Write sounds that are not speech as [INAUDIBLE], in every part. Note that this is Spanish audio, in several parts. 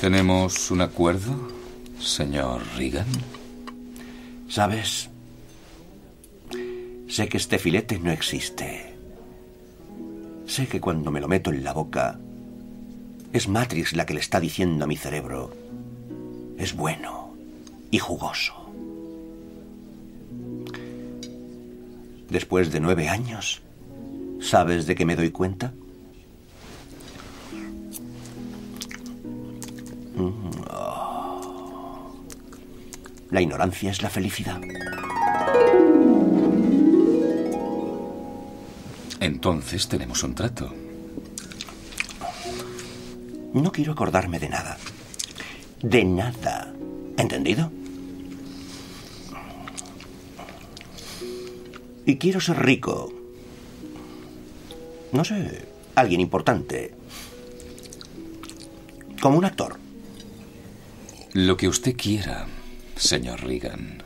¿Tenemos un acuerdo, señor Regan? ¿Sabes? Sé que este filete no existe. Sé que cuando me lo meto en la boca, es Matrix la que le está diciendo a mi cerebro, es bueno y jugoso. Después de nueve años, ¿sabes de qué me doy cuenta? La ignorancia es la felicidad. Entonces tenemos un trato. No quiero acordarme de nada. De nada. ¿Entendido? Y quiero ser rico. No sé, alguien importante. Como un actor. Lo que usted quiera, señor Regan.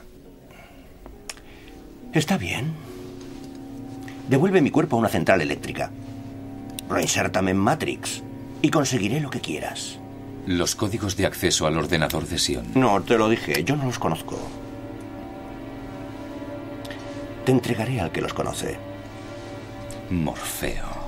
Está bien. Devuelve mi cuerpo a una central eléctrica. Reinsértame en Matrix y conseguiré lo que quieras. Los códigos de acceso al ordenador de Sion. No, te lo dije, yo no los conozco. Te entregaré al que los conoce. Morfeo.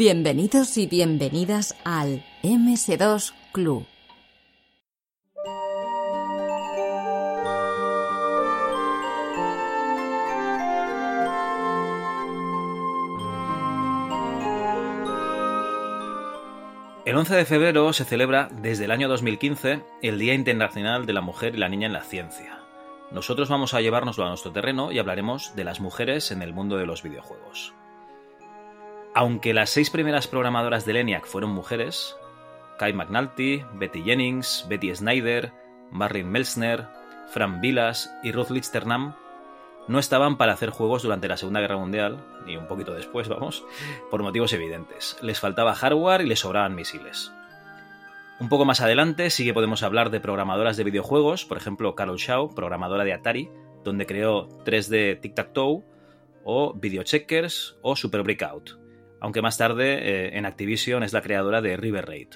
Bienvenidos y bienvenidas al MS2 Club. El 11 de febrero se celebra desde el año 2015 el Día Internacional de la Mujer y la Niña en la Ciencia. Nosotros vamos a llevárnoslo a nuestro terreno y hablaremos de las mujeres en el mundo de los videojuegos. Aunque las seis primeras programadoras de ENIAC fueron mujeres, Kai McNulty, Betty Jennings, Betty Snyder, Marlene Melsner, Fran Vilas y Ruth Lichternam no estaban para hacer juegos durante la Segunda Guerra Mundial, ni un poquito después, vamos, por motivos evidentes. Les faltaba hardware y les sobraban misiles. Un poco más adelante sí que podemos hablar de programadoras de videojuegos, por ejemplo Carol Shaw, programadora de Atari, donde creó 3D Tic-Tac-Toe, o Video Checkers o Super Breakout aunque más tarde eh, en Activision es la creadora de River Raid.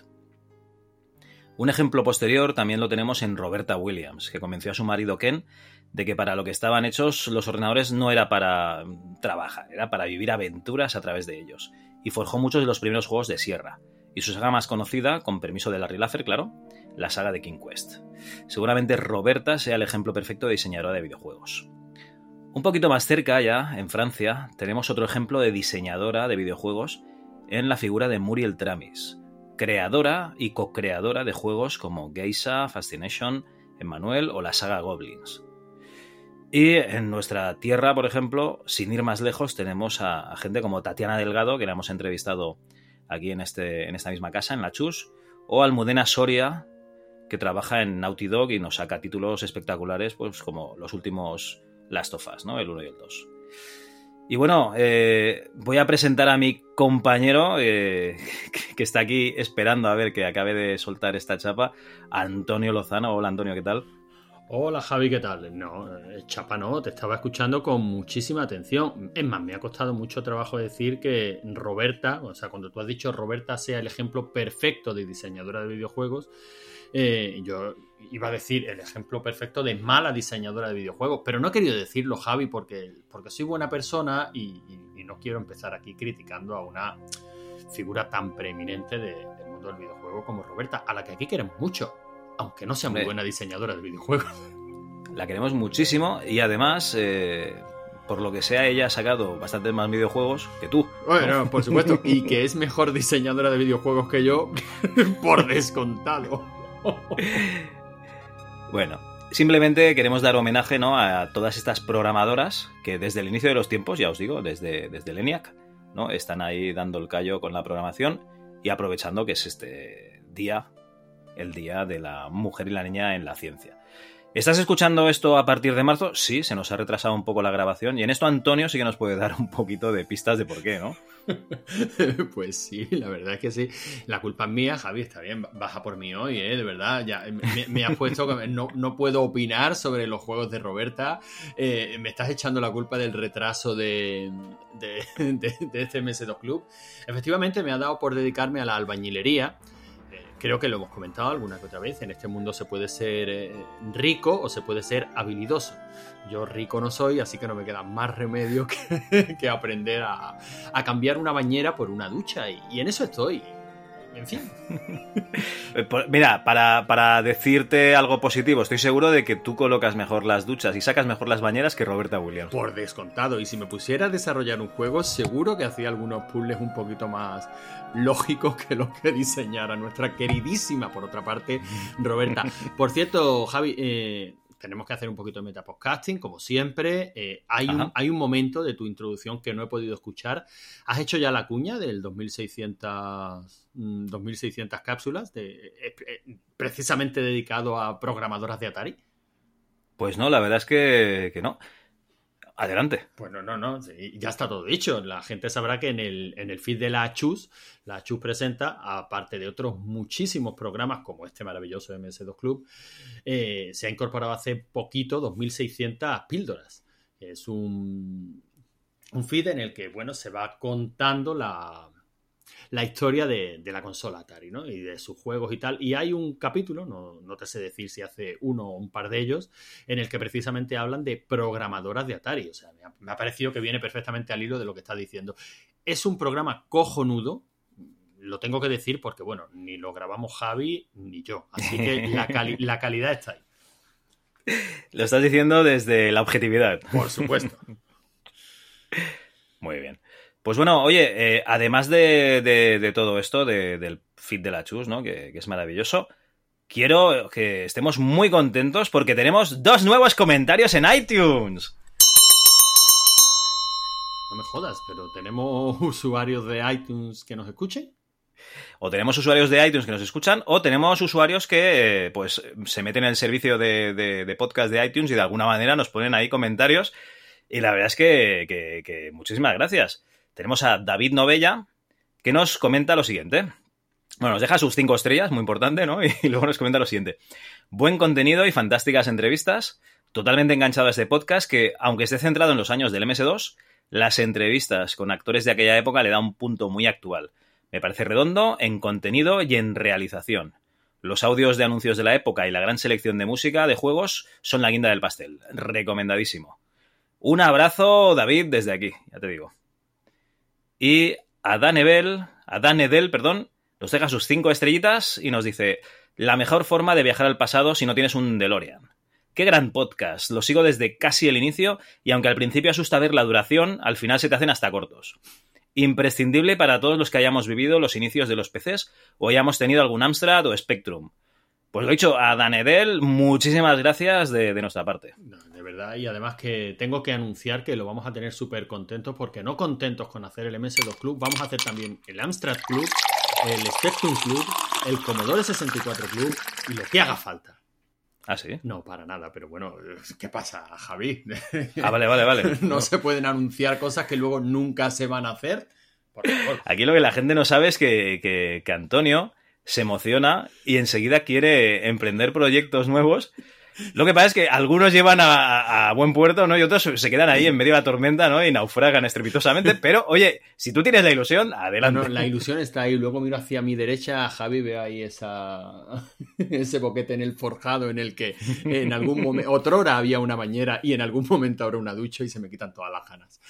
Un ejemplo posterior también lo tenemos en Roberta Williams, que convenció a su marido Ken de que para lo que estaban hechos los ordenadores no era para trabajar, era para vivir aventuras a través de ellos, y forjó muchos de los primeros juegos de Sierra, y su saga más conocida, con permiso de Larry Laffer, claro, la saga de King Quest. Seguramente Roberta sea el ejemplo perfecto de diseñadora de videojuegos. Un poquito más cerca ya, en Francia, tenemos otro ejemplo de diseñadora de videojuegos en la figura de Muriel Tramis, creadora y co-creadora de juegos como Geisa, Fascination, Emmanuel o la saga Goblins. Y en nuestra tierra, por ejemplo, sin ir más lejos, tenemos a, gente como Tatiana Delgado, que la hemos entrevistado aquí en, este, en esta misma casa, en La Chus, o Almudena Soria, que trabaja en Naughty Dog y nos saca títulos espectaculares, pues como los últimos Last of Us, ¿no? El 1 y el 2. Y bueno, eh, voy a presentar a mi compañero eh, [LAUGHS] que está aquí esperando a ver que acabe de soltar esta chapa, Antonio Lozano. Hola Antonio, ¿qué tal? Hola Javi, ¿qué tal? No, eh, chapa no, te estaba escuchando con muchísima atención. Es más, me ha costado mucho trabajo decir que Roberta, o sea, cuando tú has dicho Roberta sea el ejemplo perfecto de diseñadora de videojuegos, yo iba a decir el ejemplo perfecto de mala diseñadora de videojuegos, pero no he querido decirlo, Javi, porque, porque soy buena persona y, no quiero empezar aquí criticando a una figura tan preeminente del mundo del videojuego como Roberta, a la que aquí queremos mucho, aunque no sea muy buena diseñadora de videojuegos. [LAUGHS] La queremos muchísimo y además, eh, por lo que sea, ella ha sacado bastantes más videojuegos que tú. Bueno, por supuesto, y que es mejor diseñadora de videojuegos que yo, [LAUGHS] por descontado. [LAUGHS] Bueno, simplemente queremos dar homenaje ¿no? a todas estas programadoras que desde el inicio de los tiempos, ya os digo, desde, desde el ENIAC, ¿no? están ahí dando el callo con la programación y aprovechando que es este día, el día de la mujer y la niña en la ciencia. ¿Estás escuchando esto a partir de marzo? Sí, se nos ha retrasado un poco la grabación y en esto Antonio sí que nos puede dar un poquito de pistas de por qué, ¿no? [LAUGHS] pues sí, la verdad es que sí. La culpa es mía, Javi, está bien, baja por mí hoy, ¿eh? De verdad, ya me, has puesto que no, puedo opinar sobre los juegos de Roberta. Eh, me estás echando la culpa del retraso de, de, [LAUGHS] de este MS2 Club. Efectivamente, me ha dado por dedicarme a la albañilería creo que lo hemos comentado alguna que otra vez, en este mundo se puede ser eh, rico o se puede ser habilidoso. Yo rico no soy, así que no me queda más remedio [LAUGHS] que, aprender a, cambiar una bañera por una ducha y en eso estoy en fin. [LAUGHS] Eh, mira, para, decirte algo positivo, estoy seguro de que tú colocas mejor las duchas y sacas mejor las bañeras que Roberta Williams. Por descontado. Y si me pusiera a desarrollar un juego, seguro que hacía algunos puzzles un poquito más lógicos que los que diseñara nuestra queridísima, por otra parte, Roberta. Por cierto, Javi, eh, tenemos que hacer un poquito de metapodcasting, como siempre. Eh, hay, un, hay un momento de tu introducción que no he podido escuchar. ¿Has hecho ya la cuña del 2600, 2600 mm, cápsulas, de, eh, eh, precisamente dedicado a programadoras de Atari? Pues no, la verdad es que, que no. Adelante. Pues no, no, no, ya está todo dicho. La gente sabrá que en el, en el feed de la Chus, la Chus presenta, aparte de otros muchísimos programas como este maravilloso MS2 Club, eh, se ha incorporado hace poquito 2.600 píldoras. Es un, un feed en el que, bueno, se va contando la, la historia de, la consola Atari, ¿no? Y de sus juegos y tal. Y hay un capítulo, no, te sé decir si hace uno o un par de ellos, en el que precisamente hablan de programadoras de Atari. O sea, me ha, parecido que viene perfectamente al hilo de lo que está diciendo. Es un programa cojonudo, lo tengo que decir porque, bueno, ni lo grabamos Javi ni yo. Así que la, [LAUGHS] la calidad está ahí. Lo estás diciendo desde la objetividad. Por supuesto. [LAUGHS] Muy bien. Pues bueno, oye, eh, además de, todo esto, del feed de la Chus, ¿no? Que, es maravilloso, quiero que estemos muy contentos porque tenemos dos nuevos comentarios en iTunes. No me jodas, pero ¿tenemos usuarios de iTunes que nos escuchen? O tenemos usuarios de iTunes que nos escuchan, o tenemos usuarios que pues se meten en el servicio de, podcast de iTunes y de alguna manera nos ponen ahí comentarios. Y la verdad es que muchísimas gracias tenemos a David Novella, que nos comenta lo siguiente. Bueno, nos deja sus cinco estrellas, muy importante, ¿no? [LAUGHS] Y luego nos comenta lo siguiente. Buen contenido y fantásticas entrevistas. Totalmente enganchado a este podcast que, aunque esté centrado en los años del MS2, las entrevistas con actores de aquella época le da un punto muy actual. Me parece redondo en contenido y en realización. Los audios de anuncios de la época y la gran selección de música de juegos son la guinda del pastel. Recomendadísimo. Un abrazo, David, desde aquí, ya te digo. Y a Dan Edel, a Edel, perdón, nos deja sus cinco estrellitas y nos dice la mejor forma de viajar al pasado si no tienes un DeLorean. Qué gran podcast, lo sigo desde casi el inicio y aunque al principio asusta ver la duración, al final se te hacen hasta cortos. Imprescindible para todos los que hayamos vivido los inicios de los PCs o hayamos tenido algún Amstrad o Spectrum. Pues lo dicho, a Danedel, muchísimas gracias de nuestra parte. Verdad, y además que tengo que anunciar que lo vamos a tener súper contentos porque no contentos con hacer el MS2 Club, vamos a hacer también el Amstrad Club, el Spectrum Club, el Commodore 64 Club y lo que haga falta. ¿Ah, sí? No, para nada, pero bueno, ¿qué pasa, Javi? Ah, vale, vale, vale. no, [LAUGHS] No. se pueden anunciar cosas que luego nunca se van a hacer. Por favor. Aquí lo que la gente no sabe es que, que- que Antonio se emociona y enseguida quiere emprender proyectos nuevos. Lo que pasa es que algunos llevan a, a buen puerto, ¿no? Y otros se quedan ahí en medio de la tormenta, ¿no? Y naufragan estrepitosamente. [LAUGHS] Pero, oye, si tú tienes la ilusión, adelante. No, la ilusión está ahí. Luego miro hacia mi derecha, Javi, veo ahí esa, [LAUGHS] ese boquete en el forjado en el que en algún momento, [LAUGHS] otrora había una bañera y en algún momento habrá una ducha y se me quitan todas las ganas.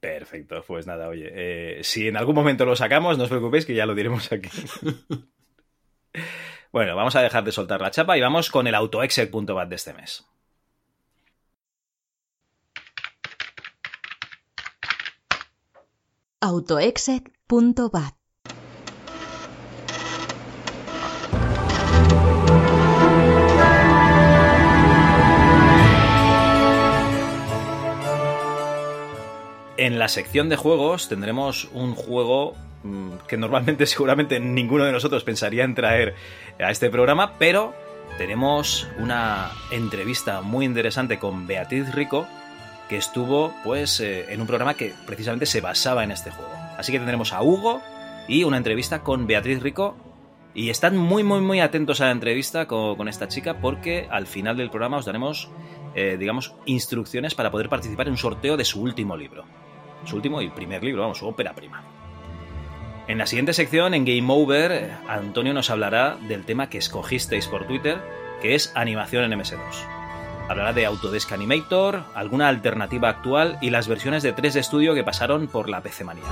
Perfecto, pues nada, oye, eh, si en algún momento lo sacamos, no os preocupéis que ya lo diremos aquí. Bueno, vamos a dejar de soltar la chapa y vamos con el autoexec.bat de este mes. autoexec.bat En la sección de juegos tendremos un juego que normalmente [LAUGHS] seguramente ninguno de nosotros pensaría en traer a este programa, pero tenemos una entrevista muy interesante con Beatriz Rico que estuvo pues eh, en un programa que precisamente se basaba en este juego. Así que tendremos a Hugo y una entrevista con Beatriz Rico y están muy muy muy atentos a la entrevista con, con esta chica porque al final del programa os daremos eh, digamos instrucciones para poder participar en un sorteo de su último libro su último y primer libro, vamos, su ópera prima. En la siguiente sección, en Game Over, Antonio nos hablará del tema que escogisteis por Twitter, que es animación en MS2. Hablará de Autodesk Animator, alguna alternativa actual y las versiones de 3 de estudio que pasaron por la PC Manía.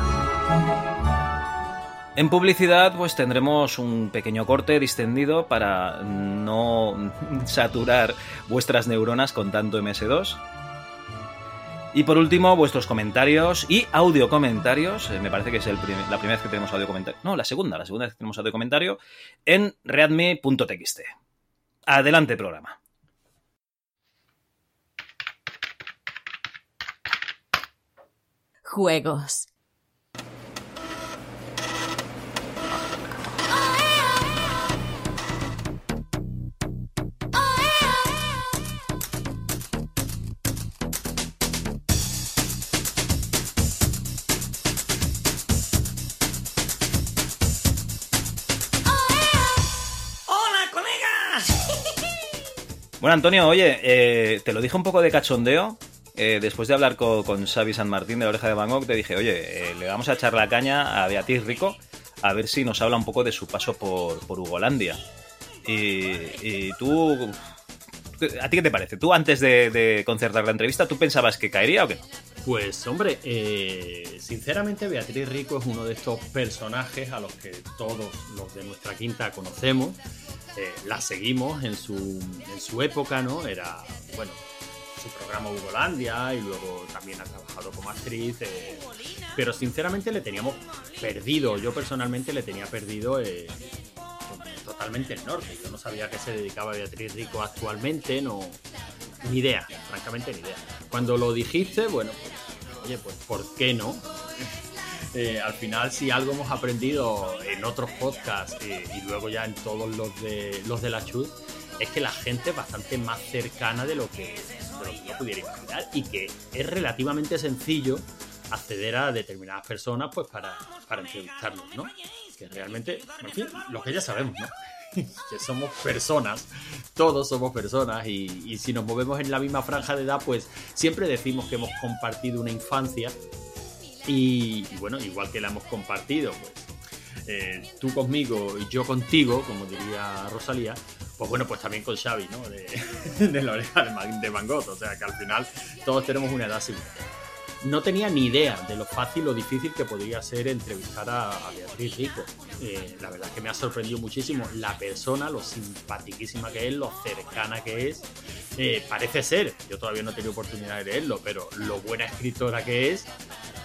En publicidad, pues tendremos un pequeño corte distendido para no [LAUGHS] saturar vuestras neuronas con tanto MS2. Y por último, vuestros comentarios y audio comentarios. eh, me parece que es el la primera vez que tenemos audio comentario. No, la segunda, la segunda vez que tenemos audio comentario en readme.txt. Adelante, programa. Juegos. Bueno, Antonio, oye, eh, te lo dije un poco de cachondeo. eh, después de hablar co- con, Xavi San Martín de la Oreja de Van Gogh, te dije, oye, eh, le vamos a echar la caña a Beatriz Rico a ver si nos habla un poco de su paso por, por Ugolandia. Y, y tú, ¿a ti qué te parece? ¿Tú antes de, de concertar la entrevista, tú pensabas que caería o qué no? Pues hombre, eh, sinceramente Beatriz Rico es uno de estos personajes a los que todos los de nuestra quinta conocemos. Eh, la seguimos en su, en su época, ¿no? Era, bueno, su programa Hugolandia y luego también ha trabajado como actriz. eh, pero sinceramente le teníamos perdido, yo personalmente le tenía perdido eh, totalmente el norte. Yo no sabía a qué se dedicaba Beatriz Rico actualmente, no, ni idea, francamente ni idea. Cuando lo dijiste, bueno, pues, oye, pues ¿por qué no? Eh, al final, si algo hemos aprendido en otros podcasts eh, y luego ya en todos los de los de la Chud, es que la gente es bastante más cercana de lo que, de pudiera imaginar y que es relativamente sencillo acceder a determinadas personas pues para, para entrevistarlos, ¿no? Que realmente, en fin, lo que ya sabemos, ¿no? [LAUGHS] que somos personas, todos somos personas y si nos movemos en la misma franja de edad, pues siempre decimos que hemos compartido una infancia y, bueno, igual que la hemos compartido, pues eh, tú conmigo y yo contigo, como diría Rosalía, pues bueno, pues también con Xavi, ¿no? De, [LAUGHS] de la oreja de, Van Gogh. O sea que al final todos tenemos una edad similar no tenía ni idea de lo fácil o difícil que podría ser entrevistar a, Beatriz Rico. Eh, la verdad es que me ha sorprendido muchísimo la persona, lo simpaticísima que es, lo cercana que es. Eh, parece ser, yo todavía no he tenido oportunidad de leerlo, pero lo buena escritora que es.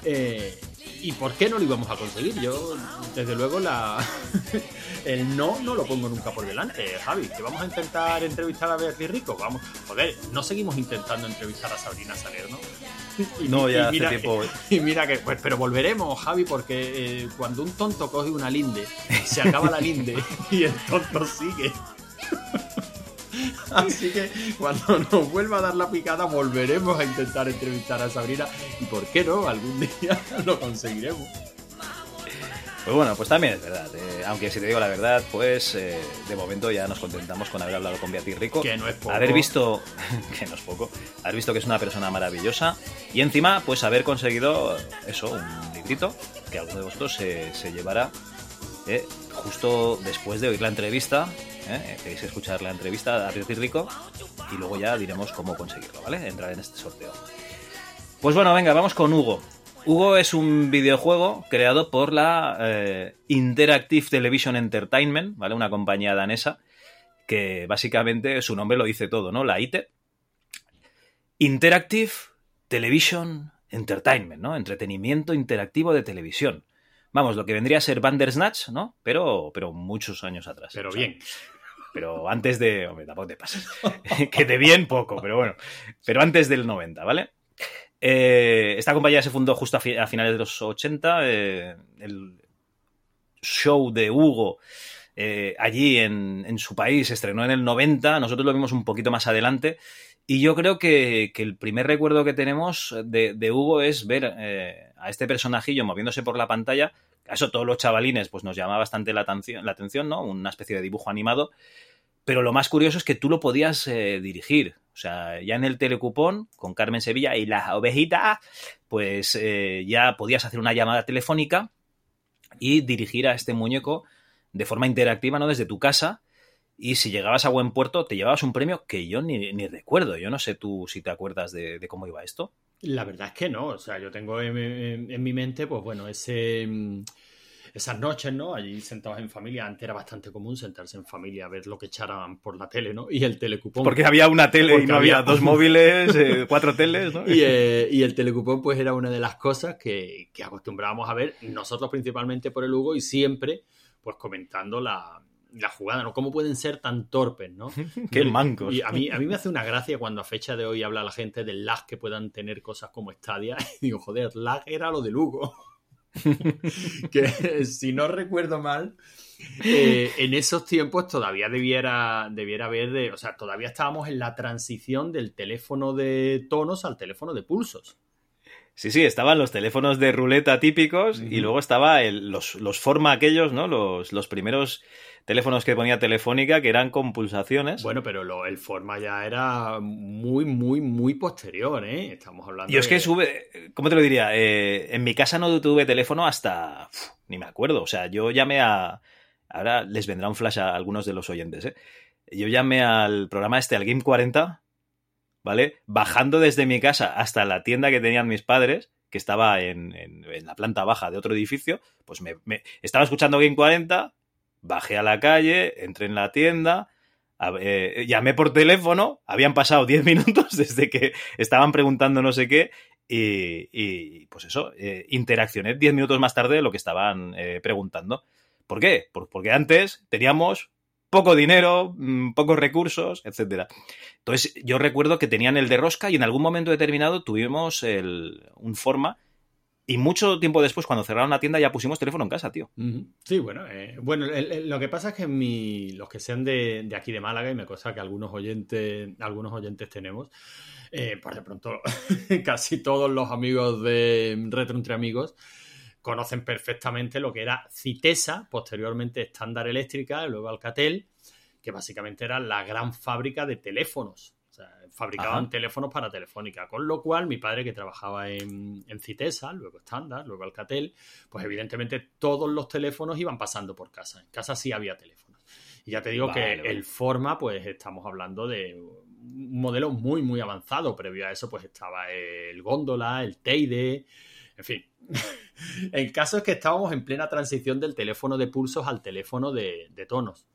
Eh, ¿Y por qué no lo íbamos a conseguir? Yo, desde luego, la [LAUGHS] el no no lo pongo nunca por delante, Javi. Que vamos a intentar entrevistar a Beatriz Rico. Vamos, joder, no seguimos intentando entrevistar a Sabrina Salerno. Y, no, ya hace tiempo. [LAUGHS] y mira que, pues, pero volveremos, Javi, porque eh, cuando un tonto coge una linde, se acaba la linde [LAUGHS] y el tonto sigue. [LAUGHS] Así que cuando nos vuelva a dar la picada, volveremos a intentar entrevistar a Sabrina. Y por qué no, algún día [LAUGHS] lo conseguiremos. Pues bueno, pues también es verdad. Eh, aunque si te digo la verdad, pues eh, de momento ya nos contentamos con haber hablado con Beatriz Rico. Que no es poco. Haber visto, [LAUGHS] que no es poco, haber visto que es una persona maravillosa y encima, pues haber conseguido eso, un librito que alguno de vosotros se, se llevará eh, justo después de oír la entrevista. Eh, queréis escuchar la entrevista a Beatriz Rico y luego ya diremos cómo conseguirlo, ¿vale? Entrar en este sorteo. Pues bueno, venga, vamos con Hugo. Hugo es un videojuego creado por la eh, Interactive Television Entertainment, ¿vale? Una compañía danesa que básicamente su nombre lo dice todo, ¿no? La IT. Interactive Television Entertainment, ¿no? Entretenimiento interactivo de televisión. Vamos, lo que vendría a ser Bandersnatch, ¿no? Pero, pero muchos años atrás. Pero bien. Pero antes de... Hombre, tampoco te pases. [LAUGHS] que de bien poco, pero bueno. Pero antes del 90, ¿vale? Eh, esta compañía se fundó justo a, finales de los 80. Eh, el show de Hugo eh, allí en, su país se estrenó en el 90. Nosotros lo vimos un poquito más adelante. Y yo creo que, el primer recuerdo que tenemos de, Hugo es ver a este personajillo moviéndose por la pantalla. Eso todos los chavalines pues nos llama bastante la atención, la atención, ¿no? Una especie de dibujo animado. Pero lo más curioso es que tú lo podías dirigir. O sea, ya en el telecupón, con Carmen Sevilla y las ovejitas, pues eh, ya podías hacer una llamada telefónica y dirigir a este muñeco de forma interactiva, ¿no? Desde tu casa. Y si llegabas a buen puerto, te llevabas un premio que yo ni, recuerdo. Yo no sé tú si te acuerdas de, cómo iba esto. La verdad es que no. O sea, yo tengo en mi mente, pues bueno, ese mm, esas noches, ¿no? Allí sentados en familia, antes era bastante común sentarse en familia a ver lo que echaran por la tele, ¿no? Y el telecupón. Porque había una tele y no había, dos móviles, eh, [LAUGHS] cuatro teles, ¿no? Eh, y, el telecupón, pues era una de las cosas que, acostumbrábamos a ver, nosotros principalmente por el Hugo y siempre, pues comentando la, jugada, ¿no? ¿Cómo pueden ser tan torpes, ¿no? [LAUGHS] Qué mancos. Y a mí, a mí me hace una gracia cuando a fecha de hoy habla la gente del lag que puedan tener cosas como Stadia. [LAUGHS] Y digo, joder, lag era lo del Hugo. [LAUGHS] que si no recuerdo mal, eh, en esos tiempos todavía debiera, debiera haber de, o sea, todavía estábamos en la transición del teléfono de tonos al teléfono de pulsos. Sí, sí, estaban los teléfonos de ruleta típicos y luego estaba los, los forma aquellos, ¿no? Los, los primeros teléfonos que ponía Telefónica que eran con pulsaciones. Bueno, pero el forma ya era muy, muy, muy posterior, ¿eh? Estamos hablando. Yo es que sube, ¿cómo te lo diría? Eh, en mi casa no tuve teléfono hasta. ni me acuerdo. O sea, yo llamé a. Ahora les vendrá un flash a algunos de los oyentes, ¿eh? Yo llamé al programa este, al Game 40, ¿vale? Bajando desde mi casa hasta la tienda que tenían mis padres que estaba en, la planta baja de otro edificio, pues me, estaba escuchando Game 40, bajé a la calle, entré en la tienda, eh, llamé por teléfono, habían pasado 10 [LAUGHS] minutos desde que estaban preguntando no sé qué, y, pues eso, eh, interaccioné 10 minutos más tarde de lo que estaban eh, preguntando. ¿Por qué? porque antes teníamos poco dinero, mm, pocos recursos, etcétera. Entonces, yo recuerdo que tenían el de rosca y en algún momento determinado tuvimos el, un forma y mucho tiempo después, cuando cerraron la tienda, ya pusimos teléfono en casa, tío. Sí, bueno, eh, bueno lo que pasa es que mi, los que sean de, aquí de Málaga, y me cosa que algunos oyentes, algunos oyentes tenemos, eh, pues de pronto [LAUGHS] casi todos los amigos de Retro Entre Amigos conocen perfectamente lo que era Citesa, posteriormente Estándar Eléctrica, luego Alcatel, que básicamente era la gran fábrica de teléfonos O sea, fabricaban Ajá. teléfonos para Telefónica. Con lo cual, mi padre, que trabajaba en, en Citesa, luego Standard, luego Alcatel, pues evidentemente todos los teléfonos iban pasando por casa. En casa sí había teléfonos. Y ya te digo Vale, que vale. el Forma, pues estamos hablando de un modelo muy, muy avanzado. Previo a eso, pues estaba el Góndola, el Teide, en fin. el caso es que estábamos en plena transición del teléfono de pulsos al teléfono de, de tonos.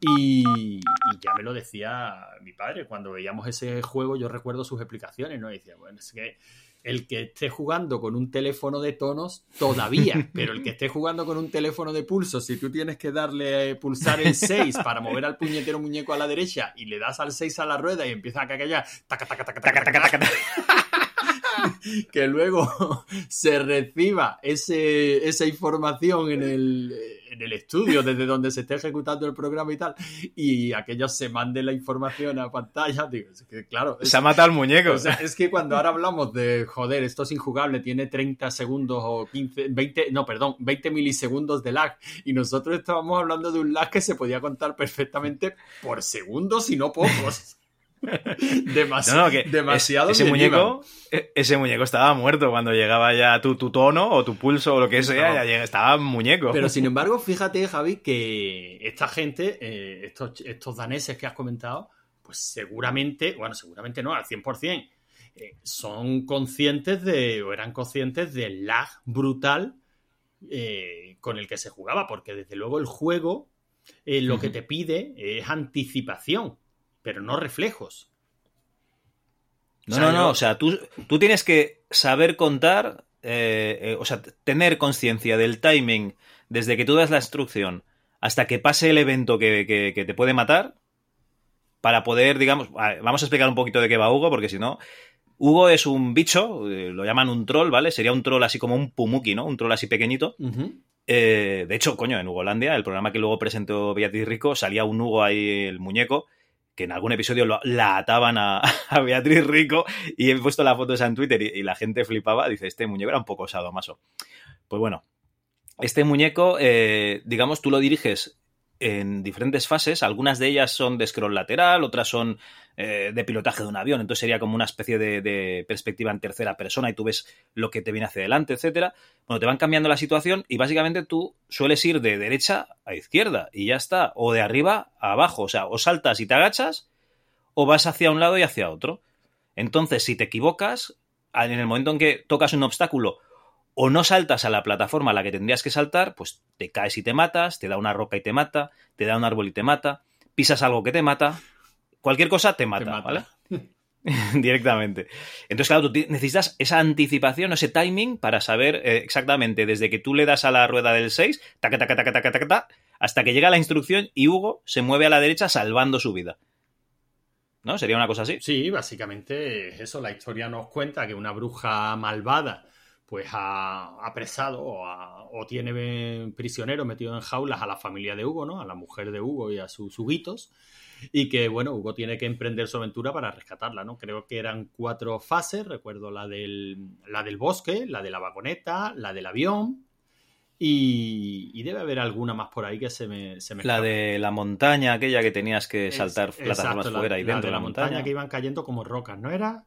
Y, y ya me lo decía mi padre, cuando veíamos ese juego, yo recuerdo sus explicaciones, ¿no? Y decía, bueno, es que el que esté jugando con un teléfono de tonos, todavía, pero el que esté jugando con un teléfono de pulsos, si tú tienes que darle, eh, pulsar el 6 para mover al puñetero muñeco a la derecha y le das al 6 a la rueda y empieza a cacallar, taca, taca, taca, taca, taca, taca, [LAUGHS] que luego [LAUGHS] se reciba ese, esa información en el, en el estudio desde donde se esté ejecutando el programa y tal, y aquello se mande la información a pantalla, digo, es que claro, es, Se ha matado el muñeco. o sea, es que cuando ahora hablamos de, joder, esto es injugable, tiene 30 segundos o 15, 20, no, perdón, 20 milisegundos de lag, y nosotros estábamos hablando de un lag que se podía contar perfectamente por segundos y no pocos. [LAUGHS] Demasi- No, no, que demasiado es- ese muñeco, e- ese muñeco estaba muerto cuando llegaba ya tu, tu tono o tu pulso o lo que sea, No. ya estaba muñeco. Pero sin [LAUGHS] embargo, fíjate, Javi, que esta gente, eh, estos, estos daneses que has comentado, pues seguramente, bueno, seguramente no, al 100%, eh, son conscientes de, o eran conscientes del lag brutal eh, con el que se jugaba, porque desde luego el juego eh, lo que te pide es anticipación, pero no reflejos. No, O sea, no, no. yo- O sea, tú, tú tienes que saber contar, eh, eh, o sea, tener conciencia del timing desde que tú das la instrucción hasta que pase el evento que, que- que te puede matar para poder, digamos, vamos a explicar un poquito de qué va Hugo, porque si no, Hugo es un bicho, eh, lo llaman un troll, ¿vale? Sería un troll así como un pumuki, ¿no? Un troll así pequeñito. Eh, de hecho, coño, en Hugolandia, el programa que luego presentó Beatriz Rico, salía un Hugo ahí, el muñeco, que en algún episodio la ataban [LAUGHS] a, Beatriz Rico y he puesto la foto en Twitter y, y la gente flipaba. Dice, este muñeco era un poco sadomaso. Pues bueno, este muñeco, eh, digamos, tú lo diriges en diferentes fases. Algunas de ellas son de scroll lateral, otras son eh, de pilotaje de un avión. Entonces sería como una especie de, perspectiva en tercera persona y tú ves lo que te viene hacia adelante, etcétera. Bueno, te van cambiando la situación y básicamente tú sueles ir de derecha a izquierda y ya está. O de arriba a abajo. O sea, o saltas y te agachas o vas hacia un lado y hacia otro. Entonces, si te equivocas, en el momento en que tocas un obstáculo o no saltas a la plataforma a la que tendrías que saltar, pues te caes y te matas, te da una roca y te mata, te da un árbol y te mata, pisas algo que te mata, cualquier cosa te mata, Te mata. ¿vale? [LAUGHS] Directamente. Entonces, claro, tú necesitas esa anticipación, ese timing para saber eh, exactamente desde que tú le das a la rueda del 6, taca, taca, taca, taca, taca, taca, hasta que llega la instrucción y Hugo se mueve a la derecha salvando su vida. ¿No? Sería una cosa así. Sí, básicamente es eso. La historia nos cuenta que una bruja malvada pues ha apresado o, ha- o tiene prisionero metido en jaulas a la familia de Hugo, ¿no? A la mujer de Hugo y a sus huguitos. Y que, bueno, Hugo tiene que emprender su aventura para rescatarla, ¿no? Creo que eran cuatro fases. Recuerdo la del, la del bosque, la de la vagoneta, la del avión. Y, y debe haber alguna más por ahí que se me, se me La escapa. de la montaña, aquella que tenías que Es- saltar plataformas exacto, la- fuera y la dentro de la montaña, que iban cayendo como rocas, ¿no era?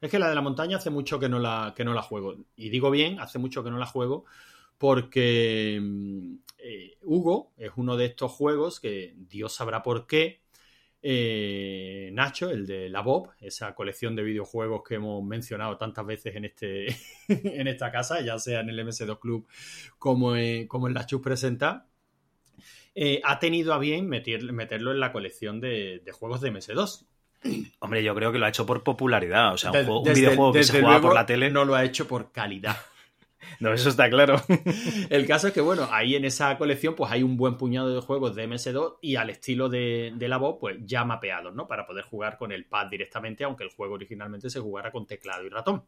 Es que la de la montaña hace mucho que no la, que no la juego. Y digo bien, hace mucho que no la juego porque mm, eh, Hugo es uno de estos juegos que Dios sabrá por qué. eh, Nacho, el de la Bob, esa colección de videojuegos que hemos mencionado tantas veces en, este, [LAUGHS] en esta casa, ya sea en el MS2 Club como en, como la Chus Presenta, eh, ha tenido a bien meter- meterlo en la colección de, de juegos de MS2. [CLEARS THROAT] Hombre, yo creo que lo ha hecho por popularidad. O sea, un, De- juego- un desde- videojuego que desde se jugaba luego por la tele. No. No lo ha hecho por calidad. [LAUGHS] eso está claro. [LAUGHS] El caso es que, bueno, ahí en esa colección pues hay un buen puñado de juegos de MS2 y al estilo de, de la voz, pues ya mapeados, ¿no? Para poder jugar con el pad directamente, aunque el juego originalmente se jugara con teclado y ratón.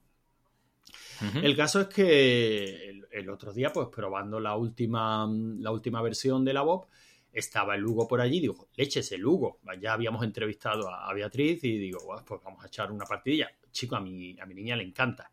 El caso es que el, el otro día, pues probando la última, la última versión de la Bob, estaba el Hugo por allí, digo, leches el Hugo. Ya habíamos entrevistado a, Beatriz y digo, "Guau, pues vamos a echar una partidilla. Chico, a mi, a mi niña le encanta.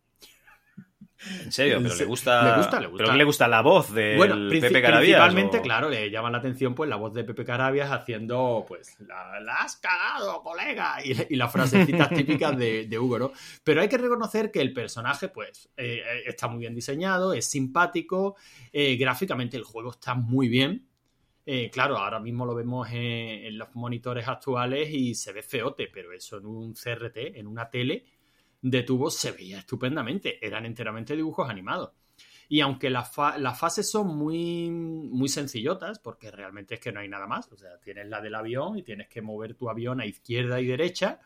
En serio, pero le gusta. Le gusta, le gusta. ¿Pero qué le gusta la voz de Bueno, Pepe Carabias? principalmente, o- claro, le llama la atención pues la voz de Pepe Carabias haciendo pues la, la has cagado, colega, y, y las frasecitas típicas de, de Hugo, ¿no? Pero hay que reconocer que el personaje pues eh, eh, está muy bien diseñado, es simpático, eh, gráficamente el juego está muy bien. Eh, claro, ahora mismo lo vemos en, los monitores actuales y se ve feote, pero eso en un CRT, en una tele de tubos, se veía estupendamente. Eran enteramente dibujos animados. Y aunque las fases son muy, muy sencillotas, porque realmente es que no hay nada más, o sea, tienes la del avión y tienes que mover tu avión a izquierda y derecha,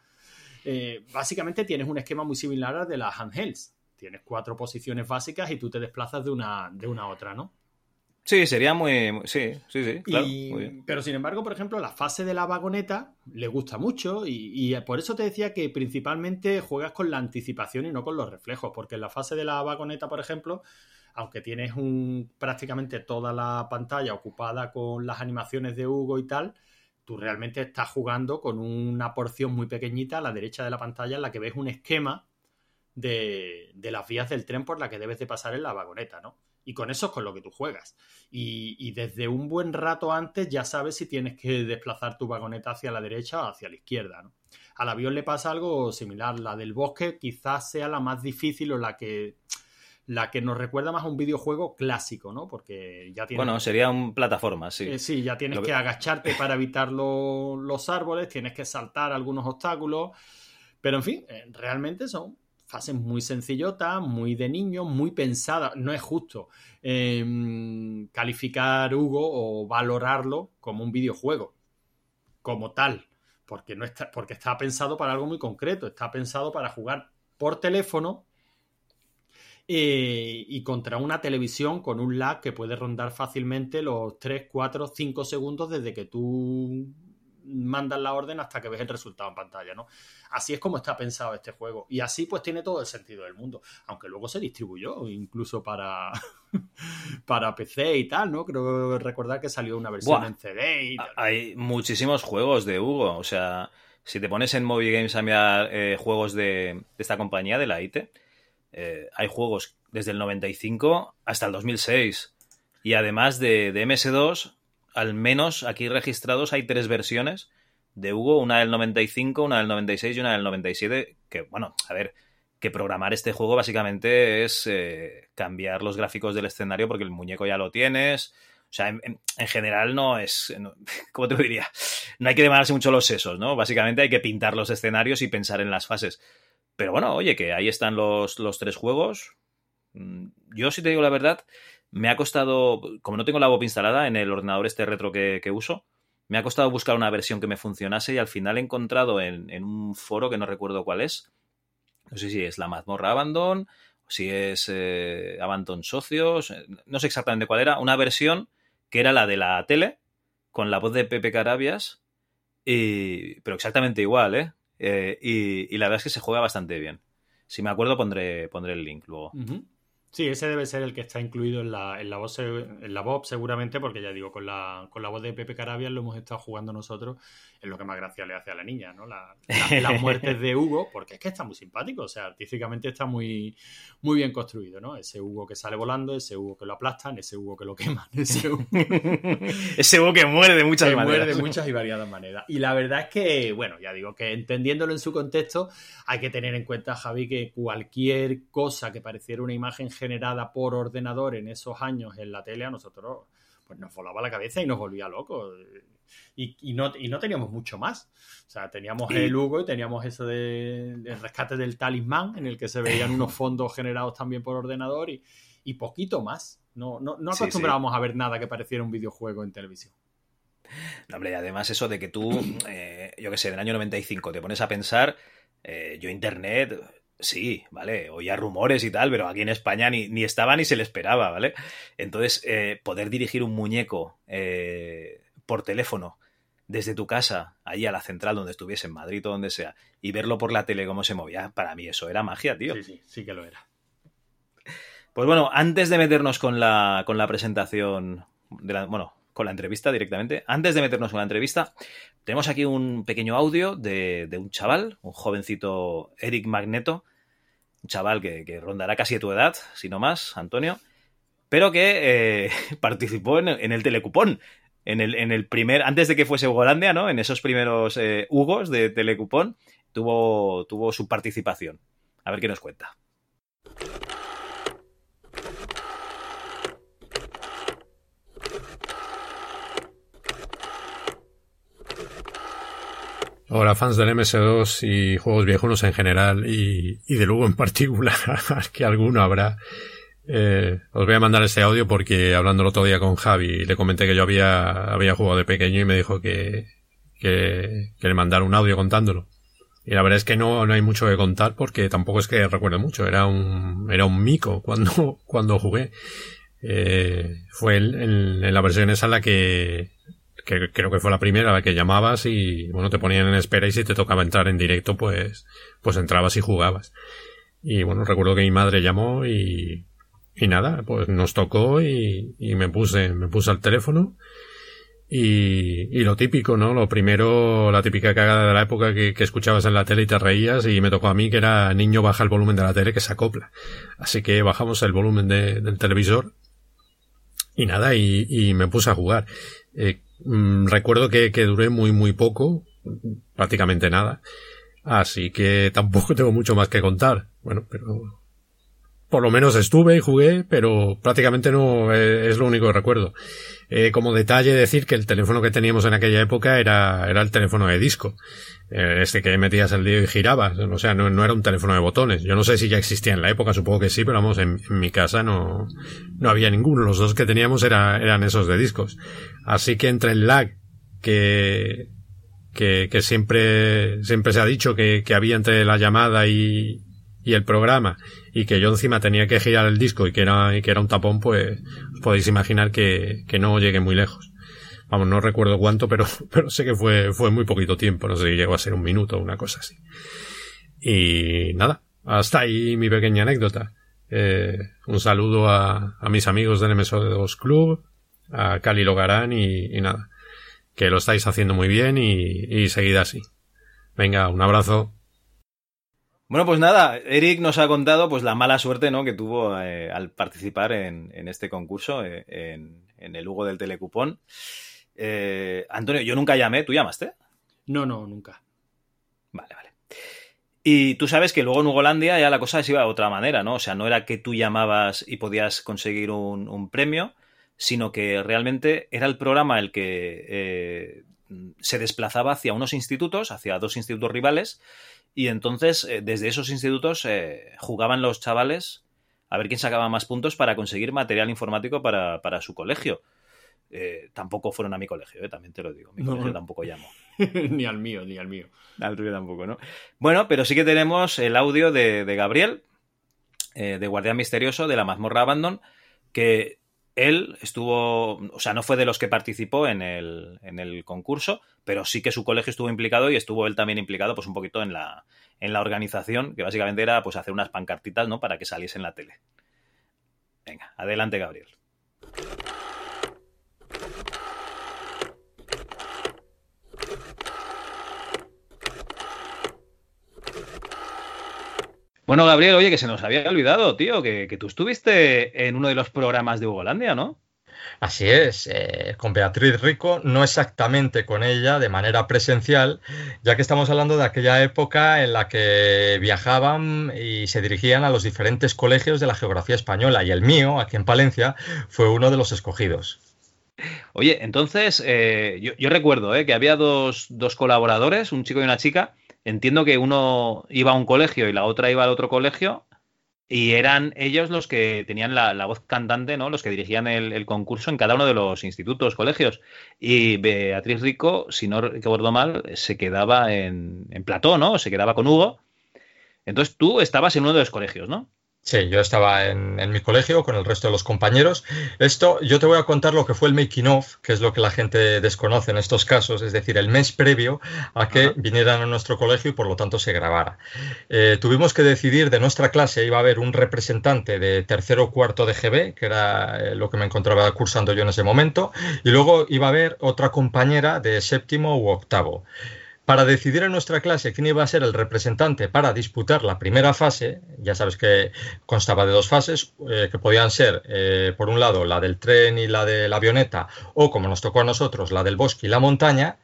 eh, básicamente tienes un esquema muy similar al de las handhelds. Tienes cuatro posiciones básicas y tú te desplazas de una, de una a otra, ¿no? Sí, sería muy. muy- Sí, sí, sí, claro. Y- muy bien. pero sin embargo, por ejemplo, la fase de la vagoneta le gusta mucho y, y por eso te decía que principalmente juegas con la anticipación y no con los reflejos, porque en la fase de la vagoneta, por ejemplo, aunque tienes un, prácticamente toda la pantalla ocupada con las animaciones de Hugo y tal, tú realmente estás jugando con una porción muy pequeñita a la derecha de la pantalla en la que ves un esquema de, de las vías del tren por la que debes de pasar en la vagoneta, ¿no? Y con eso es con lo que tú juegas. Y, y desde un buen rato antes ya sabes si tienes que desplazar tu vagoneta hacia la derecha o hacia la izquierda, ¿no? Al avión le pasa algo similar. La del bosque quizás sea la más difícil o la que la que nos recuerda más a un videojuego clásico, ¿no? Porque ya tienes Bueno, sería un plataforma, sí. eh, sí, ya tienes que- que agacharte para evitar lo- los árboles, tienes que saltar algunos obstáculos, pero en fin, eh, realmente son fases muy sencillotas, muy de niño, muy pensadas. No es justo eh, calificar Hugo o valorarlo como un videojuego, como tal, porque, no está, porque está pensado para algo muy concreto, está pensado para jugar por teléfono eh, y contra una televisión con un lag que puede rondar fácilmente los 3, 4, 5 segundos desde que tú mandas la orden hasta que ves el resultado en pantalla, ¿no? Así es como está pensado este juego. Y así pues tiene todo el sentido del mundo. Aunque luego se distribuyó incluso para, [LAUGHS] para PC y tal, ¿no? Creo recordar que salió una versión Buah. en CD y tal. Hay muchísimos juegos de Hugo. O sea, si te pones en Movie Games a mirar eh, juegos de, de esta compañía, de la IT, eh, hay juegos desde el 95 hasta el 2006. Y además de, de MS2, al menos aquí registrados hay tres versiones de Hugo, una del 95, una del 96 y una del 97, que bueno, a ver, que programar este juego básicamente es eh, cambiar los gráficos del escenario porque el muñeco ya lo tienes. O sea, en, en- en general no es, no- [LAUGHS] ¿cómo te lo diría? No hay que demandarse mucho los sesos, ¿no? Básicamente hay que pintar los escenarios y pensar en las fases. Pero bueno, oye, que ahí están los, los tres juegos. Mm, Yo, si te digo la verdad, me ha costado, como no tengo la WOP instalada en el ordenador este retro que, uso, me ha costado buscar una versión que me funcionase y al final he encontrado en, un foro que no recuerdo cuál es. No sé si es la mazmorra Abandon si es eh, Abandon Socios, eh, no sé exactamente cuál era, una versión que era la de la tele con la voz de Pepe Carabias, y, pero exactamente igual, ¿eh? Eh, y, la verdad es que se juega bastante bien. Si me acuerdo pondré, el link luego. Sí, ese debe ser el que está incluido en la, en la voz en la voz seguramente, porque ya digo, con la, con la voz de Pepe Carabias lo hemos estado jugando nosotros, es lo que más gracia le hace a la niña, ¿no? La- la- las [LAUGHS] muertes de Hugo, porque es que está muy simpático, o sea, artísticamente está muy, muy bien construido, ¿no? Ese Hugo que sale volando, ese Hugo que lo aplastan, ese Hugo que lo queman, [LAUGHS] ese Hugo [LAUGHS] Ese Hugo que muere de muchas que maneras. muere de muchas y variadas maneras. Y la verdad es que, bueno, ya digo que entendiéndolo en su contexto, hay que tener en cuenta, Javi, que cualquier cosa que pareciera una imagen generada por ordenador en esos años en la tele, a nosotros pues nos volaba la cabeza y nos volvía locos. Y, y no, y no teníamos mucho más. O sea, teníamos el Hugo y teníamos eso de, del rescate del talismán, en el que se veían [LAUGHS] unos fondos generados también por ordenador y, y poquito más. No, no, no Sí, sí. acostumbrábamos a ver nada que pareciera un videojuego en televisión. No, hombre, además eso de que tú, eh, yo qué sé, del año 95 te pones a pensar, eh, yo internet, sí, ¿vale? Oía rumores y tal, pero aquí en España ni, ni estaba ni se le esperaba, ¿vale? Entonces, eh, poder dirigir un muñeco eh, por teléfono desde tu casa, ahí a la central donde estuviese, en Madrid o donde sea, y verlo por la tele cómo se movía, para mí eso era magia, tío. Sí, sí, sí que lo era. Pues bueno, antes de meternos con la, con la presentación, de la, bueno, con la entrevista directamente, antes de meternos con la entrevista, tenemos aquí un pequeño audio de, de un chaval, un jovencito Eric Magneto, un chaval que, rondará casi de tu edad, si no más, Antonio, pero que eh, [LAUGHS] participó en el, telecupón. En el, en el, primer, antes de que fuese Ugolandia, ¿no? En esos primeros eh, Hugos de Telecupón, tuvo, tuvo su participación. A ver qué nos cuenta. Hola fans del MS2 y juegos viejunos en general y, de luego en particular, [LAUGHS] que alguno habrá. Eh, os voy a mandar este audio porque hablando el otro día con Javi le comenté que yo había, había jugado de pequeño y me dijo que, que, le mandara un audio contándolo. Y la verdad es que no, no hay mucho que contar porque tampoco es que recuerde mucho. Era un, era un mico cuando, [LAUGHS] cuando jugué. Eh, fue en, la versión esa la que, que creo que fue la primera la que llamabas y bueno te ponían en espera y si te tocaba entrar en directo pues pues entrabas y jugabas y bueno recuerdo que mi madre llamó y y nada pues nos tocó y, y me puse me puse al teléfono y, y lo típico, ¿no? Lo primero, la típica cagada de la época que, que, escuchabas en la tele y te reías y me tocó a mí que era niño baja el volumen de la tele que se acopla. Así que bajamos el volumen de, del televisor y nada, y, y me puse a jugar. Eh, Mm, recuerdo que, que duré muy, muy poco, prácticamente nada. Así que tampoco [LAUGHS] tengo mucho más que contar. Bueno, pero por lo menos estuve y jugué, pero prácticamente no eh, es lo único que recuerdo. Eh, como detalle decir que el teléfono que teníamos en aquella época era, era el teléfono de disco. Eh, este que metías el dedo y girabas. O sea, no, era un teléfono de botones. Yo no sé si ya existía en la época, supongo que sí, pero vamos, en, mi casa no, no había ninguno. Los dos que teníamos era, eran esos de discos. Así que entre el lag que, que, que siempre, siempre se ha dicho que, que había entre la llamada y, y el programa y que yo encima tenía que girar el disco y que era, y que era un tapón, pues podéis imaginar que, que no llegué muy lejos. Vamos, no recuerdo cuánto, pero, [LAUGHS] pero sé que fue, fue muy poquito tiempo, no sé si llegó a ser un minuto o una cosa así. Y nada, hasta ahí mi pequeña anécdota. Eh, un saludo a, a, mis amigos del MS2 Club, a Cali Logarán y, nada, que lo estáis haciendo muy bien y, y seguid así. Venga, un abrazo. Bueno, pues nada, Eric nos ha contado pues la mala suerte ¿no? que tuvo eh, al participar en, en este concurso, eh, en, en, el Hugo del Telecupón. Eh, Antonio, yo nunca llamé, ¿tú llamaste? No, no, nunca. Vale, vale. Y tú sabes que luego en Hugolandia ya la cosa se iba de otra manera, ¿no? O sea, no era que tú llamabas y podías conseguir un, un premio, sino que realmente era el programa el que se desplazaba hacia unos institutos, hacia dos institutos rivales, y entonces, eh, desde esos institutos eh, jugaban los chavales a ver quién sacaba más puntos para conseguir material informático para, para su colegio. Eh, tampoco fueron a mi colegio, eh, también te lo digo. Mi no. colegio tampoco llamo. [LAUGHS] ni al mío, ni al mío. Al tuyo tampoco, ¿no? Bueno, pero sí que tenemos el audio de, de Gabriel, eh, de Guardián Misterioso, de la mazmorra Abandon, que él estuvo, o sea, no fue de los que participó en el, en el, concurso, pero sí que su colegio estuvo implicado y estuvo él también implicado, pues un poquito en la, en la organización, que básicamente era pues hacer unas pancartitas, ¿no? Para que saliese en la tele. Venga, adelante, Gabriel. Bueno, Gabriel, oye, que se nos había olvidado, tío, que, que tú estuviste en uno de los programas de Ugolandia, ¿no? Así es, eh, con Beatriz Rico, no exactamente con ella de manera presencial, ya que estamos hablando de aquella época en la que viajaban y se dirigían a los diferentes colegios de la geografía española, y el mío, aquí en Palencia, fue uno de los escogidos. Oye, entonces, eh, yo, recuerdo eh, que había dos, dos colaboradores, un chico y una chica, entiendo que uno iba a un colegio y la otra iba al otro colegio y eran ellos los que tenían la, voz cantante, ¿no? Los que dirigían el, el, concurso en cada uno de los institutos, colegios. Y Beatriz Rico, si no recuerdo mal, se quedaba en, en Plató, ¿no? Se quedaba con Hugo. Entonces tú estabas en uno de los colegios, ¿no? Sí, yo estaba en, en, mi colegio con el resto de los compañeros. Esto, yo te voy a contar lo que fue el making of, que es lo que la gente desconoce en estos casos, es decir, el mes previo a que Ajá. vinieran a nuestro colegio y por lo tanto se grabara. Eh, tuvimos que decidir de nuestra clase, iba a haber un representante de tercero o cuarto de GB, que era eh, lo que me encontraba cursando yo en ese momento, y luego iba a haber otra compañera de séptimo u octavo. Para decidir en nuestra clase quién iba a ser el representante para disputar la primera fase, ya sabes que constaba de dos fases, eh, que podían ser, eh, por un lado, la del tren y la de la avioneta, o como nos tocó a nosotros, la del bosque y la montaña.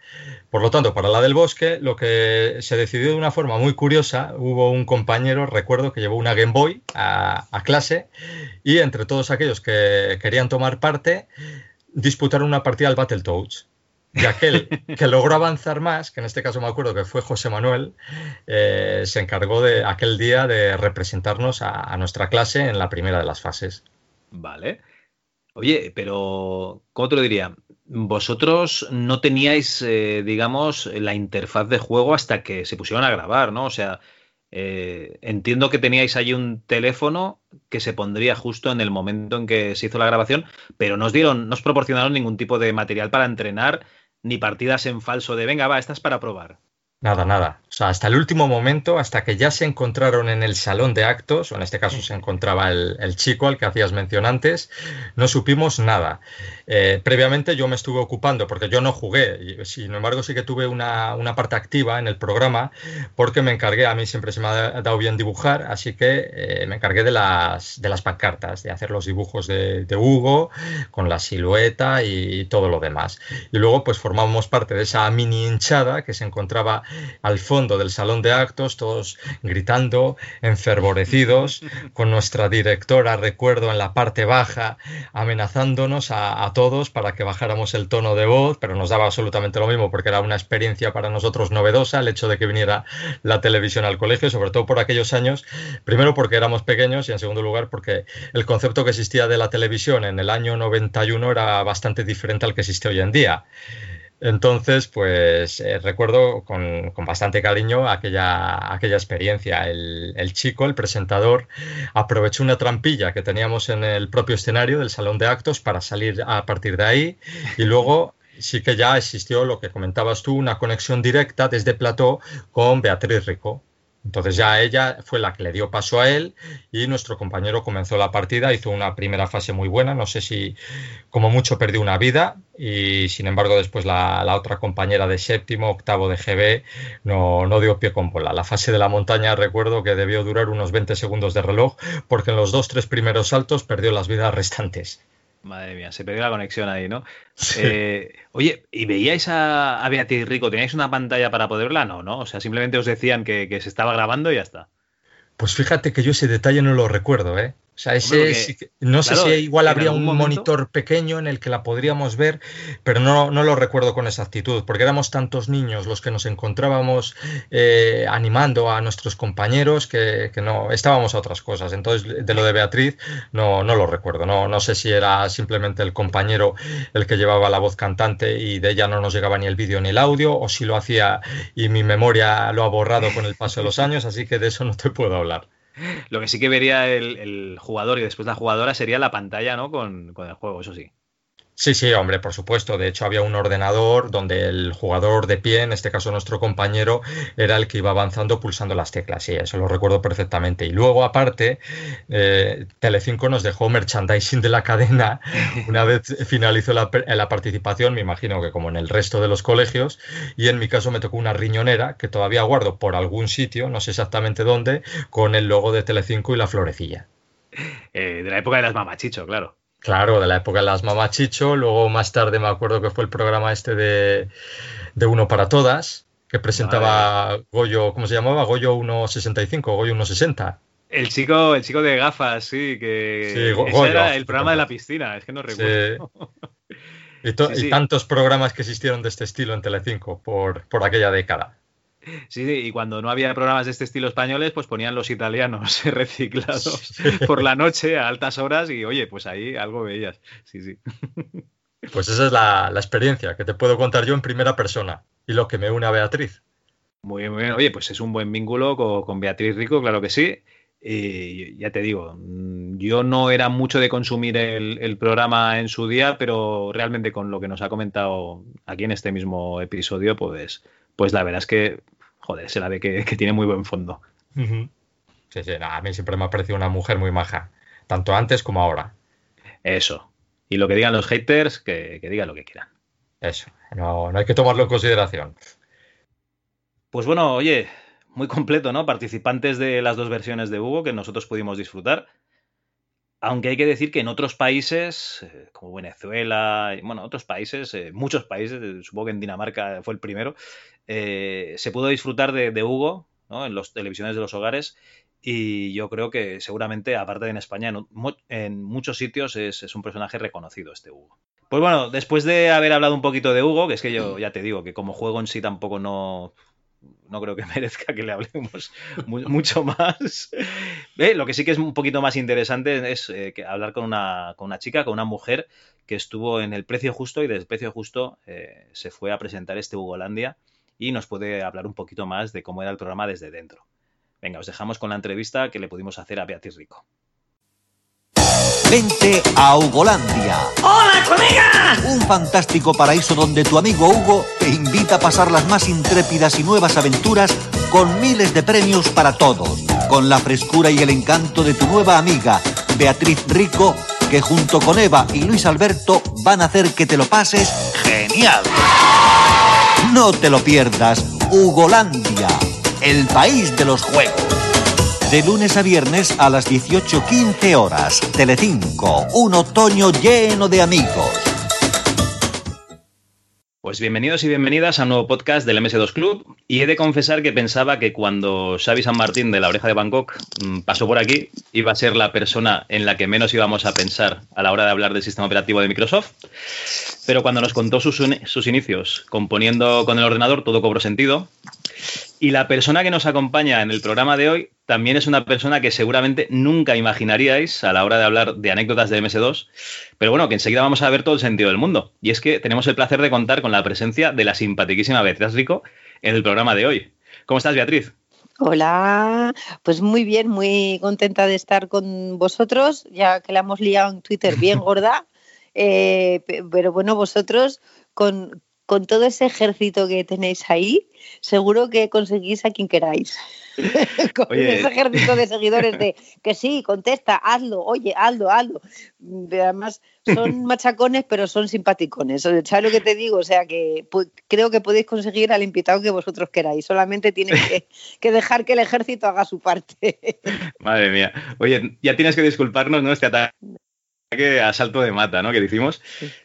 Por lo tanto, para la del bosque, lo que se decidió de una forma muy curiosa, hubo un compañero, recuerdo, que llevó una Game Boy a, a clase y entre todos aquellos que querían tomar parte, disputaron una partida al Battletoads y aquel que logró avanzar más, que en este caso me acuerdo que fue José Manuel, eh, se encargó de aquel día de representarnos a, nuestra clase en la primera de las fases. Vale. Oye, pero, ¿cómo te lo diría? Vosotros no teníais, eh, digamos, la interfaz de juego hasta que se pusieron a grabar, ¿no? O sea, eh, entiendo que teníais allí un teléfono que se pondría justo en el momento en que se hizo la grabación, pero no os dieron, no os proporcionaron ningún tipo de material para entrenar ni partidas en falso de venga, va, estas para probar. Nada, nada. O sea, hasta el último momento, hasta que ya se encontraron en el salón de actos, o en este caso se encontraba el, el chico al que hacías mención antes, no supimos nada. Eh, previamente yo me estuve ocupando, porque yo no jugué, sin embargo sí que tuve una, una, parte activa en el programa, porque me encargué, a mí siempre se me ha dado bien dibujar, así que eh, me encargué de las, de las pancartas, de hacer los dibujos de, de, Hugo, con la silueta y todo lo demás. Y luego pues formamos parte de esa mini hinchada que se encontraba al fondo del salón de actos, todos gritando, enfervorecidos, [LAUGHS] con nuestra directora, recuerdo, en la parte baja, amenazándonos a, a todos para que bajáramos el tono de voz, pero nos daba absolutamente lo mismo porque era una experiencia para nosotros novedosa el hecho de que viniera la televisión al colegio, sobre todo por aquellos años, primero porque éramos pequeños y en segundo lugar porque el concepto que existía de la televisión en el año 91 era bastante diferente al que existe hoy en día. Entonces, pues eh, recuerdo con, bastante cariño aquella, aquella experiencia. El, el, chico, el presentador, aprovechó una trampilla que teníamos en el propio escenario del salón de actos para salir a partir de ahí y luego sí que ya existió lo que comentabas tú, una conexión directa desde Plató con Beatriz Rico. Entonces ya ella fue la que le dio paso a él y nuestro compañero comenzó la partida, hizo una primera fase muy buena, no sé si como mucho perdió una vida y sin embargo después la, otra compañera de séptimo, octavo de GB no, no, dio pie con bola. La fase de la montaña recuerdo que debió durar unos 20 segundos de reloj porque en los dos, tres primeros saltos perdió las vidas restantes. Madre mía, se perdió la conexión ahí, ¿no? Sí. Eh, oye, ¿y veíais a, a, Beatriz Rico? ¿Teníais una pantalla para poder verla? No, ¿no? O sea, simplemente os decían que, que, se estaba grabando y ya está. Pues fíjate que yo ese detalle no lo recuerdo, ¿eh? O sea, ese, Hombre, porque, no sé claro, si igual habría un momento... monitor pequeño en el que la podríamos ver, pero no, no, lo recuerdo con exactitud, porque éramos tantos niños los que nos encontrábamos eh, animando a nuestros compañeros que, que, no estábamos a otras cosas. Entonces, de lo de Beatriz, no, no lo recuerdo. No, no sé si era simplemente el compañero el que llevaba la voz cantante y de ella no nos llegaba ni el vídeo ni el audio, o si lo hacía y mi memoria lo ha borrado con el paso de los años, así que de eso no te puedo hablar. Lo que sí que vería el, el, jugador y después la jugadora sería la pantalla, ¿no? Con, con, el juego, eso sí. Sí, sí, hombre, por supuesto. De hecho, había un ordenador donde el jugador de pie, en este caso nuestro compañero, era el que iba avanzando pulsando las teclas. Sí, eso lo recuerdo perfectamente. Y luego, aparte, eh, Telecinco nos dejó merchandising de la cadena. [LAUGHS] Una vez finalizó la, la, participación, me imagino que como en el resto de los colegios, y en mi caso me tocó una riñonera que todavía guardo por algún sitio, no sé exactamente dónde, con el logo de Telecinco y la florecilla. Eh, de la época de las mamachicho, claro. Claro, de la época de las mamachicho, luego más tarde me acuerdo que fue el programa este de, de Uno para Todas, que presentaba. Goyo, ¿cómo se llamaba? Goyo 165, Goyo 160. El chico, el chico de gafas, sí, que sí, Goyo, era el programa de la piscina, es que no recuerdo. Sí. Y, sí. y, tantos programas que existieron de este estilo en Telecinco por, por aquella década. Sí, y cuando no había programas de este estilo españoles, pues ponían los italianos [LAUGHS] reciclados por la noche a altas horas y oye, pues ahí algo veías. Sí, sí. Pues esa es la, la experiencia que te puedo contar yo en primera persona y lo que me une a Beatriz. Muy bien, muy bien. Oye, pues es un buen vínculo con, con Beatriz Rico, claro que sí. Y ya te digo, yo no era mucho de consumir el, el, programa en su día, pero realmente con lo que nos ha comentado aquí en este mismo episodio, pues, pues la verdad es que joder, se la ve que, que tiene muy buen fondo. Uh -huh. Sí, sí, no, a mí siempre me ha parecido una mujer muy maja, tanto antes como ahora. Eso. Y lo que digan los haters, que, que digan lo que quieran. Eso, no, no hay que tomarlo en consideración. Pues bueno, oye, muy completo, ¿no? Participantes de las dos versiones de Hugo que nosotros pudimos disfrutar. Aunque hay que decir que en otros países, eh, como Venezuela, y, bueno, otros países, eh, muchos países, eh, supongo que en Dinamarca fue el primero, se pudo disfrutar de, Hugo en las televisiones de los hogares y yo creo que seguramente, aparte de en España, en, muchos sitios es, un personaje reconocido este Hugo. Pues bueno, después de haber hablado un poquito de Hugo, que es que yo ya te digo que como juego en sí tampoco no, no creo que [LAUGHS] merezca que le hablemos mucho más. Lo que sí que es un poquito más interesante es eh, hablar con una, con una, chica, con una mujer que estuvo en el precio justo y desde el precio justo eh, se fue a presentar este Hugolandia y nos puede hablar un poquito más de cómo era el programa desde dentro. Venga, os dejamos con la entrevista que le pudimos hacer a Beatriz Rico. Vente a Hugolandia. ¡Hola, colega! Un fantástico paraíso donde tu amigo Hugo te invita a pasar las más intrépidas y nuevas aventuras con miles de premios para todos. Con la frescura y el encanto de tu nueva amiga, Beatriz Rico, que junto con Eva y Luis Alberto van a hacer que te lo pases genial. No te lo pierdas, Hugolandia, el país de los juegos. De lunes a viernes a las 18.15 horas. Telecinco, un otoño lleno de amigos. Pues bienvenidos y bienvenidas a un nuevo podcast del MS2 Club. Y he de confesar que pensaba que cuando Xavi San Martín de la Oreja de Bangkok mm, pasó por aquí, iba a ser la persona en la que menos íbamos a pensar a la hora de hablar del sistema operativo de Microsoft. Pero cuando nos contó sus, sus inicios componiendo con el ordenador, todo cobró sentido. Y la persona que nos acompaña en el programa de hoy también es una persona que seguramente nunca imaginaríais a la hora de hablar de anécdotas de MS2, pero bueno, que enseguida vamos a ver todo el sentido del mundo. Y es que tenemos el placer de contar con la presencia de la simpaticísima Beatriz Rico en el programa de hoy. ¿Cómo estás, Beatriz? Hola, pues muy bien, muy contenta de estar con vosotros, ya que la hemos liado en Twitter bien [LAUGHS] gorda. Eh, pero bueno, vosotros con, con todo ese ejército que tenéis ahí, seguro que conseguís a quien queráis. [LAUGHS] con ese ejército de seguidores de que sí, contesta, hazlo, oye, hazlo, hazlo. Además, son [LAUGHS] machacones, pero son simpaticones. ¿Sabes lo que te digo? O sea, que creo que podéis conseguir al invitado que vosotros queráis. Solamente tienes [LAUGHS] que, dejar que el ejército haga su parte. Madre mía. Oye, ya tienes que disculparnos, ¿no? Este ataque que a salto de mata, ¿no? Que decimos.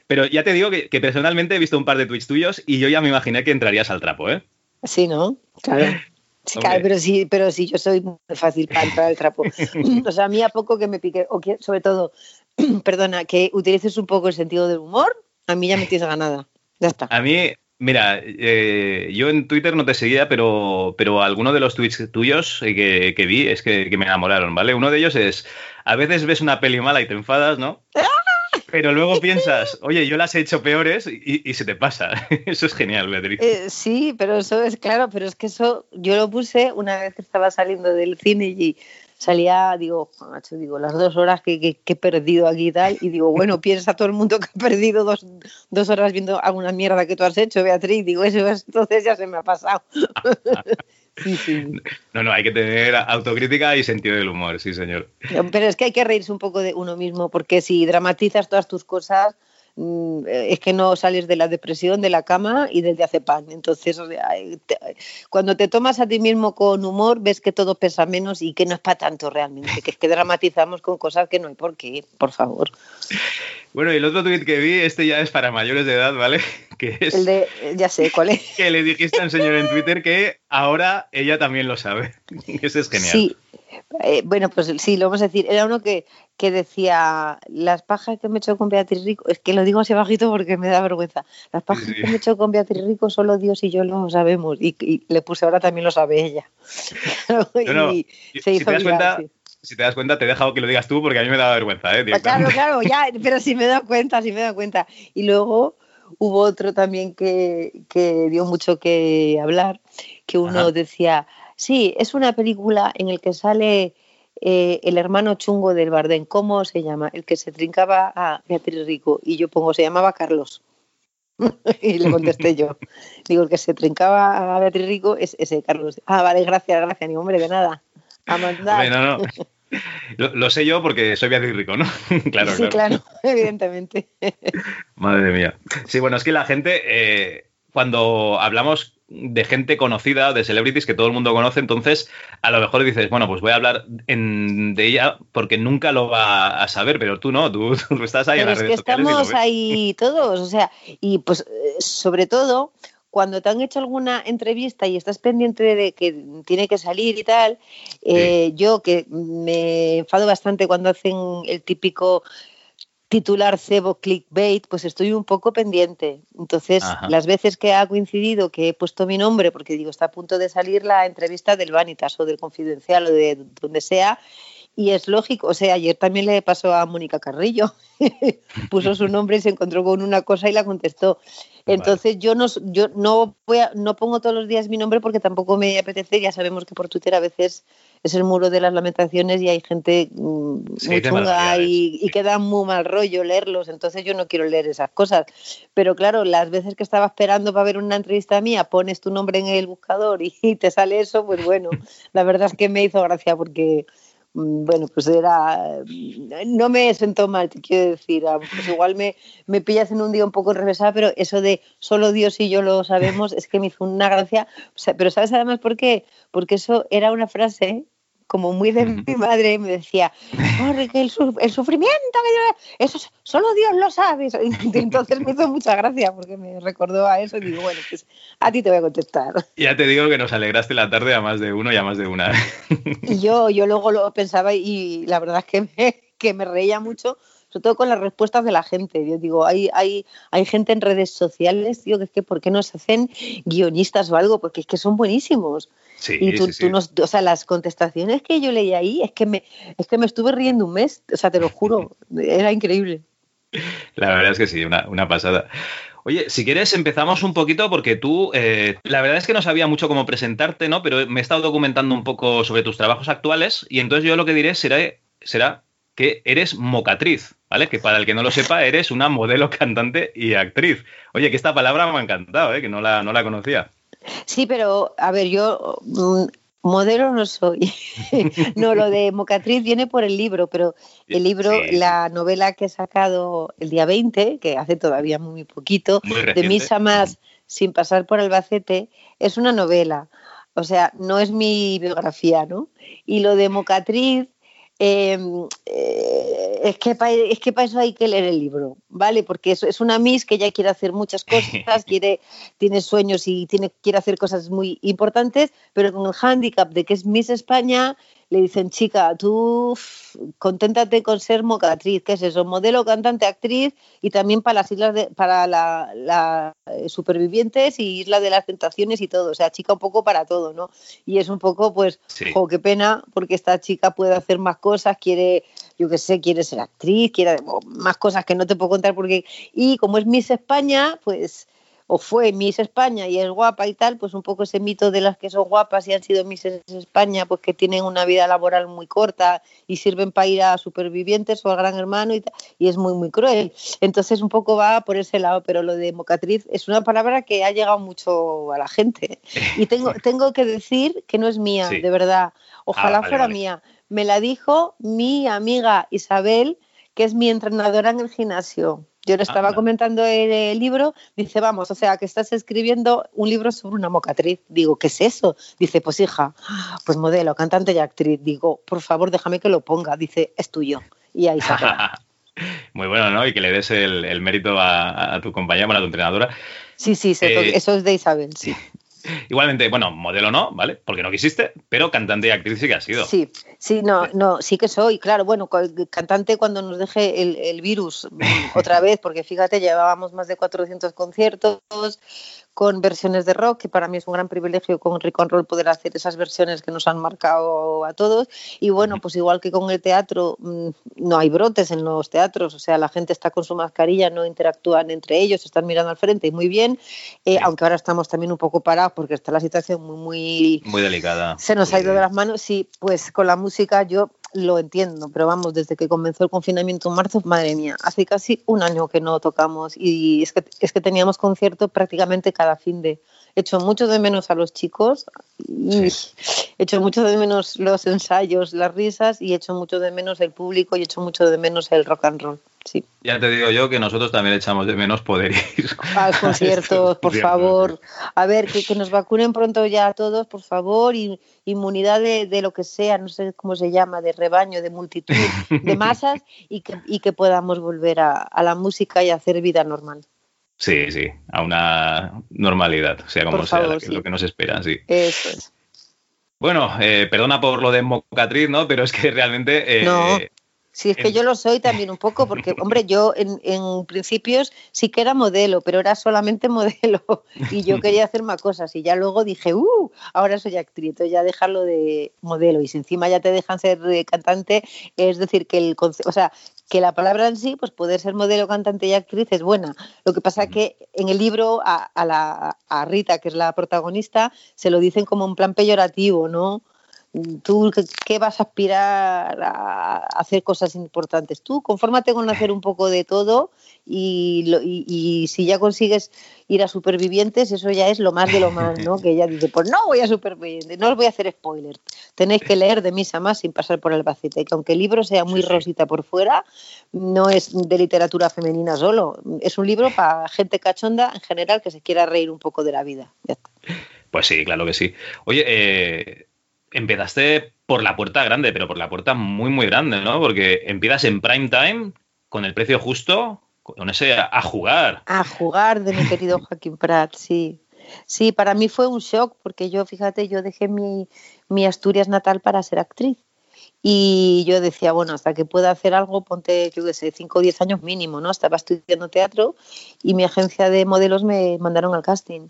Pero ya te digo que, personalmente he visto un par de tweets tuyos y yo ya me imaginé que entrarías al trapo, ¿eh? Sí, ¿no? Claro. Sí, claro, pero sí, pero sí, yo soy muy fácil para entrar al trapo. [LAUGHS] o sea, a mí a poco que me pique, o que, sobre todo, [CLEARS THROAT] perdona, que utilices un poco el sentido del humor, a mí ya me tienes ganada. Ya está. A mí, Mira, eh, yo en Twitter no te seguía, pero, pero algunos de los tweets tuyos que, que vi es que, que, me enamoraron, ¿vale? Uno de ellos es, a veces ves una peli mala y te enfadas, ¿no? Pero luego piensas, oye, yo las he hecho peores y, se te pasa. [LAUGHS] Eso es genial, Beatriz. Eh, sí, pero eso es claro, pero es que eso yo lo puse una vez que estaba saliendo del cine y salía, digo, macho, digo, las dos horas que, he perdido aquí y tal, y digo, bueno, [LAUGHS] piensa todo el mundo que ha perdido dos, dos horas viendo alguna mierda que tú has hecho, Beatriz, digo, eso entonces ya se me ha pasado. [LAUGHS] sí, sí. [LAUGHS] No, no, hay que tener autocrítica y sentido del humor, sí, señor. Pero es que hay que reírse un poco de uno mismo, porque si dramatizas todas tus cosas, Mm, es que no sales de la depresión, de la cama y del diazepam. Entonces, cuando te tomas a ti mismo con humor, ves que todo pesa menos y que no es para tanto realmente, que es que dramatizamos con cosas que no hay por qué, por favor. Bueno, y el otro tweet que vi, este ya es para mayores de edad, ¿vale? [LAUGHS] Que es. El de. Ya sé cuál es. Que le dijiste a un señor en Twitter que ahora ella también lo sabe. [LAUGHS] Eso es genial. Sí. Eh, bueno, pues sí, lo vamos a decir. Era uno que, que decía: Las pajas que me he hecho con Beatriz Rico. Es que lo digo así bajito porque me da vergüenza. Las pajas que me he hecho con Beatriz Rico, solo Dios y yo lo sabemos. Y, le puse ahora también lo sabe ella. [LAUGHS] no, y se hizo si si te das cuenta, te he dejado que lo digas tú porque a mí me da vergüenza, ¿eh? Claro, claro, ya, [LAUGHS] pero sí me da cuenta, sí me da cuenta. Y luego hubo otro también que, dio mucho que hablar, que uno decía, sí, es una película en el que sale eh, el hermano chungo del Bardén, ¿cómo se llama? El que se trincaba a Beatriz Rico, y yo pongo, se llamaba Carlos. [LAUGHS] y le contesté yo. [LAUGHS] Digo, el que se trincaba a Beatriz Rico es ese Carlos. Ah, vale, gracias, gracias. Ni hombre, de nada. A mandar. no, no. Lo, sé yo porque soy Beatriz Rico, ¿no? [LAUGHS] claro, sí, claro, [LAUGHS] evidentemente. Madre mía. Sí, bueno, es que la gente, eh, cuando hablamos de gente conocida, de celebrities que todo el mundo conoce, entonces a lo mejor dices, bueno, pues voy a hablar de ella porque nunca lo va a saber, pero tú no, tú, [LAUGHS] estás ahí en las redes es que estamos ahí todos, o sea, y pues eh, sobre todo cuando te han hecho alguna entrevista y estás pendiente de que tiene que salir y tal, eh, yo que me enfado bastante cuando hacen el típico titular cebo clickbait, pues estoy un poco pendiente. Entonces, las veces que ha coincidido que he puesto mi nombre, porque digo, está a punto de salir la entrevista del Vanitas o del Confidencial o de donde sea, y es lógico, o sea, ayer también le pasó a Mónica Carrillo, [LAUGHS] puso su nombre y se encontró con una cosa y la contestó. Entonces yo no yo no voy no pongo todos los días mi nombre porque tampoco me apetece, ya sabemos que por Twitter a veces es el muro de las lamentaciones y hay gente mm, muy chunga y, y que da muy mal rollo leerlos, entonces yo no quiero leer esas cosas. Pero claro, las veces que estaba esperando para ver una entrevista mía, pones tu nombre en el buscador y [LAUGHS] te sale eso, pues bueno, la verdad es que me hizo gracia porque bueno, pues era, no me sentó mal, te quiero decir, ah, pues igual me, me pillas en un día un poco enrevesada, pero eso de solo Dios y yo lo sabemos es que me hizo una gracia, pero ¿sabes además por qué? Porque eso era una frase como muy de mi madre, me decía, el, sufrimiento, eso solo Dios lo sabe. entonces me hizo mucha gracia porque me recordó a eso y digo, bueno, pues a ti te voy a contestar. Ya te digo que nos alegraste la tarde a más de uno y a más de una. Y yo, yo luego lo pensaba y la verdad es que me, que me reía mucho sobre todo con las respuestas de la gente. Yo digo, hay, hay, hay gente en redes sociales, tío, que es que ¿por qué no se hacen guionistas o algo? Porque es que son buenísimos. Y tú, tú o sea, las contestaciones que yo leí ahí es que me, es que me estuve riendo un mes, o sea, te lo juro, [LAUGHS] era increíble. La verdad es que sí, una, una pasada. Oye, si quieres empezamos un poquito porque tú, eh, la verdad es que no sabía mucho cómo presentarte, ¿no? Pero me he estado documentando un poco sobre tus trabajos actuales y entonces yo lo que diré será, será que eres mocatriz, ¿vale? Que para el que no lo sepa, eres una modelo, [LAUGHS] cantante y actriz. Oye, que esta palabra me ha encantado, ¿eh? Que no la, no la conocía. Sí, pero a ver, yo mm, modelo no soy. [LAUGHS] no, lo de mocatriz viene por el libro, pero el libro, la novela que he sacado el día 20, que hace todavía muy poquito, de Misa Más sin pasar por Albacete, es una novela. O sea, no es mi biografía, ¿no? Y lo de mocatriz Em, eh, es, que es que para eso hay que leer el libro, ¿vale? Porque eso es una Miss que ya quiere hacer muchas cosas, [LAUGHS] quiere, tiene sueños y tiene, quiere hacer cosas muy importantes, pero con el hándicap de que es Miss España, le dicen, chica, tú conténtate con ser mocatriz, ¿qué es eso? Modelo, cantante, actriz y también para las islas, de, para la, eh, supervivientes y Isla de las Tentaciones y todo, o sea, chica un poco para todo, ¿no? Y es un poco, pues, qué pena, porque esta chica puede hacer más cosas, quiere, yo qué sé, quiere ser actriz, quiere más cosas que no te puedo contar porque, y como es Miss España, pues o fue Miss España y es guapa y tal, pues un poco ese mito de las que son guapas y han sido Miss España, pues que tienen una vida laboral muy corta y sirven para ir a supervivientes o al gran hermano y, y es muy, muy cruel. Entonces un poco va por ese lado, pero lo de mocatriz es una palabra que ha llegado mucho a la gente. Y tengo, [LAUGHS] tengo que decir que no es mía, de verdad. Ojalá ah, fuera mía. Me la dijo mi amiga Isabel, que es mi entrenadora en el gimnasio. Yo le estaba comentando el, libro, dice, vamos, o sea, que estás escribiendo un libro sobre una mocatriz. Digo, ¿qué es eso? Dice, pues hija, pues modelo, cantante y actriz. Digo, por favor, déjame que lo ponga. Dice, es tuyo. Y ahí se [LAUGHS] Muy bueno, ¿no? Y que le des el, mérito a, tu compañera, a tu entrenadora. Sí, sí, eh, eso es de Isabel, sí. Igualmente, bueno, modelo no, ¿vale? Porque no quisiste, pero cantante y actriz sí que has sido. Sí, sí, no, no, sí que soy, claro, bueno, cantante cuando nos deje el, el virus [LAUGHS] otra vez, porque fíjate, llevábamos más de 400 conciertos, con versiones de rock, que para mí es un gran privilegio con Rick and Roll poder hacer esas versiones que nos han marcado a todos. Y bueno, pues igual que con el teatro, mm, no hay brotes en los teatros, o sea, la gente está con su mascarilla, no interactúan entre ellos, están mirando al frente y muy bien, eh, aunque ahora estamos también un poco parados porque está la situación muy, muy... Muy delicada. Se nos ha ido de las manos, sí, pues con la música yo lo entiendo, pero vamos, desde que comenzó el confinamiento en marzo, madre mía, hace casi un año que no tocamos y es que, es que teníamos concierto prácticamente cada fin de... He hecho mucho de menos a los chicos, y he hecho mucho de menos los ensayos, las risas y he hecho mucho de menos el público y he hecho mucho de menos el rock and roll. sí. Ya te digo yo que nosotros también echamos de menos poder ir [LAUGHS] a conciertos, [LAUGHS] por favor. A ver, que, nos vacunen pronto ya a todos, por favor, y inmunidad de, lo que sea, no sé cómo se llama, de rebaño, de multitud, de masas, [LAUGHS] y que, y que podamos volver a, la música y a hacer vida normal. Sí, sí, a una normalidad, sea como sea, lo que nos espera, sí. Eso es. Bueno, eh, perdona por lo de mocatriz, ¿no? Pero es que realmente eh, Sí, es que yo lo soy también un poco, porque, [LAUGHS] hombre, yo en, en, principios sí que era modelo, pero era solamente modelo y yo quería hacer más cosas y ya luego dije, uh, ahora soy actriz, entonces ya dejarlo de modelo y si encima ya te dejan ser cantante, es decir, que el o sea, que la palabra en sí, pues poder ser modelo, cantante y actriz es buena. Lo que pasa es que en el libro a, a, la, a Rita, que es la protagonista, se lo dicen como un plan peyorativo, ¿no? Tú qué vas a aspirar a hacer cosas importantes. Tú confórmate con hacer un poco de todo y, si ya consigues ir a supervivientes, eso ya es lo más de lo más, ¿no? [LAUGHS] Que ella dice, pues no voy a supervivientes, no os voy a hacer spoiler. Tenéis que leer de misa más sin pasar por el bacete. Que aunque el libro sea muy rosita por fuera, no es de literatura femenina solo. Es un libro para gente cachonda en general que se quiera reír un poco de la vida. Pues sí, claro que sí. Oye, eh, empezaste por la puerta grande, pero por la puerta muy, muy grande, ¿no? Porque empiezas en prime time, con el precio justo, con ese a, jugar. A jugar de mi querido [LAUGHS] Joaquín Prat, sí. Sí, para mí fue un shock, porque yo, fíjate, yo dejé mi, mi Asturias natal para ser actriz. Y yo decía, bueno, hasta que pueda hacer algo, ponte, yo qué sé, 5 o 10 años mínimo, ¿no? Estaba estudiando teatro y mi agencia de modelos me mandaron al casting.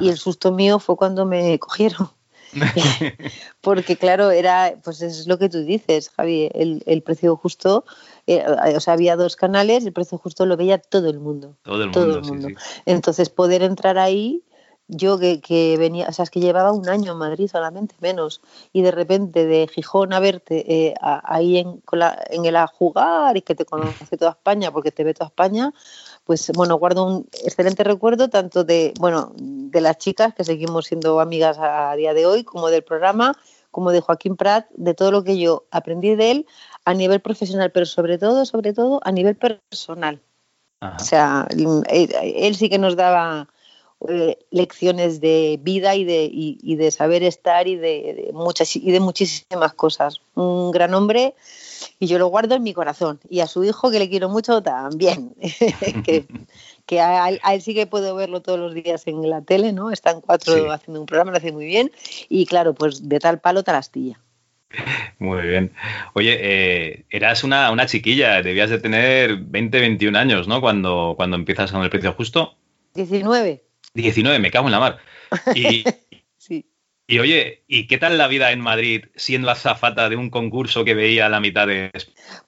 Y el susto mío fue cuando me cogieron. [LAUGHS] Porque claro, era, pues es lo que tú dices, Javi, el, precio justo, eh, o sea, había dos canales, el precio justo lo veía todo el mundo. Todo el mundo. Entonces, poder entrar ahí, yo que, venía, o sea, es que llevaba un año en Madrid solamente, menos, y de repente de Gijón a verte eh, ahí en, en el a jugar y que te conoce toda España, porque te ve toda España, pues bueno, guardo un excelente recuerdo tanto de, bueno, de las chicas que seguimos siendo amigas a día de hoy, como del programa, como de Joaquín Prat, de todo lo que yo aprendí de él a nivel profesional, pero sobre todo, sobre todo a nivel personal. O sea, él, sí que nos daba eh, lecciones de vida y de, y, de saber estar y de, muchas y de muchísimas cosas. Un gran hombre y yo lo guardo en mi corazón. Y a su hijo, que le quiero mucho, también. [LAUGHS] que, que a, él sí que puedo verlo todos los días en la tele, ¿no? Están cuatro haciendo un programa, lo hace muy bien. Y claro, pues de tal palo, tal astilla. Muy bien. Oye, eh, eras una, una, chiquilla, debías de tener 20, 21 años, ¿no? Cuando, cuando empiezas con el precio justo. 19. 19, me cago en la mar. Y, [LAUGHS] Y oye, ¿y qué tal la vida en Madrid siendo azafata de un concurso que veía a la mitad de...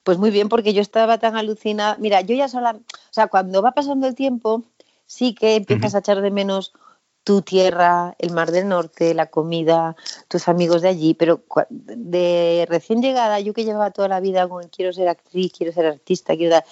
Pues muy bien, porque yo estaba tan alucinada. Mira, yo ya sola, o sea, cuando va pasando el tiempo, sí que empiezas a echar de menos tu tierra, el Mar del Norte, la comida, tus amigos de allí, pero de recién llegada, yo que llevaba toda la vida con quiero ser actriz, quiero ser artista, quiero dar,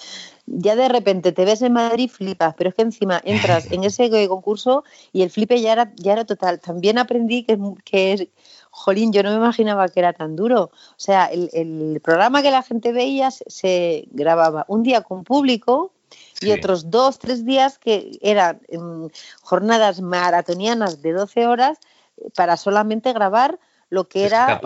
ya de repente te ves en Madrid, flipas, pero es que encima entras en ese [LAUGHS] concurso y el flipe ya era, ya era total. También aprendí que, que jolín, yo no me imaginaba que era tan duro. O sea, el, el programa que la gente veía se grababa un día con público, y otros dos, tres días que eran em, jornadas maratonianas de 12 horas eh, para solamente grabar lo que era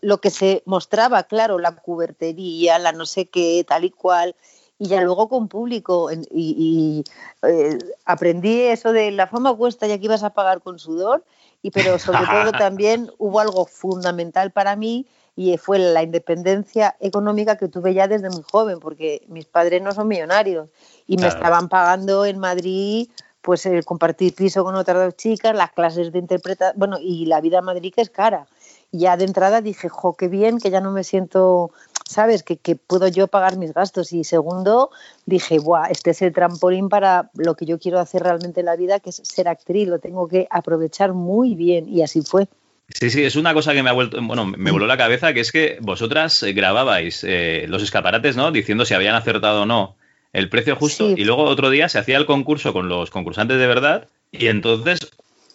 lo, que se mostraba, claro, la cubertería, la no sé qué, tal y cual, y ya luego con público. Y, eh, aprendí eso de la fama cuesta y aquí vas a pagar con sudor, y pero sobre todo [LAUGHS] también hubo algo fundamental para mí y fue la independencia económica que tuve ya desde muy joven, porque mis padres no son millonarios y me estaban pagando en Madrid pues el compartir piso con otras dos chicas, las clases de interpretación, bueno, y la vida en Madrid que es cara. Y ya de entrada dije, jo, qué bien, que ya no me siento, ¿sabes? Que, que puedo yo pagar mis gastos. Y segundo, dije, Buah, este es el trampolín para lo que yo quiero hacer realmente en la vida, que es ser actriz, lo tengo que aprovechar muy bien. Y así fue. Sí, sí, es una cosa que me ha vuelto, bueno, me voló la cabeza, que es que vosotras eh, grababais eh, los escaparates, ¿no? Diciendo si habían acertado o no el precio justo, y luego otro día se hacía el concurso con los concursantes de verdad, y entonces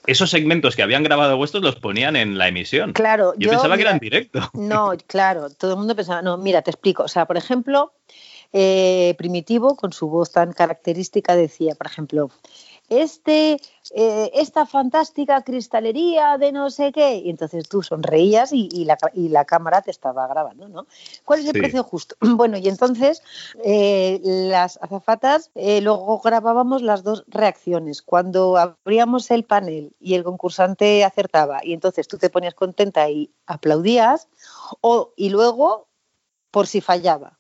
esos segmentos que habían grabado vuestros los ponían en la emisión. Claro, yo, pensaba que eran directo. No, claro, todo el mundo pensaba, no, mira, te explico. O sea, por ejemplo, eh, Primitivo, con su voz tan característica, decía, por ejemplo, este, eh, esta fantástica cristalería de no sé qué. Y entonces tú sonreías y, la, y la, cámara te estaba grabando, ¿no? ¿Cuál es el precio justo? [CLEARS THROAT] Bueno, y entonces eh, las azafatas eh, luego grabábamos las dos reacciones. Cuando abríamos el panel y el concursante acertaba y entonces tú te ponías contenta y aplaudías, o, y luego por si fallaba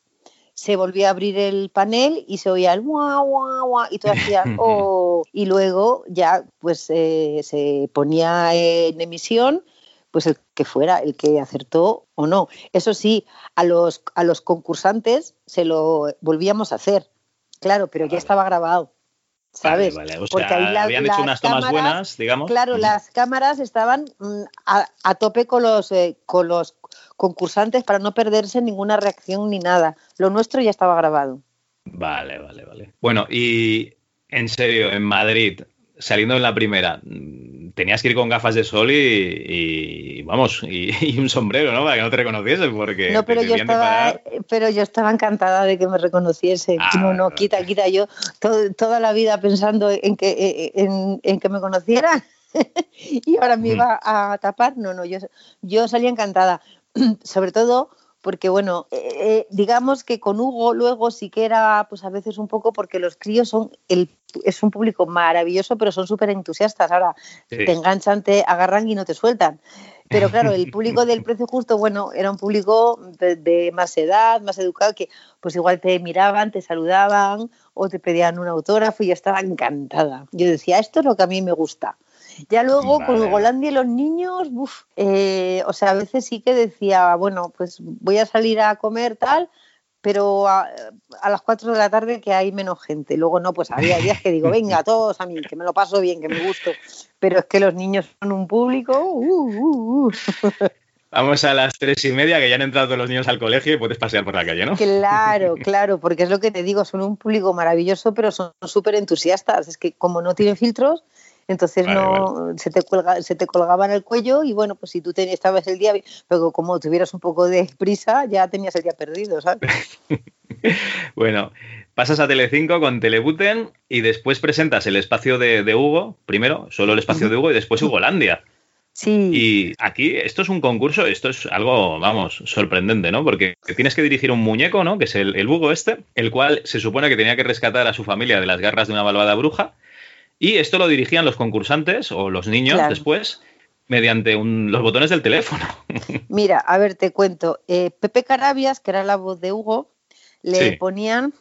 se volvía a abrir el panel y se oía el guau, guau, guau, y todo hacía [LAUGHS] oh, y luego ya pues eh, se ponía en emisión pues el que fuera, el que acertó o no. Eso sí, a los, a los concursantes se lo volvíamos a hacer, claro, pero ya estaba grabado. ¿Sabes? Porque ahí habían hecho unas tomas buenas, digamos. Claro, las cámaras estaban mm, a, tope con los, eh, con los concursantes para no perderse ninguna reacción ni nada. Lo nuestro ya estaba grabado. Vale, vale, vale. Bueno, y en serio, en Madrid, saliendo en la primera, tenías que ir con gafas de sol y, vamos, [LAUGHS] y, un sombrero, ¿no? Para que no te reconociesen, porque... No, pero, yo estaba, pero yo estaba encantada de que me reconociese. Ah, no, no, quita, quita. Yo toda la vida pensando en que, en, en que me conocieran [LAUGHS] y ahora me mm. iba a tapar. No, no, yo, yo salía encantada. [CLEARS THROAT] sobre todo porque bueno, eh, eh, digamos que con Hugo luego sí que era pues a veces un poco porque los críos son el es un público maravilloso, pero son súper entusiastas. Ahora te enganchan, te agarran y no te sueltan. Pero claro, el público del precio justo, bueno, era un público de, más edad, más educado, que pues igual te miraban, te saludaban o te pedían un autógrafo y yo estaba encantada. Yo decía, esto es lo que a mí me gusta. Ya luego con Golandia y los niños, eh, o sea, a veces sí que decía, bueno, pues voy a salir a comer tal, pero a, las 4 de la tarde que hay menos gente. Luego no, pues había días que digo, venga, todos a mí, que me lo paso bien, que me gusto. Pero es que los niños son un público. Uh, uh, uh. [LAUGHS] Vamos a las tres y media, que ya han entrado todos los niños al colegio y puedes pasear por la calle, ¿no? Claro, [LAUGHS] claro, porque es lo que te digo, son un público maravilloso, pero son súper entusiastas. Es que como no tienen filtros, entonces no se te cuelga, se te colgaba en el cuello y bueno, pues si tú tenías, estabas el día, pero como tuvieras un poco de prisa, ya tenías el día perdido, ¿sabes? [LAUGHS] bueno, pasas a Telecinco con Telebuten y después presentas el espacio de, Hugo, primero, solo el espacio de Hugo y después Hugolandia. Sí. Y aquí, esto es un concurso, esto es algo, vamos, sorprendente, ¿no? Porque tienes que dirigir un muñeco, ¿no? Que es el, el Hugo este, el cual se supone que tenía que rescatar a su familia de las garras de una malvada bruja y esto lo dirigían los concursantes o los niños después mediante los botones del teléfono. [LAUGHS] Mira, a ver, te cuento. Eh, Pepe Carabias, que era la voz de Hugo, le ponían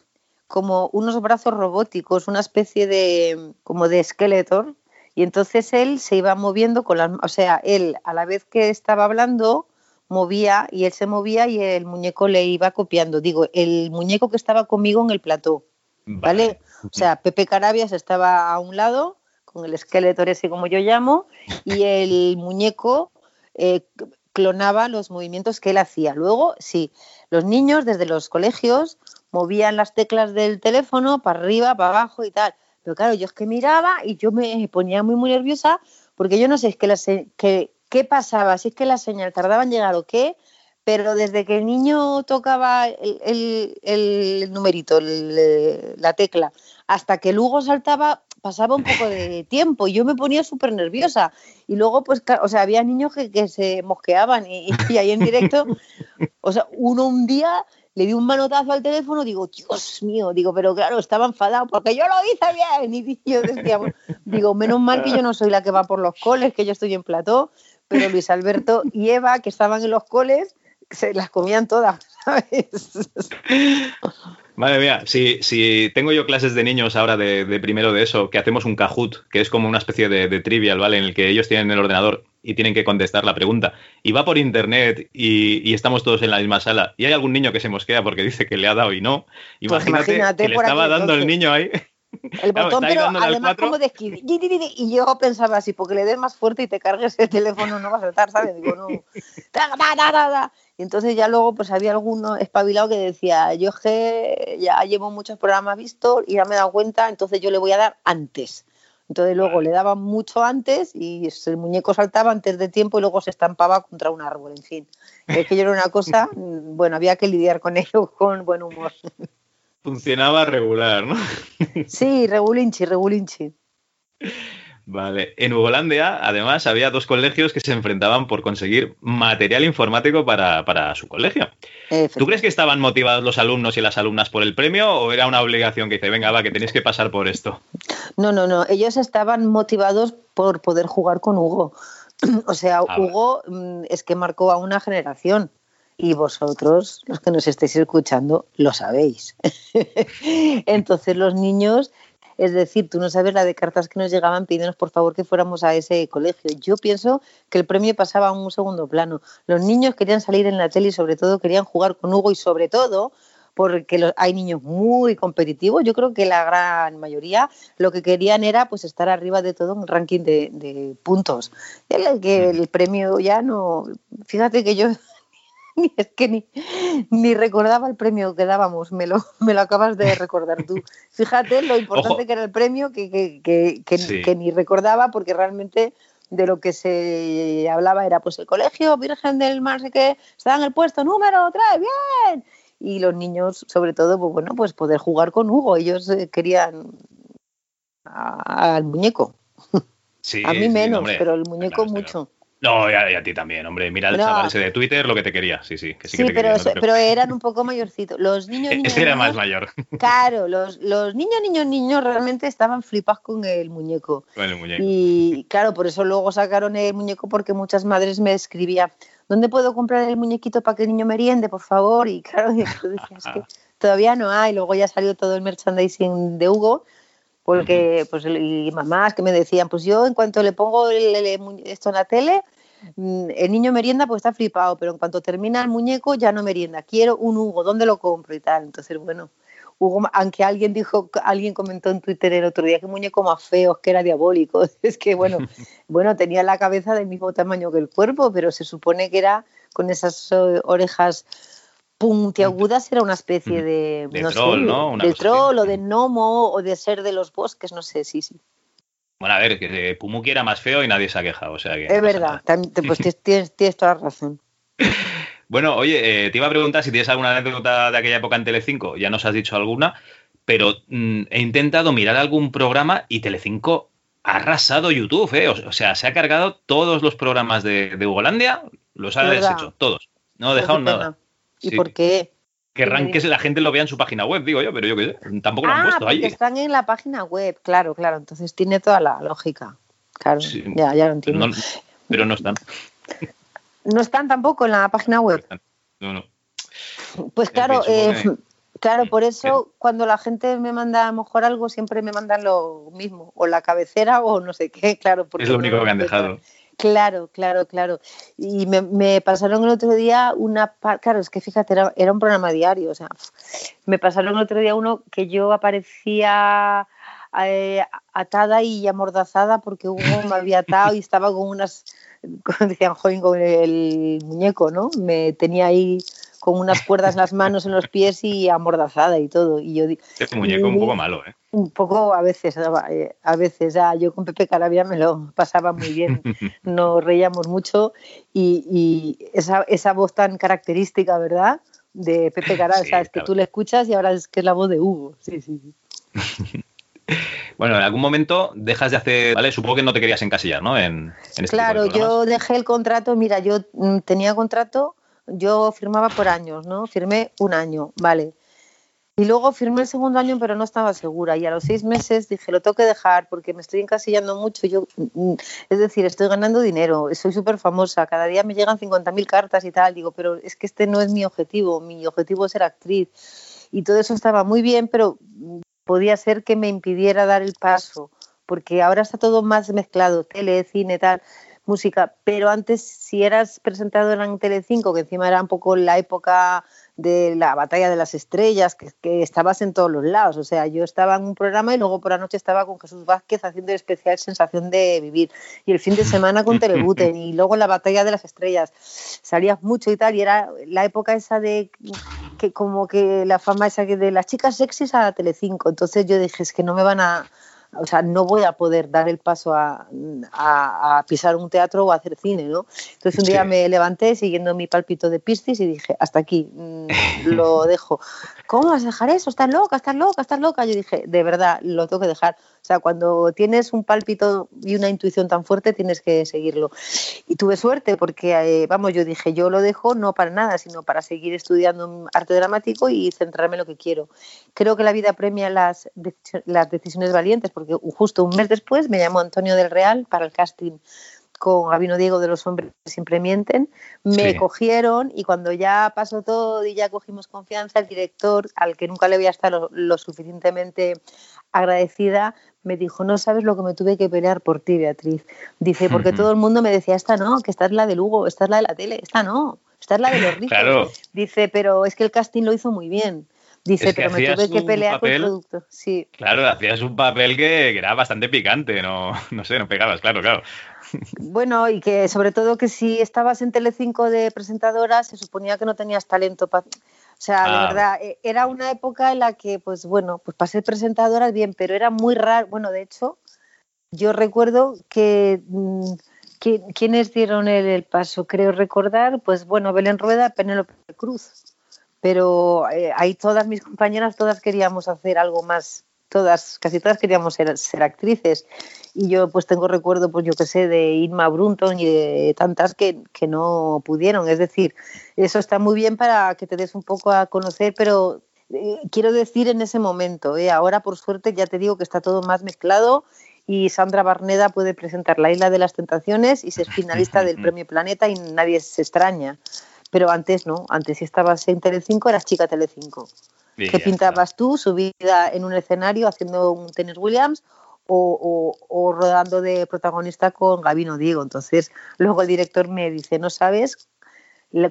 como unos brazos robóticos, una especie de como de esqueleto, y entonces él se iba moviendo con las, o sea, él a la vez que estaba hablando movía y él se movía y el muñeco le iba copiando. Digo, el muñeco que estaba conmigo en el plató, ¿vale? O sea, Pepe Carabias estaba a un lado, con el esqueleto ese como yo llamo, y el muñeco eh, clonaba los movimientos que él hacía. Luego, sí, los niños desde los colegios movían las teclas del teléfono para arriba, para abajo y tal. Pero claro, yo es que miraba y yo me ponía muy, muy nerviosa porque yo no sé es que la qué pasaba, si es que la señal tardaba en llegar o qué, pero desde que el niño tocaba el, numerito, la tecla, hasta que luego saltaba, pasaba un poco de [LAUGHS] tiempo y yo me ponía súper nerviosa. Y luego, pues, o sea, había niños que, se mosqueaban y, [LAUGHS] ahí en directo, o sea, uno un día le di un manotazo al teléfono, digo, Dios mío, digo, pero claro, estaba enfadado porque yo lo hice bien. Y yo decía, digo, menos mal que yo no soy la que va por los coles, que yo estoy en plató, pero Luis Alberto y Eva, que estaban en los coles, se las comían todas, [LAUGHS] ¿sabes? Madre mía, si, si tengo yo clases de niños ahora de, primero de eso, que hacemos un Kahoot, que es como una especie de, de, trivial, ¿vale? En el que ellos tienen el ordenador y tienen que contestar la pregunta. Y va por internet y, estamos todos en la misma sala. Y hay algún niño que se mosquea porque dice que le ha dado y no. Pues imagínate, que le estaba dando el niño ahí. El [LAUGHS] botón, pero además como de Y yo pensaba así, porque le des más fuerte y te cargues el teléfono, no va a saltar, ¿sabes? Digo, no. [LAUGHS] Y entonces ya luego pues había alguno espabilado que decía, yo que ya llevo muchos programas vistos y ya me he dado cuenta, entonces yo le voy a dar antes. Entonces luego le daban mucho antes y el muñeco saltaba antes de tiempo y luego se estampaba contra un árbol, en fin. Es que yo era una cosa, [LAUGHS] bueno, había que lidiar con ello con buen humor. Funcionaba regular, ¿no? Sí, regulinchi, regulinchi. [LAUGHS] Vale. En Ugolandia, además, había dos colegios que se enfrentaban por conseguir material informático para, su colegio. ¿Tú crees que estaban motivados los alumnos y las alumnas por el premio o era una obligación que dice, venga, va, que tenéis que pasar por esto? No, no, no. Ellos estaban motivados por poder jugar con Hugo. [CLEARS THROAT] O sea, ah, Hugo mm, es que marcó a una generación y vosotros, los que nos estéis escuchando, lo sabéis. [LAUGHS] Entonces los niños es decir, tú no sabes la de cartas que nos llegaban pidiéndonos por favor que fuéramos a ese colegio. Yo pienso que el premio pasaba a un segundo plano. Los niños querían salir en la tele y sobre todo querían jugar con Hugo y sobre todo porque hay niños muy competitivos. Yo creo que la gran mayoría lo que querían era pues estar arriba de todo un ranking de, de puntos. El, que el premio ya no. Fíjate que yo [LAUGHS] es que ni, ni, recordaba el premio que dábamos, me lo, me lo acabas de [LAUGHS] recordar tú. Fíjate lo importante que era el premio que, que, que, que, ni recordaba porque realmente de lo que se hablaba era pues el colegio Virgen del Mar, sé que está en el puesto número 3, bien. Y los niños, sobre todo, pues bueno, pues poder jugar con Hugo. Ellos eh, querían al muñeco. a mí menos, pero el muñeco mucho. No, y a, ti también, hombre. Mira el chaval ese de Twitter lo que te quería. Sí, sí. sí, pero, pero, eran un poco mayorcitos. Los niños, e-, niños. era más mayor. [LAUGHS] Claro, los, los niños, niños, niños realmente estaban flipados con el muñeco. Con el muñeco. Y claro, por eso luego sacaron el muñeco porque muchas madres me escribían, ¿dónde puedo comprar el muñequito para que el niño meriende, por favor? Y claro, [LAUGHS] yo decía, es que todavía no hay. Luego ya salió todo el merchandising de Hugo porque pues y mamás que me decían, pues yo en cuanto le pongo esto en la tele, mm, el niño merienda pues está flipado, pero en cuanto termina el muñeco ya no merienda, quiero un Hugo, ¿dónde lo compro y tal? Entonces, bueno, Hugo, aunque alguien dijo, alguien comentó en Twitter el otro día que muñeco más feo, que era diabólico, [LAUGHS] es que bueno, [LAUGHS] bueno, tenía la cabeza del mismo tamaño que el cuerpo, pero se supone que era con esas eh, orejas puntiagudas era una especie de, de troll, ¿no? de troll o de gnomo o de ser de los bosques, no sé, sí, sí. Bueno, a ver, que Pumuki era más feo y nadie se ha quejado, o sea que... Es verdad, pues [LAUGHS] tienes, tienes, toda la razón. [LAUGHS] Bueno, oye, eh, te iba a preguntar si tienes alguna anécdota de aquella época en Telecinco, ya nos has dicho alguna, pero mm, he intentado mirar algún programa y Telecinco ha arrasado YouTube, ¿eh? O, sea, se ha cargado todos los programas de, de Ugolandia, los ha deshecho, todos. No ha pues dejado nada. ¿Y por qué? Querrán que la gente lo vea en su página web, digo yo, pero yo qué sé, tampoco lo han ah, puesto ahí. Están en la página web, claro, claro, entonces tiene toda la lógica. Claro, ya, ya lo entiendo. pero no están. ¿No están tampoco en la página web? No, no. Pues claro, eh, claro, por eso cuando la gente me manda a lo mejor algo, siempre me mandan lo mismo, o la cabecera o no sé qué, claro. es lo único que han dejado. Claro, claro, claro. Y me, pasaron el otro día una... Claro, es que fíjate, era, un programa diario. O sea, me pasaron el otro día uno que yo aparecía eh, atada y amordazada porque Hugo me había atado y estaba con unas... Como [LAUGHS] decían, joven, con el muñeco, ¿no? Me tenía ahí con unas cuerdas en las manos, en los pies y amordazada y todo. Y yo Este muñeco un poco malo, ¿eh? Un poco a veces, a veces. Ya, yo con Pepe Carabia me lo pasaba muy bien. [LAUGHS] Nos reíamos mucho y, esa, esa, voz tan característica, ¿verdad? De Pepe Carabia, sabes que tú le escuchas y ahora es que es la voz de Hugo. Sí, sí, sí. [LAUGHS] Bueno, en algún momento dejas de hacer, ¿vale? Supongo que no te querías encasillar, ¿no? En, este claro, yo dejé el contrato, mira, yo mm, tenía contrato yo firmaba por años, ¿no? Firmé un año, vale. Y luego firmé el segundo año, pero no estaba segura. Y a los seis meses dije, lo tengo que dejar porque me estoy encasillando mucho. Yo, mm, es decir, estoy ganando dinero, soy súper famosa, cada día me llegan 50.000 cartas y tal. Digo, pero es que este no es mi objetivo, mi objetivo es ser actriz. Y todo eso estaba muy bien, pero podía ser que me impidiera dar el paso, porque ahora está todo más mezclado, tele, cine, tal música, pero antes si eras presentadora en Telecinco, que encima era un poco la época de la batalla de las estrellas, que, estabas en todos los lados, o sea, yo estaba en un programa y luego por la noche estaba con Jesús Vázquez haciendo el especial Sensación de Vivir, y el fin de semana con Telebuten, y luego la batalla de las estrellas, salías mucho y tal, y era la época esa de que como que la fama esa de las chicas sexys a Telecinco, entonces yo dije, es que no me van a o sea, no voy a poder dar el paso a, a, pisar un teatro o a hacer cine, ¿no? Entonces un día me levanté siguiendo mi palpito de piscis y dije, hasta aquí, mm, lo [LAUGHS] dejo. ¿Cómo vas a dejar eso? Estás loca, estás loca, estás loca. Yo dije, de verdad, lo tengo que dejar. Sea, cuando tienes un pálpito y una intuición tan fuerte, tienes que seguirlo. Y tuve suerte porque, eh, vamos, yo dije, yo lo dejo no para nada, sino para seguir estudiando arte dramático y centrarme en lo que quiero. Creo que la vida premia las, las decisiones valientes porque justo un mes después me llamó Antonio del Real para el casting con Gabino Diego de Los Hombres Siempre Mienten, me cogieron y cuando ya pasó todo y ya cogimos confianza, el director, al que nunca le había estado lo, suficientemente agradecida, me dijo, no sabes lo que me tuve que pelear por ti, Beatriz. Dice, [LAUGHS] porque todo el mundo me decía, esta no, que esta es la de Lugo, esta es la de la tele, esta no, esta es la de los [LAUGHS] ricos. Dice, pero es que el casting lo hizo muy bien. Dice, pero me tuve que pelear por el producto. Sí. Claro, hacías un papel que, era bastante picante, no, no sé, no pegabas, claro, claro. Bueno, y que sobre todo que si estabas en Telecinco de presentadora, se suponía que no tenías talento para... O sea, de ah. verdad, e, era una época en la que, pues bueno, pues para ser presentadora bien, pero era muy raro. Bueno, de hecho, yo recuerdo que... Mm, ¿Quiénes dieron el, el, paso? Creo recordar, pues bueno, Belén Rueda, Penélope Cruz pero eh, ahí todas mis compañeras, todas queríamos hacer algo más, todas, casi todas queríamos ser, ser actrices. Y yo pues tengo recuerdo, pues yo qué sé, de Irma Brunton y de tantas que, que no pudieron. Es decir, eso está muy bien para que te des un poco a conocer, pero eh, quiero decir en ese momento, eh, ahora por suerte ya te digo que está todo más mezclado y Sandra Barneda puede presentar La Isla de las Tentaciones y ser finalista del Premio Planeta y nadie se extraña. Pero antes no, antes si estabas en Telecinco eras chica Telecinco. ¿Qué pintabas tú subida en un escenario haciendo un Tennis Williams o, o, rodando de protagonista con Gabino Diego? Entonces, luego el director me dice, ¿no sabes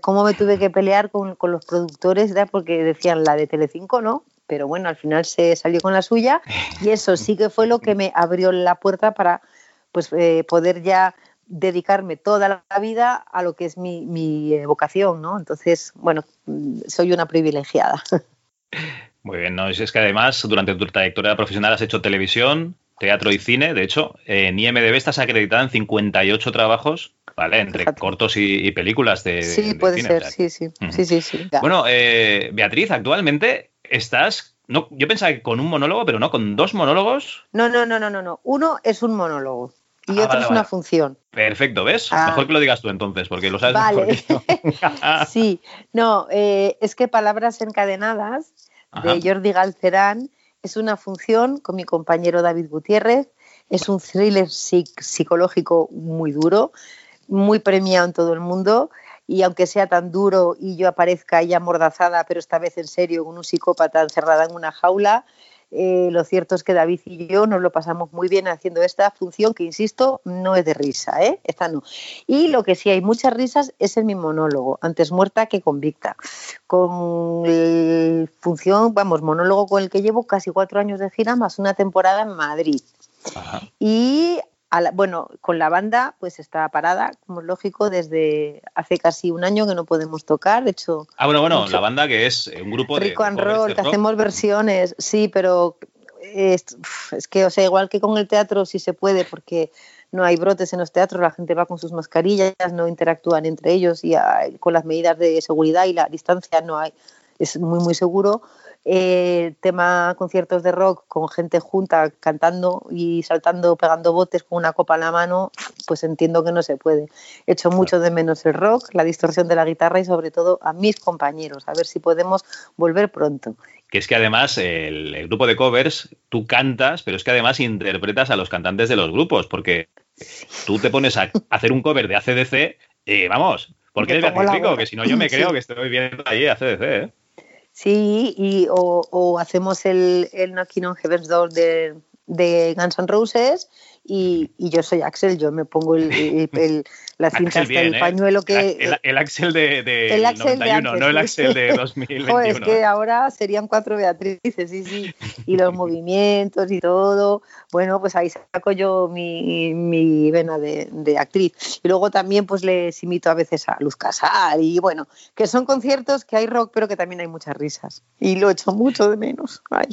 cómo me tuve que pelear con, con los productores? ¿verdad? Porque decían la de Telecinco, ¿no? Pero bueno, al final se salió con la suya y eso sí que fue lo que me abrió la puerta para pues eh, poder ya dedicarme toda la vida a lo que es mi, eh, vocación, ¿no? Entonces, bueno, soy una privilegiada. Muy bien, ¿no? Es que además, durante tu trayectoria profesional has hecho televisión, teatro y cine. De hecho, en IMDB estás acreditada en 58 trabajos, ¿vale? Entre cortos y, películas de. Sí, puede ser, sí, sí. sí, sí, Bueno, eh, Beatriz, actualmente estás. No, yo pensaba que con un monólogo, pero no, con dos monólogos. No, no, no, no, no, no. Uno es un monólogo y ah, otro es una función. Perfecto, ¿ves? Ah. Mejor que lo digas tú entonces, porque lo sabes mejor que yo. [LAUGHS] sí, no, eh, es que Palabras Encadenadas de Jordi Galcerán es una función con mi compañero David Gutiérrez. Es un thriller psicológico muy duro, muy premiado en todo el mundo. Y aunque sea tan duro y yo aparezca ahí amordazada, pero esta vez en serio, con un psicópata encerrada en una jaula, eh, lo cierto es que David y yo nos lo pasamos muy bien haciendo esta función que, insisto, no es de risa, ¿eh? Esta no. Y lo que sí hay muchas risas es en mi monólogo, antes muerta que convicta. Con función, vamos, monólogo con el que llevo casi cuatro años de gira más una temporada en Madrid. Y bueno, con la banda pues está parada, como es lógico, desde hace casi un año que no podemos tocar. De hecho. Ah, bueno, bueno, la banda que es un grupo de. Rico and roll, que hacemos versiones, sí, pero es, que, o sea, igual que con el teatro sí se puede, porque no hay brotes en los teatros, la gente va con sus mascarillas, no interactúan entre ellos y con las medidas de seguridad y la distancia no hay. Es muy, muy seguro eh, tema conciertos de rock con gente junta cantando y saltando, pegando botes con una copa en la mano, pues entiendo que no se puede. Echo mucho de menos el rock, la distorsión de la guitarra y sobre todo a mis compañeros, a ver si podemos volver pronto. Que es que además el, grupo de covers, tú cantas, pero es que además interpretas a los cantantes de los grupos, porque tú te pones a hacer un cover de ACDC y vamos, porque eres Beatriz que si no yo me [LAUGHS] creo que estoy viendo ahí ACDC, ¿eh? Sí, y, o, hacemos el, el Knocking on Heaven's Door de, de Guns N' Roses y, yo soy Axel, yo me pongo el, la cinta hasta el ¿eh? pañuelo que... El, Axel de, de 91, no el Axel de 2021. [LAUGHS] es que ahora serían cuatro Beatrices, sí, sí, y los [LAUGHS] movimientos y todo. Bueno, pues ahí saco yo mi, mi vena de, de, actriz. Y luego también pues les imito a veces a Luz Casal y bueno, que son conciertos que hay rock pero que también hay muchas risas. Y lo echo mucho de menos. Ay.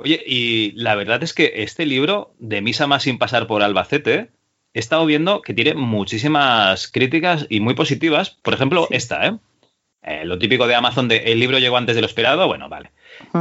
Oye, y la verdad es que este libro, de Misa más sin pasar por Albacete, he estado viendo que tiene muchísimas críticas y muy positivas. Por ejemplo, esta, ¿eh? ¿eh? Lo típico de Amazon de el libro llegó antes de lo esperado, bueno, vale.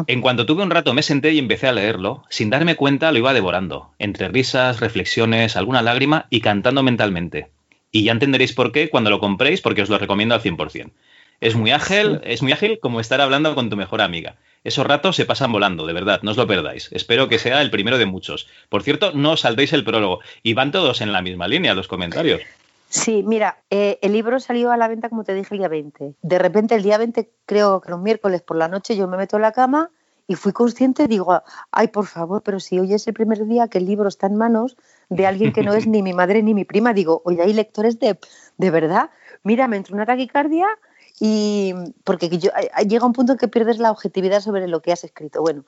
En cuanto tuve un rato me senté y empecé a leerlo, sin darme cuenta lo iba devorando, entre risas, reflexiones, alguna lágrima y cantando mentalmente. Y ya entenderéis por qué cuando lo compréis, porque os lo recomiendo al 100%. Es muy ágil, es muy ágil como estar hablando con tu mejor amiga. Esos ratos se pasan volando, de verdad, no os lo perdáis. Espero que sea el primero de muchos. Por cierto, no os saltéis el prólogo y van todos en la misma línea los comentarios. Sí, mira, eh, el libro salió a la venta, como te dije, el día 20. De repente, el día 20, creo que los miércoles por la noche, yo me meto en la cama y fui consciente, digo, ay, por favor, pero si hoy es el primer día que el libro está en manos de alguien que no es ni mi madre ni mi prima, digo, oye, hay lectores de, de verdad. Mira, me entró una taquicardia y porque yo, llega un punto en que pierdes la objetividad sobre lo que has escrito. Bueno,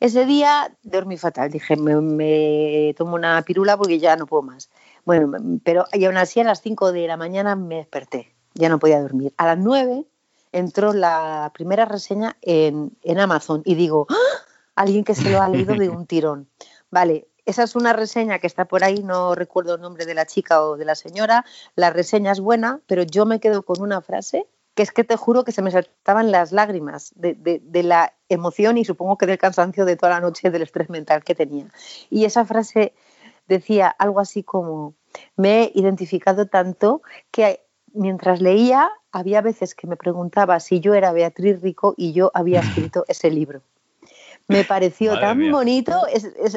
ese día dormí fatal, dije, me, tomo una pirula porque ya no puedo más. Bueno, pero y aún así a las 5 de la mañana me desperté, ya no podía dormir. A las 9 entró la primera reseña en, en Amazon y digo, ¡Ah! alguien que se lo ha leído de un [LAUGHS] tirón. Vale, esa es una reseña que está por ahí, no recuerdo el nombre de la chica o de la señora. La reseña es buena, pero yo me quedo con una frase que es que te juro que se me saltaban las lágrimas de, la emoción y supongo que del cansancio de toda la noche del estrés mental que tenía. Y esa frase decía algo así como, me he identificado tanto que mientras leía había veces que me preguntaba si yo era Beatriz Rico y yo había [LAUGHS] escrito ese libro. Me pareció tan bonito.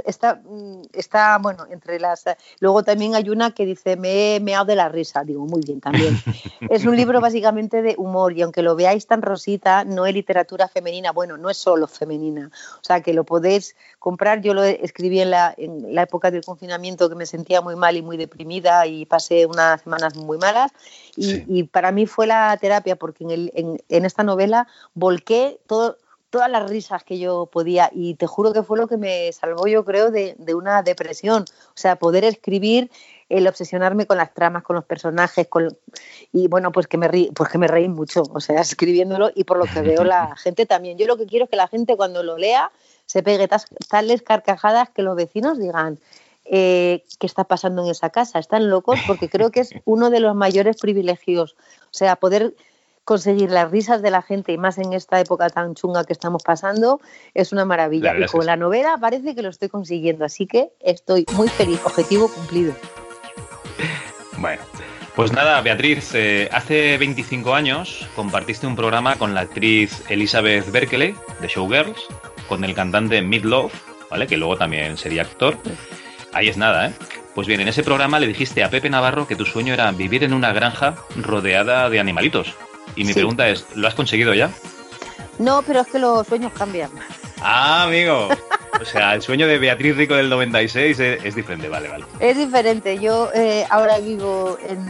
está, mm, está, bueno, entre las. Luego también hay una que dice: Me he meado de la risa. Digo, muy bien también. [LAUGHS] es un libro básicamente de humor y aunque lo veáis tan rosita, no es literatura femenina. Bueno, no es solo femenina. O sea, que lo podéis comprar. Yo lo escribí en la, en la época del confinamiento que me sentía muy mal y muy deprimida y pasé unas semanas muy malas. Y, y para mí fue la terapia porque en, el, en, en esta novela volqué todo todas las risas que yo podía y te juro que fue lo que me salvó yo creo de, una depresión, o sea, poder escribir, el obsesionarme con las tramas, con los personajes, con, y bueno, pues que me reí, pues que me reí mucho, o sea, [LAUGHS] escribiéndolo y por lo que veo la [LAUGHS] gente también. Yo lo que quiero es que la gente cuando lo lea se pegue tales carcajadas que los vecinos digan, eh, qué está pasando en esa casa, están locos, porque creo que es uno de los mayores privilegios. O sea, poder conseguir las risas de la gente y más en esta época tan chunga que estamos pasando es una maravilla. y con la novela parece que lo estoy consiguiendo, así que estoy muy feliz, objetivo cumplido. Bueno, pues nada, Beatriz, eh, hace 25 años compartiste un programa con la actriz Elizabeth Berkeley de Showgirls, con el cantante Mid Love, ¿vale? Que luego también sería actor. Ahí es nada, ¿eh? Pues bien, en ese programa le dijiste a Pepe Navarro que tu sueño era vivir en una granja rodeada de animalitos. Y mi pregunta es, ¿lo has conseguido ya? No, pero es que los sueños cambian. Ah, amigo. O sea, el sueño de Beatriz Rico del 96 es, diferente, vale, vale. Es diferente. Yo eh, ahora vivo en,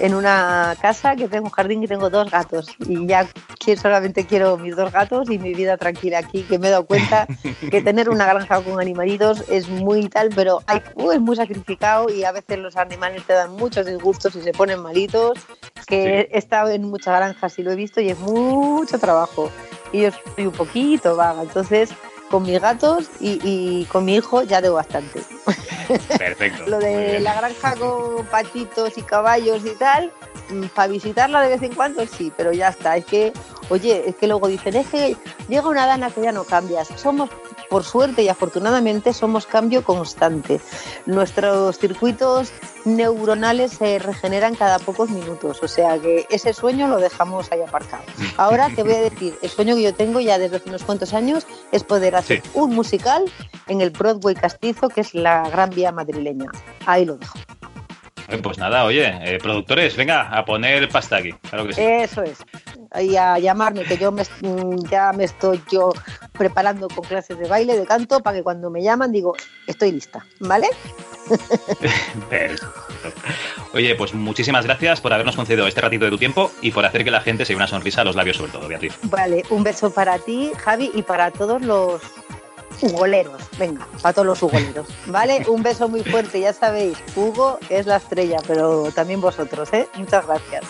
en una casa que tengo un jardín y tengo dos gatos. Y ya solamente quiero mis dos gatos y mi vida tranquila aquí, que me he dado cuenta que [LAUGHS] tener una granja con animalitos es muy tal, pero hay, uh, es muy sacrificado y a veces los animales te dan muchos disgustos y se ponen malitos. Que he estado en muchas granjas y lo he visto y es mucho trabajo. Y yo soy un poquito vaga, entonces con mis gatos y, con mi hijo ya debo bastante. Perfecto. [LAUGHS] Lo de la granja con patitos y caballos y tal, mm, para visitarla de vez en cuando sí, pero ya está. Es que, oye, es que luego dicen, es que llega una dana que ya no cambias. Somos por suerte y afortunadamente somos cambio constante. Nuestros circuitos neuronales se regeneran cada pocos minutos, o sea que ese sueño lo dejamos ahí aparcado. Ahora te voy a decir, el sueño que yo tengo ya desde hace unos cuantos años es poder hacer un musical en el Broadway Castizo, que es la Gran Vía madrileña. Ahí lo dejo. Pues nada, oye, eh, productores, venga, a poner pasta aquí. Claro que sí. Eso es. Y a llamarme, que yo me, ya me estoy yo preparando con clases de baile, de canto, para que cuando me llaman digo, estoy lista, ¿vale? [LAUGHS] Oye, pues muchísimas gracias por habernos concedido este ratito de tu tiempo y por hacer que la gente se dé una sonrisa a los labios sobre todo, Beatriz. Vale, un beso para ti, Javi, y para todos los hugoleros. Venga, para todos los hugoleros. ¿Vale? [LAUGHS] Un beso muy fuerte, ya sabéis, Hugo es la estrella, pero también vosotros, ¿eh? Muchas gracias.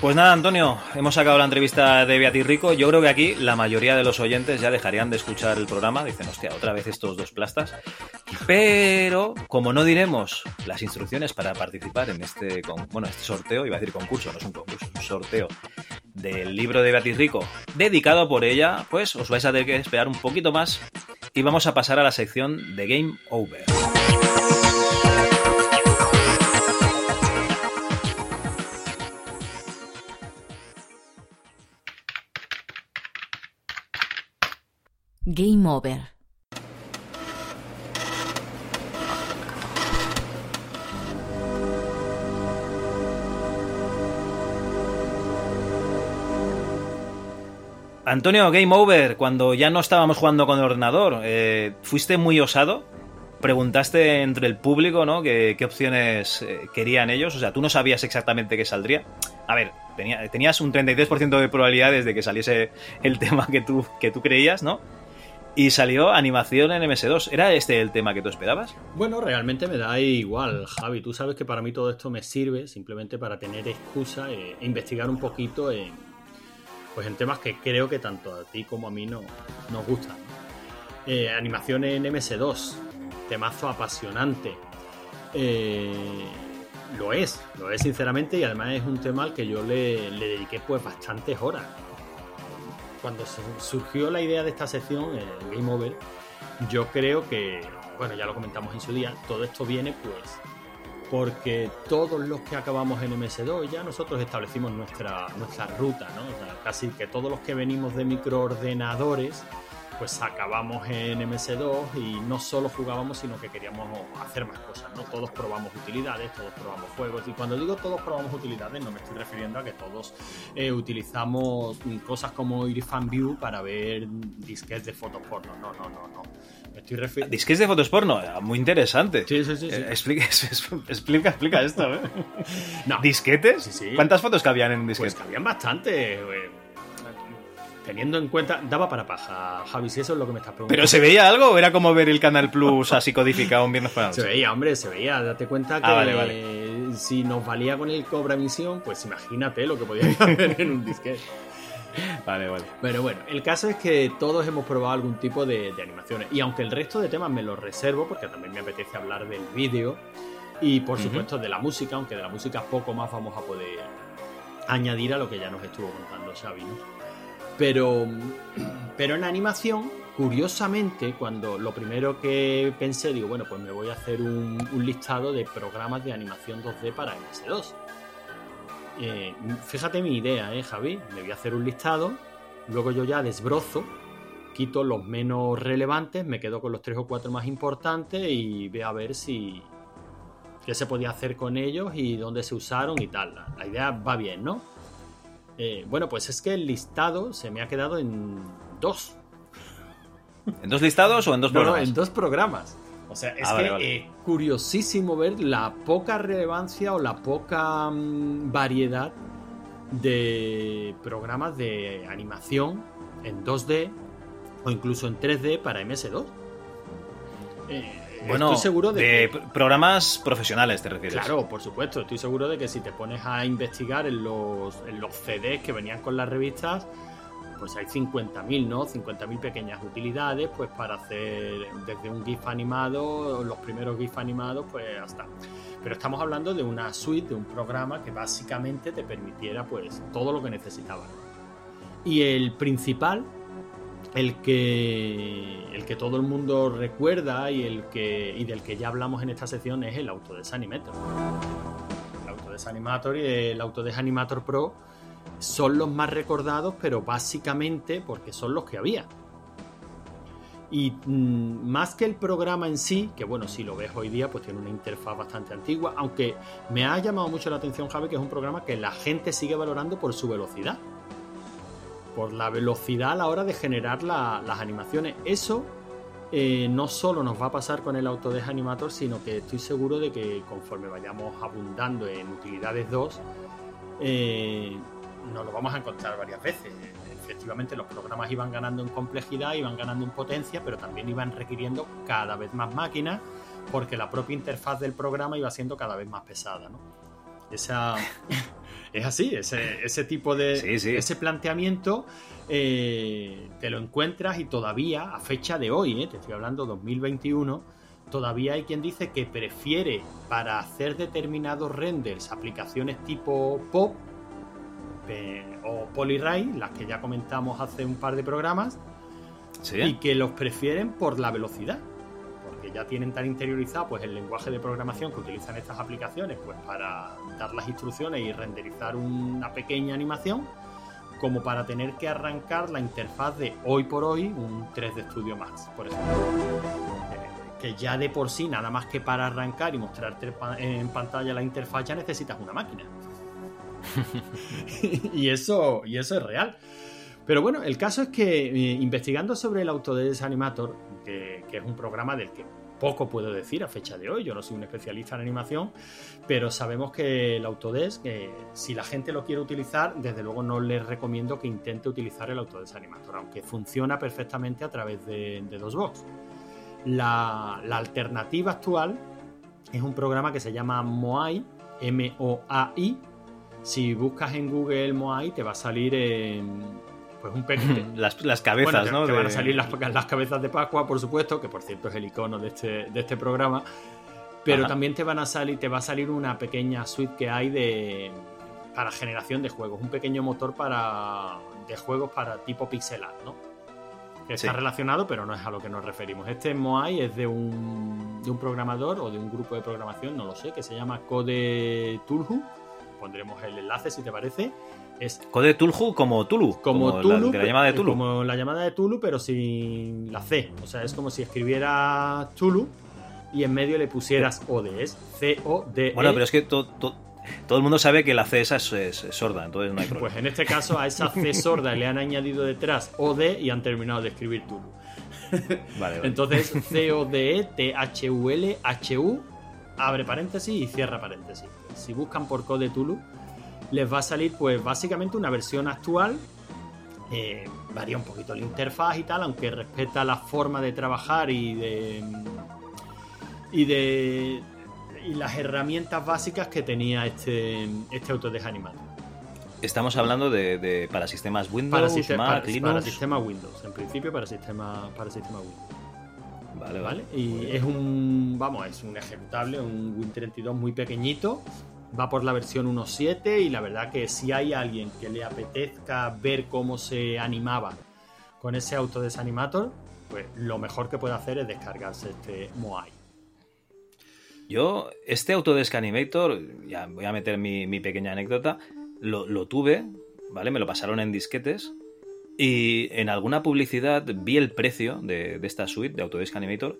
Pues nada, Antonio, hemos sacado la entrevista de Beatriz Rico. Yo creo que aquí la mayoría de los oyentes ya dejarían de escuchar el programa. Dicen, hostia, otra vez estos dos plastas. Pero, como no diremos las instrucciones para participar en este, bueno, este sorteo, iba a decir concurso, no es un concurso, es un sorteo del libro de Beatriz Rico, dedicado por ella, pues os vais a tener que esperar un poquito más y vamos a pasar a la sección de Game Over. Game Over. Antonio, Game Over, cuando ya no estábamos jugando con el ordenador, eh, ¿fuiste muy osado? Preguntaste entre el público, ¿no? ¿Qué, opciones eh, querían ellos? O sea, tú no sabías exactamente qué saldría. A ver, tenías un 33% de probabilidades de que saliese el [LAUGHS] tema que tú, que tú creías, ¿no? Y salió animación en MS2. ¿Era este el tema que tú esperabas? Bueno, realmente me da igual, Javi. Tú sabes que para mí todo esto me sirve simplemente para tener excusa e investigar un poquito en, pues en temas que creo que tanto a ti como a mí no, nos gustan. Eh, animación en MS2, temazo apasionante. Eh, lo es, lo es sinceramente y además es un tema al que yo le, le dediqué pues bastantes horas cuando surgió la idea de esta sección, el Game Over, yo creo que, bueno, ya lo comentamos en su día, todo esto viene pues porque todos los que acabamos en MS2 ya nosotros establecimos nuestra, nuestra ruta, ¿no? O sea, casi que todos los que venimos de microordenadores pues acabamos en MS2 y no solo jugábamos, sino que queríamos hacer más cosas, ¿no? Todos probamos utilidades, todos probamos juegos. Y cuando digo todos probamos utilidades, no me estoy refiriendo a que todos eh, utilizamos cosas como Irifan View para ver disquetes de fotos porno. No, no, no, no. Me estoy refiriendo... Disquetes de fotos porno, muy interesante. Sí, sí, sí. Eh, explica, [LAUGHS] explica, explica, esto, ¿eh? No. ¿Disquetes? Sí, sí. ¿Cuántas fotos cabían en un disquete? Pues cabían bastante, teniendo en cuenta, daba para paja, Javi, si eso es lo que me estás preguntando. ¿Pero se veía algo o era como ver el Canal Plus así codificado un viernes para Se veía, hombre, se veía. Date cuenta ah, que si nos valía con el Cobra Misión, pues imagínate lo que podía [LAUGHS] haber en un disquete. Vale, vale. Pero bueno, el caso es que todos hemos probado algún tipo de, animaciones. Y aunque el resto de temas me los reservo, porque también me apetece hablar del vídeo y por supuesto de la música, aunque de la música poco más vamos a poder añadir a lo que ya nos estuvo contando Xavi, ¿no? Pero, pero en animación, curiosamente, cuando lo primero que pensé, digo, bueno, pues me voy a hacer un, listado de programas de animación 2D para MS2. Eh, fíjate mi idea, ¿eh, Javi? Me voy a hacer un listado, luego yo ya desbrozo, quito los menos relevantes, me quedo con los tres o cuatro más importantes y veo a ver si qué se podía hacer con ellos y dónde se usaron y tal. la idea va bien, ¿no? Eh, bueno, pues es que el listado se me ha quedado en dos. ¿En dos listados o en dos programas? No, en dos programas. O sea, es ah, que eh, curiosísimo ver la poca relevancia o la poca mm, variedad de programas de animación en 2D o incluso en 3D para MS2. Eh, bueno, estoy seguro de, programas profesionales, te refieres. Claro, por supuesto. Estoy seguro de que si te pones a investigar en los, en los CDs que venían con las revistas, pues hay 50.000, ¿no? 50.000 pequeñas utilidades, pues para hacer desde un GIF animado, los primeros GIF animados, pues hasta. Pero estamos hablando de una suite, de un programa que básicamente te permitiera, pues, todo lo que necesitabas. Y el principal el que, el que todo el mundo recuerda y, el que, y del que ya hablamos en esta sección es el Autodesk Animator. El Autodesk Animator y el Autodesk Animator Pro son los más recordados, pero básicamente porque son los que había. Y mm, más que el programa en sí, que bueno, si lo ves hoy día, pues tiene una interfaz bastante antigua, aunque me ha llamado mucho la atención, Javi, que es un programa que la gente sigue valorando por su velocidad por la velocidad a la hora de generar las animaciones. Eso eh, no solo nos va a pasar con el Autodesk Animator, sino que estoy seguro de que conforme vayamos abundando en utilidades 2, eh, nos lo vamos a encontrar varias veces. Efectivamente, los programas iban ganando en complejidad, iban ganando en potencia, pero también iban requiriendo cada vez más máquinas, porque la propia interfaz del programa iba siendo cada vez más pesada. ¿no? Esa, [LAUGHS] es así, ese, ese tipo de Sí, sí. ese planteamiento eh, te lo encuentras y todavía a fecha de hoy, eh, te estoy hablando 2021, todavía hay quien dice que prefiere para hacer determinados renders aplicaciones tipo pop eh, o Polyray, las que ya comentamos hace un par de programas, Sí. y que los prefieren por la velocidad porque ya tienen tan interiorizado pues el lenguaje de programación que utilizan estas aplicaciones pues para las instrucciones y renderizar una pequeña animación como para tener que arrancar la interfaz de hoy por hoy un 3D Studio Max por ejemplo. Eh, que ya de por sí nada más que para arrancar y mostrarte en pantalla la interfaz ya necesitas una máquina. [LAUGHS] Y eso y eso es real. Pero bueno, el caso es que eh, investigando sobre el Autodesk Animator, que es un programa del que poco puedo decir a fecha de hoy, yo no soy un especialista en animación, pero sabemos que el Autodesk, eh, si la gente lo quiere utilizar, desde luego no les recomiendo que intente utilizar el Autodesk Animator, aunque funciona perfectamente a través de, de DOSBox. La, alternativa actual es un programa que se llama Moai, M-O-A-I. Si buscas en Google Moai, te va a salir en pues un pequeño. [LAUGHS] Las, las cabezas, Bueno, ¿no? te van a salir las, las [LAUGHS] cabezas de Pascua, por supuesto, que por cierto es el icono de este, de este programa. Pero Ajá. también te van a salir, te va a salir una pequeña suite que hay de para generación de juegos, un pequeño motor para de juegos para tipo pixel art, ¿no? Que está Sí. relacionado, pero no es a lo que nos referimos. Este Moai es de un, de un programador o de un grupo de programación, no lo sé, que se llama Code Tulhu. Pondremos el enlace si te parece. Es Code Tulhu como Tulu. como, la- Tulu, de la llamada de eh, Tulu. como la llamada de Tulu, pero sin la C. O sea, es como si escribiera Tulu y en medio le pusieras OD. Es C-O-D-E. Bueno, pero es que to- to- todo el mundo sabe que la C esa es, es- es sorda, entonces no hay [LAUGHS] problema. Pues en este caso a esa C sorda le han añadido detrás OD y han terminado de escribir Tulu. [LAUGHS] Vale, vale. Entonces C-O-D-E, T-H-U-L, H-U, abre paréntesis y cierra paréntesis. Si buscan por Code Tulu, les va a salir pues básicamente una versión actual. eh, varía un poquito la interfaz y tal, aunque respeta la forma de trabajar y de. y de. y las herramientas básicas que tenía este, este Autodesk. Estamos hablando de, de- para sistemas Windows, Para, siste- Mac, para- Linux. para sistema Windows, en principio para sistema, para sistema Windows. Vale, ¿vale? vale. Y es un, vamos, es un ejecutable, un Win32 muy pequeñito. Va por la versión 1.7 y la verdad que si hay alguien que le apetezca ver cómo se animaba con ese Autodesk Animator, pues lo mejor que puede hacer es descargarse este Moai. Yo, este Autodesk Animator, ya voy a meter mi, pequeña anécdota, lo, lo tuve, ¿vale? Me lo pasaron en disquetes y en alguna publicidad vi el precio de, de esta suite de Autodesk Animator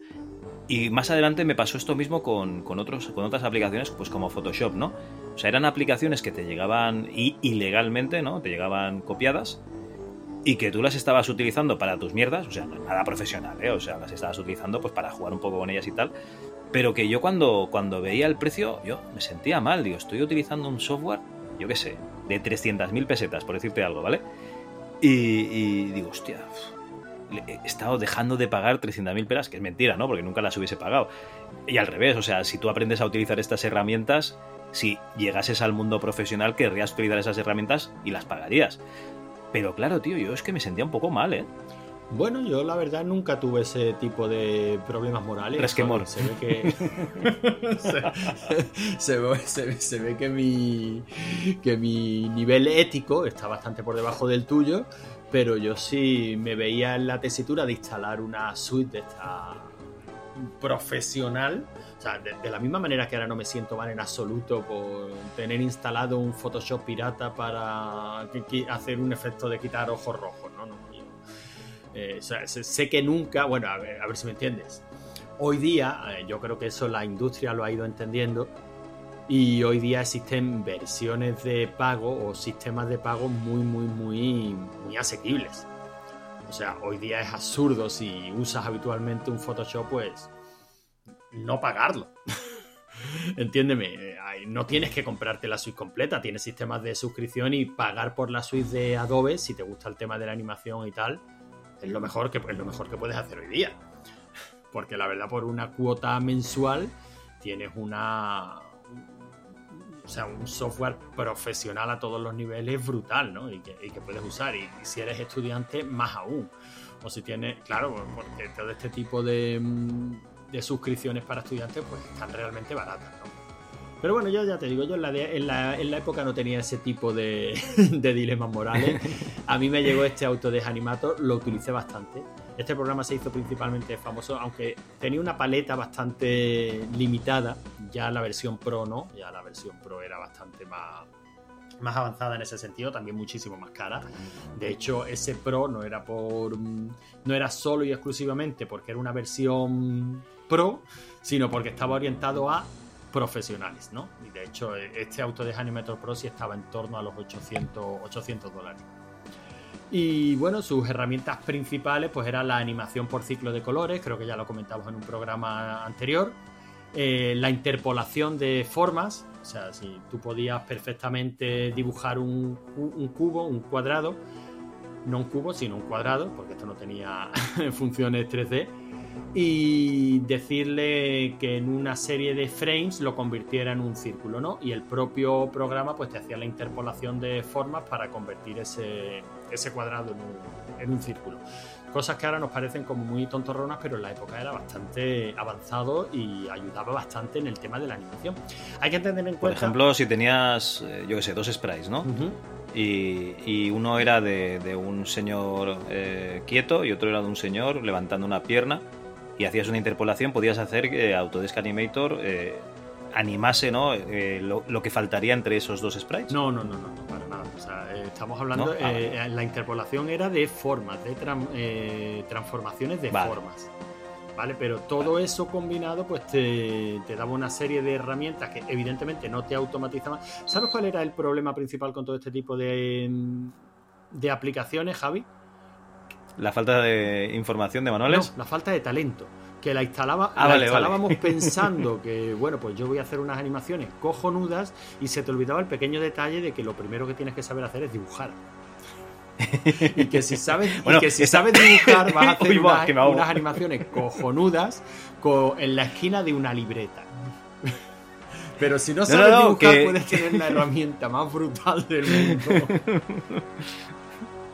y más adelante me pasó esto mismo con, con otros, con otras aplicaciones, pues como Photoshop, ¿no? O sea, eran aplicaciones que te llegaban ilegalmente, ¿no? Te llegaban copiadas y que tú las estabas utilizando para tus mierdas, o sea, nada profesional, ¿eh? O sea, las estabas utilizando pues para jugar un poco con ellas y tal, pero que yo cuando, cuando veía el precio, yo me sentía mal, digo, estoy utilizando un software, yo qué sé, de 300.000 pesetas, por decirte algo, ¿vale? Y, y digo, hostia, he estado dejando de pagar 300.000 pelas, que es mentira, ¿no? Porque nunca las hubiese pagado. Y al revés, o sea, si tú aprendes a utilizar estas herramientas, si llegases al mundo profesional, querrías utilizar esas herramientas y las pagarías. Pero claro, tío, yo es que me sentía un poco mal, ¿eh? Bueno, yo la verdad nunca tuve ese tipo de problemas morales. Resquemor. Se ve que. [LAUGHS] se, ve, se ve- se ve que mi. que mi nivel ético está bastante por debajo del tuyo. Pero yo sí me veía en la tesitura de instalar una suite de esta profesional. O sea, de, la misma manera que ahora no me siento mal en absoluto por tener instalado un Photoshop pirata para hacer un efecto de quitar ojos rojos, ¿no? no eh, o sea, sé, sé que nunca, bueno, a ver, a ver si me entiendes. Hoy día, eh, yo creo que eso la industria lo ha ido entendiendo y hoy día existen versiones de pago o sistemas de pago muy, muy, muy, muy asequibles. O sea, hoy día es absurdo si usas habitualmente un Photoshop, pues no pagarlo. [LAUGHS] Entiéndeme, eh, no tienes que comprarte la suite completa, tienes sistemas de suscripción y pagar por la suite de Adobe si te gusta el tema de la animación y tal, es lo mejor que, es lo mejor que puedes hacer hoy día. [LAUGHS] Porque la verdad, por una cuota mensual tienes una. O sea, un software profesional a todos los niveles brutal, ¿no? Y que, y que puedes usar. Y, si eres estudiante, más aún. O si tienes, claro, porque todo este tipo de, mm, de suscripciones para estudiantes, pues están realmente baratas, ¿no? Pero bueno, yo ya te digo, yo en la, en la, en la época no tenía ese tipo de, [LAUGHS] de, dilemas morales. [LAUGHS] A mí me llegó este auto de Animator, lo utilicé bastante. Este programa se hizo principalmente famoso, aunque tenía una paleta bastante limitada. Ya la versión Pro no, ya la versión Pro era bastante más, más avanzada en ese sentido, también muchísimo más cara. De hecho, ese Pro no era por no era solo y exclusivamente porque era una versión Pro, sino porque estaba orientado a profesionales, ¿no? Y de hecho, este auto de Animator Pro sí estaba en torno a los 800, 800 dólares. Y bueno, sus herramientas principales pues era la animación por ciclo de colores, creo que ya lo comentamos en un programa anterior, eh, la interpolación de formas, o sea, si tú podías perfectamente dibujar un, un cubo, un cuadrado, no un cubo, sino un cuadrado, porque esto no tenía [LAUGHS] funciones 3D, y decirle que en una serie de frames lo convirtiera en un círculo, ¿no? Y el propio programa pues te hacía la interpolación de formas para convertir ese, ese cuadrado en un, en un círculo. Cosas que ahora nos parecen como muy tontorronas, pero en la época era bastante avanzado y ayudaba bastante en el tema de la animación. Hay que entender en cuenta... Por ejemplo, si tenías, eh, yo qué sé, dos sprites, ¿no? y, y, uno era de, de un señor eh, quieto y otro era de un señor levantando una pierna y hacías una interpolación, podías hacer que Autodesk Animator eh, animase ¿no? Eh, lo, lo, que faltaría entre esos dos sprites. No, no, no, no, no para nada. O sea, eh, estamos hablando, ¿No? ah, la interpolación era de formas, de tran, transformaciones de vale. formas. ¿Vale? Pero todo vale. eso combinado pues te, te, daba una serie de herramientas que evidentemente no te automatizaban. ¿Sabes cuál era el problema principal con todo este tipo de, de aplicaciones, Javi? La falta de información de manuales. No, la falta de talento. Que la, instalaba, ah, la vale, instalábamos vale. [LAUGHS] pensando que, bueno, pues yo voy a hacer unas animaciones cojonudas y se te olvidaba el pequeño detalle de que lo primero que tienes que saber hacer es dibujar. y que si sabes, bueno, y que si esa... sabes dibujar vas a [LAUGHS] hacer Uy, unas, unas, animaciones cojonudas con, en la esquina de una libreta. Pero si no sabes no, no, dibujar, que... puedes tener la herramienta más brutal del mundo.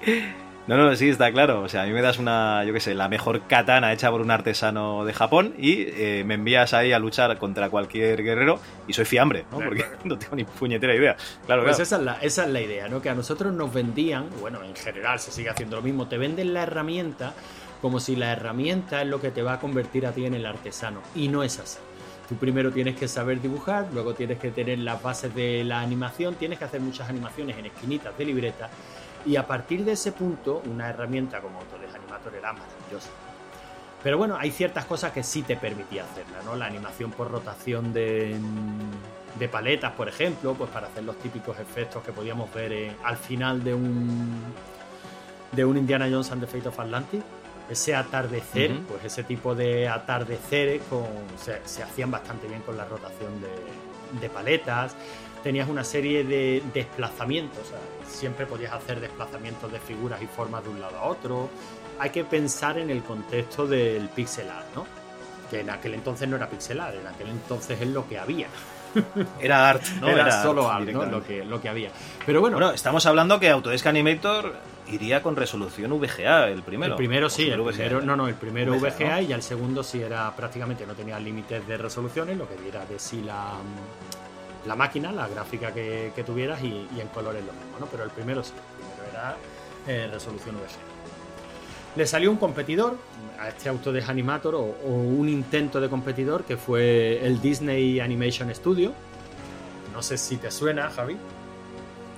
[LAUGHS] No, no, sí, está claro. O sea, a mí me das una, yo qué sé, la mejor katana hecha por un artesano de Japón y eh, me envías ahí a luchar contra cualquier guerrero y soy fiambre, ¿no? Porque [LAUGHS] no tengo ni puñetera idea. Claro, pues claro. Esa, es la, esa es la idea, ¿no? Que a nosotros nos vendían, bueno, en general se sigue haciendo lo mismo, te venden la herramienta como si la herramienta es lo que te va a convertir a ti en el artesano. Y no es así. Tú primero tienes que saber dibujar, luego tienes que tener las bases de la animación, tienes que hacer muchas animaciones en esquinitas de libreta y a partir de ese punto, una herramienta como Autodesk Animator era maravillosa. Pero bueno, hay ciertas cosas que sí te permitía hacerla, ¿no? La animación por rotación de, de paletas, por ejemplo, pues para hacer los típicos efectos que podíamos ver en, al final de un de un Indiana Jones and the Fate of Atlantis. Ese atardecer, uh -huh. pues ese tipo de atardeceres con, se, se, hacían bastante bien con la rotación de, de paletas tenías una serie de desplazamientos, o sea, siempre podías hacer desplazamientos de figuras y formas de un lado a otro. Hay que pensar en el contexto del pixel art, ¿no? Que en aquel entonces no era pixel art, en aquel entonces es lo que había. [LAUGHS] Era art, ¿no? Era, era solo art, art ¿no? Lo que, lo que había. Pero bueno. Bueno, estamos hablando que Autodesk Animator iría con resolución VGA, el primero. El primero sí, el VGA, primero, no, no, el primero VGA, VGA ¿no? y el segundo sí era prácticamente no tenía límites de resoluciones, lo que diera de sí la, la máquina, la gráfica que, que tuvieras y, y, en colores lo mismo, ¿no? Pero el primero sí, el primero era eh, resolución VGA. Le salió un competidor a este auto de Animator o, o, un intento de competidor que fue el Disney Animation Studio. No sé si te suena, Javi.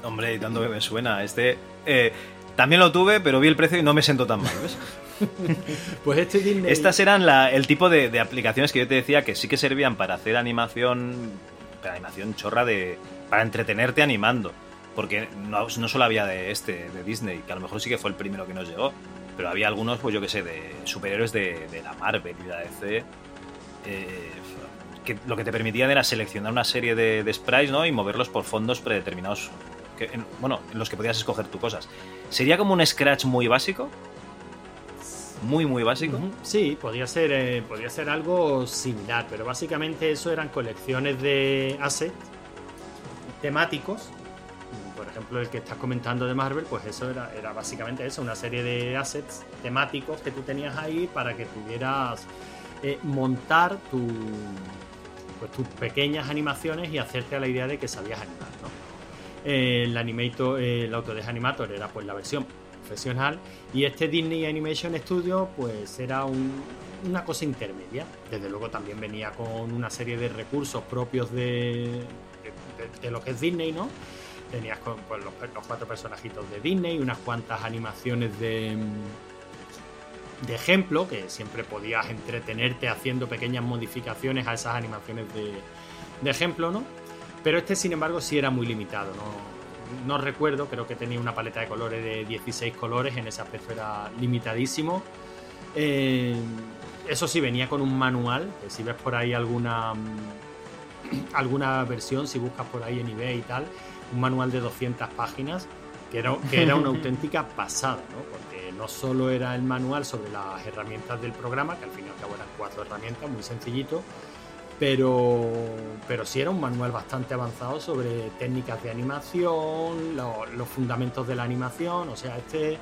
Hombre, y tanto que me suena. Este eh, también lo tuve, pero vi el precio y no me sentó tan mal, ¿ves? [LAUGHS] pues este Disney... Estas eran la, el tipo de, de, aplicaciones que yo te decía que sí que servían para hacer animación animación chorra de para entretenerte animando. Porque no, solo había de este, de Disney, que a lo mejor sí que fue el primero que nos llegó, pero había algunos, pues yo que sé, de superhéroes de, de la Marvel y la DC, eh, que lo que te permitían era seleccionar una serie de, sprites ¿no? y moverlos por fondos predeterminados, bueno, en los que podías escoger tus cosas. ¿Sería como un Scratch muy básico? Muy muy básico. Sí, podría ser, eh, podría ser algo similar, pero básicamente eso eran colecciones de assets temáticos. Por ejemplo, el que estás comentando de Marvel, pues eso era, era básicamente eso, una serie de assets temáticos que tú tenías ahí para que pudieras eh, montar tu, pues, tus pequeñas animaciones y hacerte a la idea de que sabías animar. ¿no? el Animator, el Autodesk Animator era pues la versión y este Disney Animation Studio pues era una cosa intermedia. Desde luego también venía con una serie de recursos propios de, de, lo que es Disney, ¿no? Tenías con, pues, los, los, cuatro personajitos de Disney, unas cuantas animaciones de, de ejemplo, que siempre podías entretenerte haciendo pequeñas modificaciones a esas animaciones de, de ejemplo, ¿no? Pero este, sin embargo, sí era muy limitado. No, recuerdo, creo que tenía una paleta de colores de 16 colores, en ese aspecto era limitadísimo. Eh, eso sí, venía con un manual, que si ves por ahí alguna, alguna versión, si buscas por ahí en eBay y tal, un manual de 200 páginas, que era, que era una [LAUGHS] auténtica pasada, ¿no? porque no solo era el manual sobre las herramientas del programa, que al fin y al cabo eran cuatro herramientas, muy sencillito, pero, pero sí era un manual bastante avanzado sobre técnicas de animación, los fundamentos de la animación, o sea, este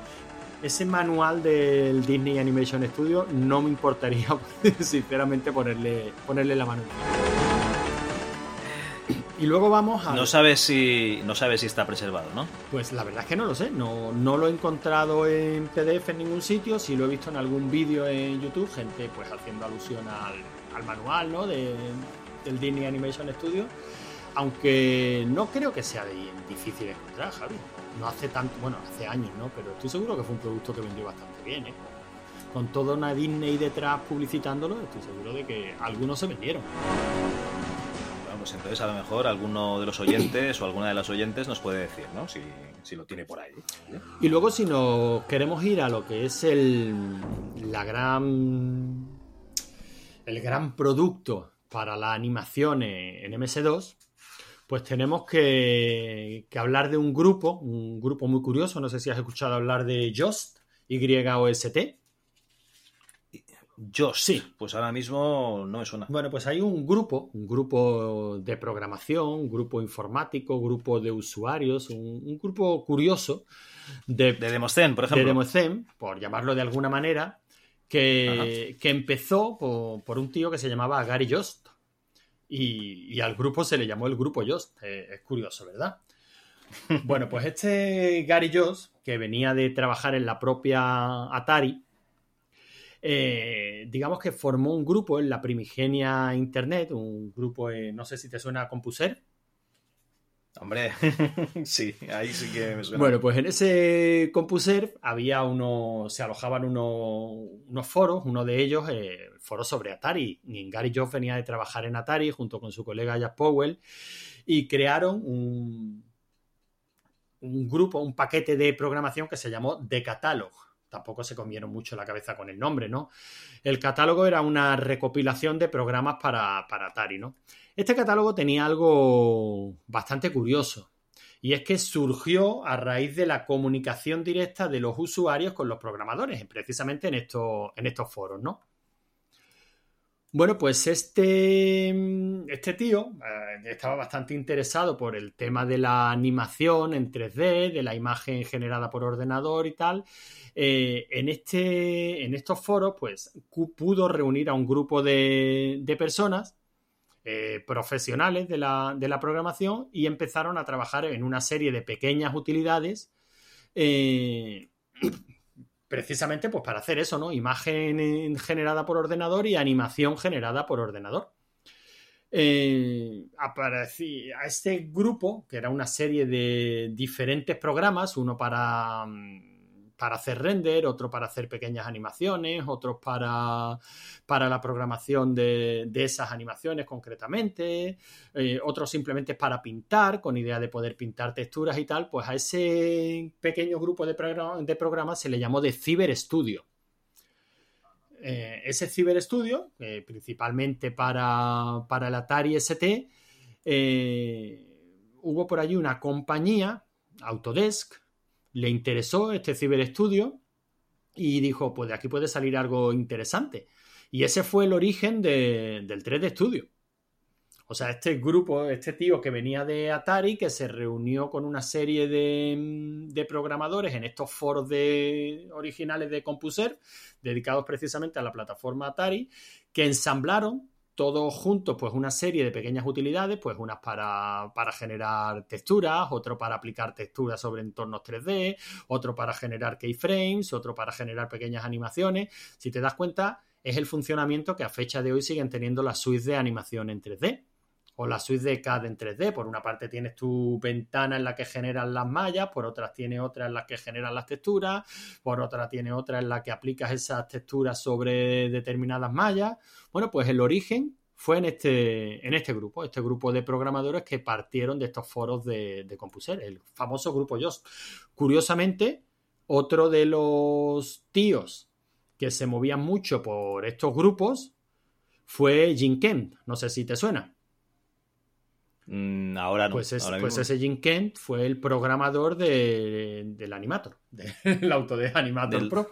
ese manual del Disney Animation Studio no me importaría [LAUGHS] sinceramente ponerle, ponerle la mano. Y luego vamos a. No sabes si. No sabes si está preservado, ¿no? Pues la verdad es que no lo sé. No, no lo he encontrado en PDF en ningún sitio. Sí lo he visto en algún vídeo en YouTube, gente pues haciendo alusión al, al manual ¿no? de, del Disney Animation Studio, aunque no creo que sea difícil encontrar, Javi. No hace tanto, bueno, hace años, ¿no? Pero estoy seguro que fue un producto que vendió bastante bien, ¿eh? Con toda una Disney detrás publicitándolo, estoy seguro de que algunos se vendieron. Bueno, pues entonces a lo mejor alguno de los oyentes o alguna de las oyentes nos puede decir, ¿no? Si, si lo tiene por ahí. Y luego si nos queremos ir a lo que es el, la gran el gran producto para la animación en MS2, pues tenemos que, hablar de un grupo, un grupo muy curioso, no sé si has escuchado hablar de Yoast, Y-O-S-T. Sí. Pues ahora mismo no me suena. Bueno, pues hay un grupo, un grupo de programación, un grupo informático, un grupo de usuarios, un, grupo curioso de, de por ejemplo. De Demoscen, por llamarlo de alguna manera, que, empezó por, un tío que se llamaba Gary Jost. Y, al grupo se le llamó el grupo Jost. Eh, es curioso, ¿verdad? [LAUGHS] bueno, pues este Gary Jost, que venía de trabajar en la propia Atari, eh, digamos que formó un grupo en la primigenia Internet, un grupo, no sé si te suena a Compuser. Hombre, [LAUGHS] sí, ahí sí que me suena. Bueno, pues en ese CompuServe había uno, se alojaban unos foros, uno de ellos, eh, foros sobre Atari. Gary Joff venía de trabajar en Atari junto con su colega Jack Powell y crearon un, un grupo, un paquete de programación que se llamó The Catalog. Tampoco se comieron mucho la cabeza con el nombre, ¿no? El catálogo era una recopilación de programas para, para Atari, ¿no? Este catálogo tenía algo bastante curioso. Y es que surgió a raíz de la comunicación directa de los usuarios con los programadores, precisamente en estos, foros, ¿no? Bueno, pues este, este tío eh, estaba bastante interesado por el tema de la animación en 3D, de la imagen generada por ordenador y tal. Eh, en, este, en estos foros, pues pudo reunir a un grupo de personas eh, profesionales de la, programación y empezaron a trabajar en una serie de pequeñas utilidades eh, [CLEARS THROAT] precisamente pues para hacer eso, ¿no? Imagen generada por ordenador y animación generada por ordenador. Eh, a este grupo, que era una serie de diferentes programas, uno para mm, para hacer render, otro para hacer pequeñas animaciones, otros para, para la programación de, esas animaciones concretamente, eh, otros simplemente para pintar, con idea de poder pintar texturas y tal, pues a ese pequeño grupo de, de programas se le llamó de Cyber Studio. Eh, ese Cyber Studio, principalmente para, para, el Atari ST, eh, hubo por allí una compañía, Autodesk, le interesó este ciberestudio y dijo, pues de aquí puede salir algo interesante. Y ese fue el origen del 3D Studio. O sea, este grupo, este tío que venía de Atari, que se reunió con una serie de, programadores en estos foros de, originales de Compuser, dedicados precisamente a la plataforma Atari, que ensamblaron todos juntos, pues una serie de pequeñas utilidades, pues unas para, para, generar texturas, otro para aplicar texturas sobre entornos 3D, otro para generar keyframes, otro para generar pequeñas animaciones. Si te das cuenta, es el funcionamiento que a fecha de hoy siguen teniendo las suites de animación en 3D o la suite de CAD en 3D. Por una parte tienes tu ventana en la que generan las mallas, por otra tiene otra en la que generan las texturas, por otra tiene otra en la que aplicas esas texturas sobre determinadas mallas. Bueno, pues el origen fue en este, en este grupo, este grupo de programadores que partieron de estos foros de, Compuser, el famoso grupo Yoast. Curiosamente, otro de los tíos que se movían mucho por estos grupos fue Jim Kent. No sé si te suena. Mm, ahora no. Pues, pues ese Jim Kent fue el programador del Animator, [LAUGHS] del Autodesk Animator Pro.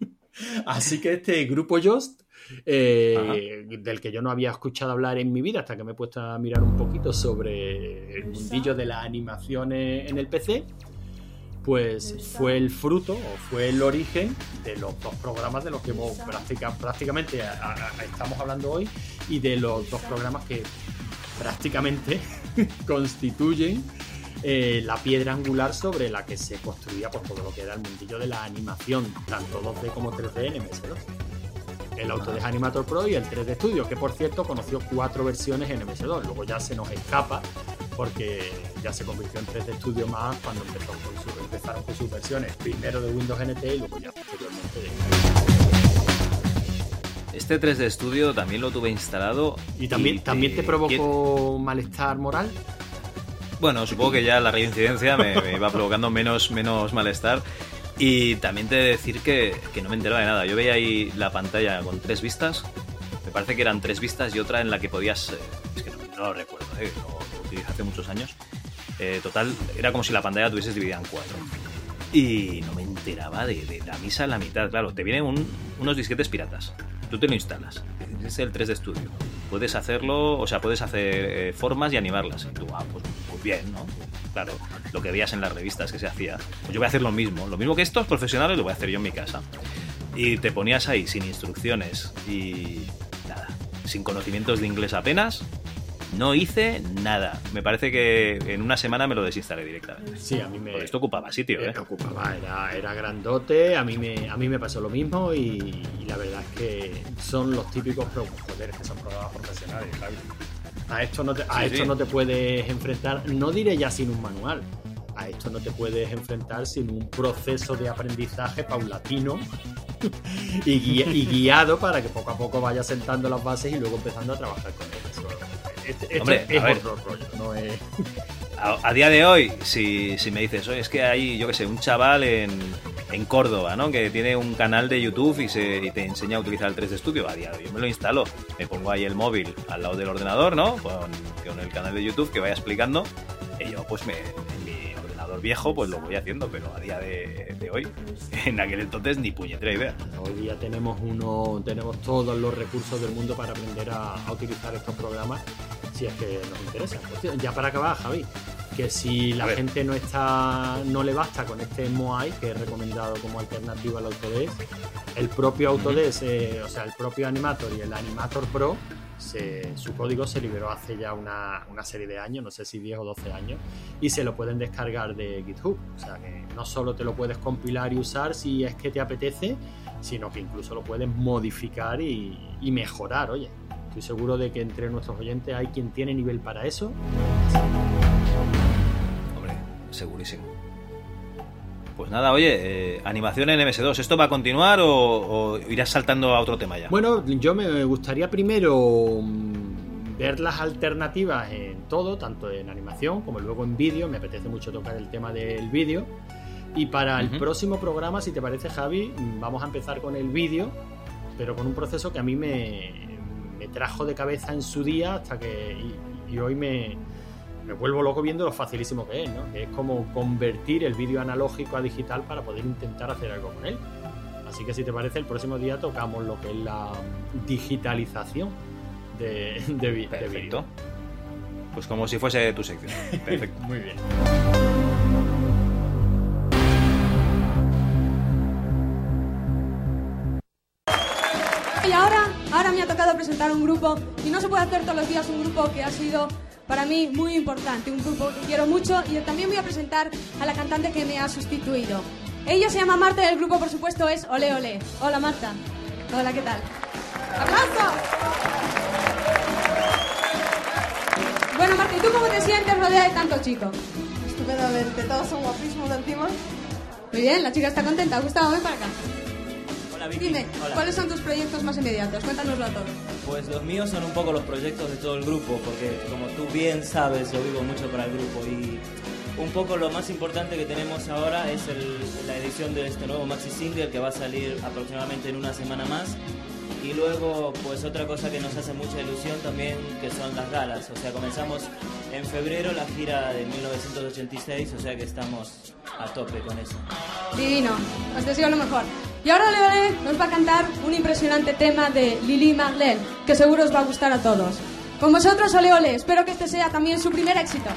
[LAUGHS] Así que este grupo Just, eh, del que yo no había escuchado hablar en mi vida hasta que me he puesto a mirar un poquito sobre el mundillo de las animaciones en el PC, pues fue el fruto o fue el origen de los dos programas de los que prácticamente estamos hablando hoy y de los dos programas que prácticamente [LAUGHS] constituyen eh, la piedra angular sobre la que se construía por todo lo que era el mundillo de la animación, tanto 2D como 3D en MS2. El Autodesk Animator Pro y el 3D Studio, que por cierto conoció cuatro versiones en MS2. Luego ya se nos escapa porque ya se convirtió en 3D Studio más cuando empezaron con sus versiones, primero de Windows NT y luego ya posteriormente de este 3D Studio también lo tuve instalado. ¿Y también, ¿también te provocó malestar moral? Bueno, supongo que ya la reincidencia me, iba provocando menos, menos malestar. Y también te he de decir que, no me enteraba de nada. Yo veía ahí la pantalla con tres vistas. Me parece que eran tres vistas y otra en la que podías. Eh, es que no, lo recuerdo, eh, lo, utilicé hace muchos años. Eh, total, era como si la pantalla tuvieses dividida en cuatro. Y no me enteraba de, la misa en la mitad. Claro, te vienen unos disquetes piratas tú te lo instalas. Es el 3D Studio. Puedes hacerlo, o sea, puedes hacer eh, formas y animarlas. Tú, ah, pues, pues, bien, ¿no? Claro, lo que veías en las revistas que se hacía. Pues yo voy a hacer lo mismo. Lo mismo que estos profesionales lo voy a hacer yo en mi casa. Y te ponías ahí sin instrucciones y nada, sin conocimientos de inglés apenas, no hice nada. Me parece que en una semana me lo desinstalé directamente. Sí, a mí me. esto ocupaba sitio, ¿eh? Ocupaba, era, era, grandote. A mí, me, a mí me pasó lo mismo y, la verdad es que son los típicos joder, que son programas profesionales, A esto, no te, a esto no te puedes enfrentar, no diré ya sin un manual, a esto no te puedes enfrentar sin un proceso de aprendizaje paulatino [LAUGHS] y, guiado para que poco a poco vayas sentando las bases y luego empezando a trabajar con ellas. Hombre, a, día de hoy, si, me dices, es que hay, yo qué sé, un chaval en, en Córdoba, ¿no? Que tiene un canal de YouTube y, se, te enseña a utilizar el 3D Studio, a día de hoy yo me lo instalo, me pongo ahí el móvil al lado del ordenador, ¿no? Con, con el canal de YouTube que vaya explicando, y yo pues me, viejo, pues lo voy haciendo, pero a día de, hoy, [LAUGHS] en aquel entonces ni puñetera idea. Hoy día tenemos uno, tenemos todos los recursos del mundo para aprender a, utilizar estos programas si es que nos interesa. Ya para acabar, Javi, que si la gente no está, no le basta con este Moai que he recomendado como alternativa al Autodesk, el propio Autodesk, eh, o sea, el propio Animator y el Animator Pro su código se liberó hace ya una, serie de años, no sé si 10 o 12 años, y se lo pueden descargar de GitHub. O sea que no solo te lo puedes compilar y usar si es que te apetece, sino que incluso lo puedes modificar y, y mejorar. Oye, estoy seguro de que entre nuestros oyentes hay quien tiene nivel para eso. Hombre, segurísimo. Pues nada, oye, eh, animación en MS2, ¿esto va a continuar o, irás saltando a otro tema ya? Bueno, yo me gustaría primero mm, ver las alternativas en todo, tanto en animación como luego en vídeo. Me apetece mucho tocar el tema del vídeo. Y para el próximo programa, si te parece, Javi, mm, vamos a empezar con el vídeo, pero con un proceso que a mí me, trajo de cabeza en su día hasta que. y hoy me, me vuelvo loco viendo lo facilísimo que es, ¿no? es como convertir el vídeo analógico a digital para poder intentar hacer algo con él. Así que si te parece, el próximo día tocamos lo que es la digitalización de, de, de Perfecto. vídeo. Pues como si fuese tu sección. [LAUGHS] Perfecto. Muy bien. Y ahora, ahora me ha tocado presentar un grupo y no se puede hacer todos los días un grupo que ha sido para mí muy importante, un grupo que quiero mucho y también voy a presentar a la cantante que me ha sustituido. Ella se llama Marta y el grupo por supuesto es Ole Ole. Hola Marta. Hola, ¿qué tal? ¡Aplausos! Bueno Marta, ¿y tú cómo te sientes rodeada de tantos chicos? Estupendamente, todos son guapísimos de encima. Muy bien, la chica está contenta. Gustavo, ven para acá. Hola Vicky. Dime, Hola. ¿cuáles son tus proyectos más inmediatos? Cuéntanoslo a todos. Pues los míos son un poco los proyectos de todo el grupo, porque como tú bien sabes, yo vivo mucho para el grupo y un poco lo más importante que tenemos ahora es el- la edición de este nuevo maxi single que va a salir aproximadamente en una semana más. Y luego, pues otra cosa que nos hace mucha ilusión también, que son las galas. O sea, comenzamos en febrero la gira de 1986, o sea que estamos a tope con eso. Divino, os deseo lo mejor. Y ahora Leone nos va a cantar un impresionante tema de Lili Marlene, que seguro os va a gustar a todos. Con vosotros, Ole Ole, espero que este sea también su primer éxito.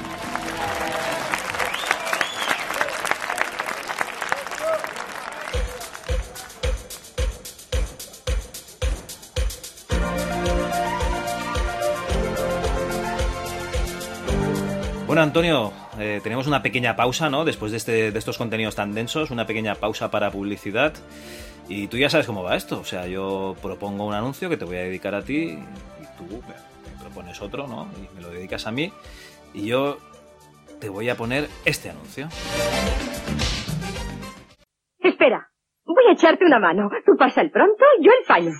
Antonio, eh, tenemos una pequeña pausa, ¿no? Después de, este, de estos contenidos tan densos, una pequeña pausa para publicidad. Y tú ya sabes cómo va esto. O sea, yo propongo un anuncio que te voy a dedicar a ti y tú me, me propones otro, ¿no? Y me lo dedicas a mí. Y yo te voy a poner este anuncio. Espera, voy a echarte una mano. Tú pasa el pronto, yo el paño.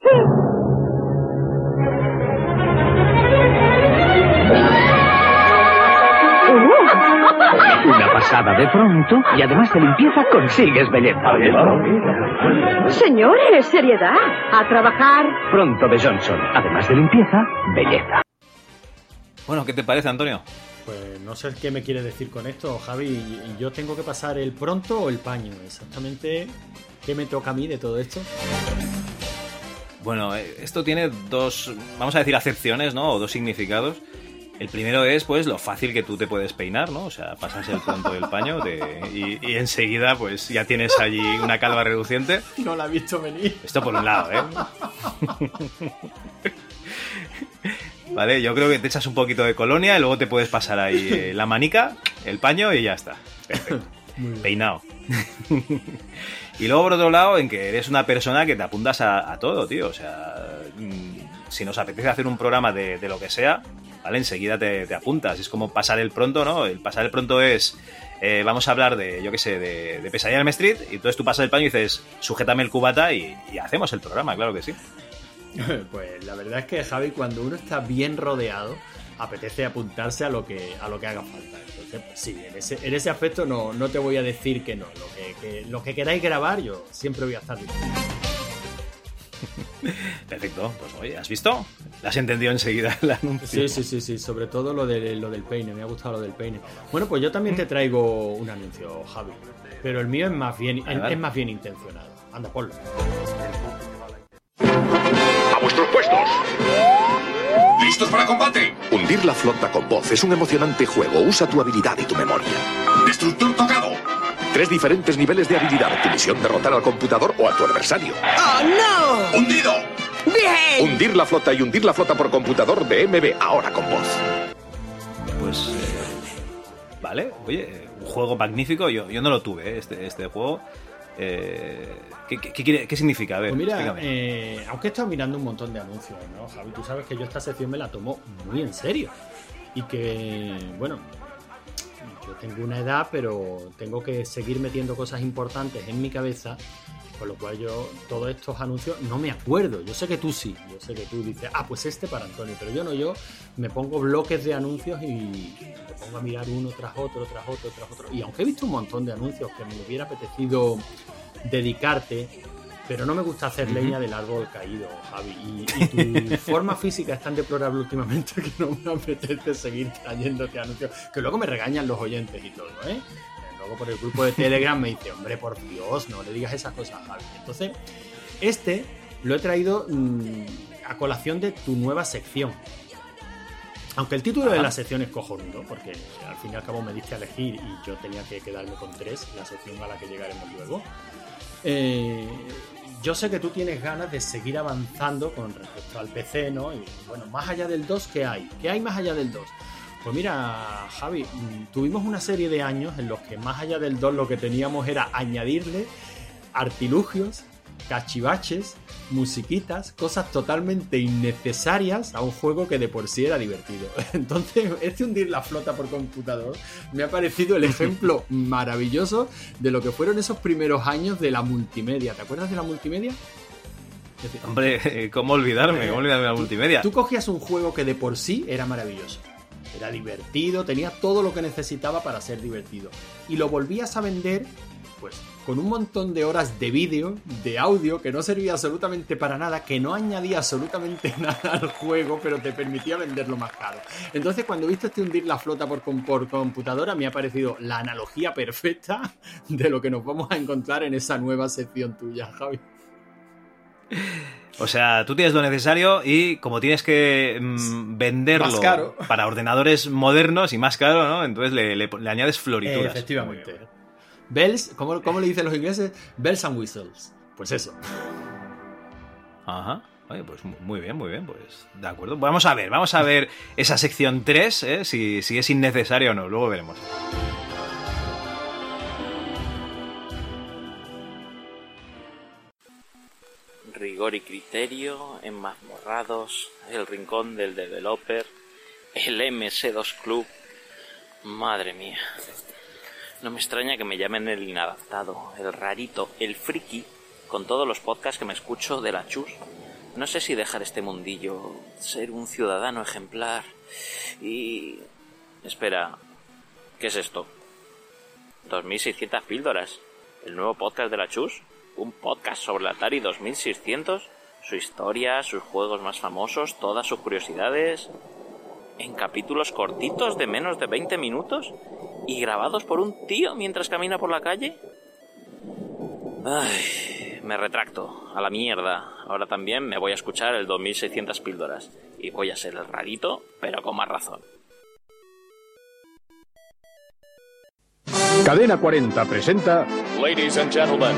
[LAUGHS] Una pasada de pronto y además de limpieza consigues belleza. Señores, seriedad. A trabajar. Pronto de Johnson. Además de limpieza, belleza. Bueno, ¿qué te parece, Antonio? Pues no sé qué me quiere decir con esto, Javi. ¿Y yo tengo que pasar el pronto o el paño? Exactamente, ¿qué me toca a mí de todo esto? Bueno, eh, esto tiene dos, vamos a decir, acepciones, ¿no? O dos significados. El primero es, pues, lo fácil que tú te puedes peinar, ¿no? O sea, pasas el pronto del paño te- y, y enseguida, pues, ya tienes allí una calva reduciente. No la he visto venir. Esto por un lado, ¿eh? Vale, yo creo que te echas un poquito de colonia y luego te puedes pasar ahí eh, la manica, el paño y ya está. Perfecto. Peinado. y luego, por otro lado, en que eres una persona que te apuntas a, a todo, tío. O sea, mm, si nos apetece hacer un programa de, de lo que sea, ¿vale? Enseguida te, te apuntas. Es como pasar el pronto, ¿no? El pasar el pronto es. eh, vamos a hablar de, yo qué sé, de, de Pesadilla en Elm Street, y entonces tú pasas el paño y dices, sujétame el cubata y, hacemos el programa, claro que sí. [LAUGHS] Pues la verdad es que Javi, cuando uno está bien rodeado, apetece apuntarse a lo que, a lo que haga falta. Entonces, pues sí, en ese, en ese aspecto no, no te voy a decir que no. Lo que, que- lo que queráis grabar, yo siempre voy a estar disponible. Perfecto, pues oye, ¿has visto? ¿Le has entendido enseguida el anuncio? Sí, sí, sí, sí, sobre todo lo, de, lo del peine, me ha gustado lo del peine. Bueno, pues yo también te traigo un anuncio, Javi, pero el mío es más bien, es, es más bien intencionado. Anda, ponlo. ¡A vuestros puestos! ¿Listos para combate? Hundir la flota con voz es un emocionante juego. Usa tu habilidad y tu memoria. ¡Destructor tocado! Tres diferentes niveles de habilidad. Tu misión derrotar al computador o a tu adversario. ¡Oh, no! ¡Hundido! ¡Bien! Hundir la flota y hundir la flota por computador de MB, ahora con voz. Pues. eh, vale, oye, un juego magnífico. Yo, yo no lo tuve, eh, este, este juego. Eh, ¿qué, qué, qué quiere- qué significa? A ver, Pues mira, eh, aunque he estado mirando un montón de anuncios, ¿no, Javi? Tú sabes que yo esta sección me la tomo muy en serio. Y que, bueno, tengo una edad, pero tengo que seguir metiendo cosas importantes en mi cabeza. Con lo cual yo, todos estos anuncios no me acuerdo. Yo sé que tú sí. Yo sé que tú dices, ah, pues este para Antonio. Pero yo no, yo me pongo bloques de anuncios y me pongo a mirar uno tras otro, tras otro, tras otro. Y aunque he visto un montón de anuncios que me hubiera apetecido dedicarte, pero no me gusta hacer leña del árbol caído, Javi. Y, y tu [LAUGHS] forma física es tan deplorable últimamente que no me apetece seguir trayéndote anuncios. Que luego me regañan los oyentes y todo, ¿eh? Luego por el grupo de Telegram me dice, hombre, por Dios, no le digas esas cosas a Javi. Entonces, este lo he traído mm, a colación de tu nueva sección. Aunque el título de la sección es cojonudo, porque al fin y al cabo me diste a elegir y yo tenía que quedarme con tres, la sección a la que llegaremos luego. Eh, yo sé que tú tienes ganas de seguir avanzando con respecto al PC, ¿no? Y bueno, más allá del 2, ¿qué hay? ¿Qué hay más allá del 2? Pues mira, Javi, mm, tuvimos una serie de años en los que más allá del 2 lo que teníamos era añadirle artilugios, cachivaches, musiquitas, cosas totalmente innecesarias a un juego que de por sí era divertido. [LAUGHS] Entonces, este hundir la flota por computador me ha parecido el ejemplo [LAUGHS] maravilloso de lo que fueron esos primeros años de la multimedia. ¿Te acuerdas de la multimedia? Hombre, [LAUGHS] ¿cómo olvidarme? ¿Cómo olvidarme de la multimedia? Tú cogías un juego que de por sí era maravilloso. Era divertido, tenía todo lo que necesitaba para ser divertido. Y lo volvías a vender, pues, con un montón de horas de vídeo, de audio, que no servía absolutamente para nada, que no añadía absolutamente [LAUGHS] nada al juego, pero te permitía venderlo más caro. Entonces, cuando viste este hundir la flota por, por computadora, me ha parecido la analogía perfecta [LAUGHS] de lo que nos vamos a encontrar en esa nueva sección tuya, Javi. O sea, tú tienes lo necesario y como tienes que mm, venderlo caro. para ordenadores modernos y más caro, ¿no? Entonces le, le- le añades florituras. Efectivamente. Bells, ¿cómo, cómo le dicen los ingleses? Bells and whistles. Pues eso. Ajá. Oye, pues mu- muy bien, muy bien, pues de acuerdo. Vamos a ver, vamos a ver esa sección 3, ¿eh? si, si es innecesario o no, luego veremos. Rigor y criterio, enmazmorrados, el rincón del developer, el MS2 Club. Madre mía. No me extraña que me llamen el inadaptado, el rarito, el friki, con todos los podcasts que me escucho de la chus. No sé si dejar este mundillo, ser un ciudadano ejemplar y... Espera, ¿qué es esto? 2600 píldoras. ¿El nuevo podcast de la chus? ¿Un podcast sobre la Atari 2600? Su historia, sus juegos más famosos, todas sus curiosidades. En capítulos cortitos de menos de 20 minutos y grabados por un tío mientras camina por la calle. Ay, me retracto, a la mierda. Ahora también me voy a escuchar el 2600 píldoras y voy a ser el rarito, pero con más razón. Cadena 40 presenta Ladies and gentlemen,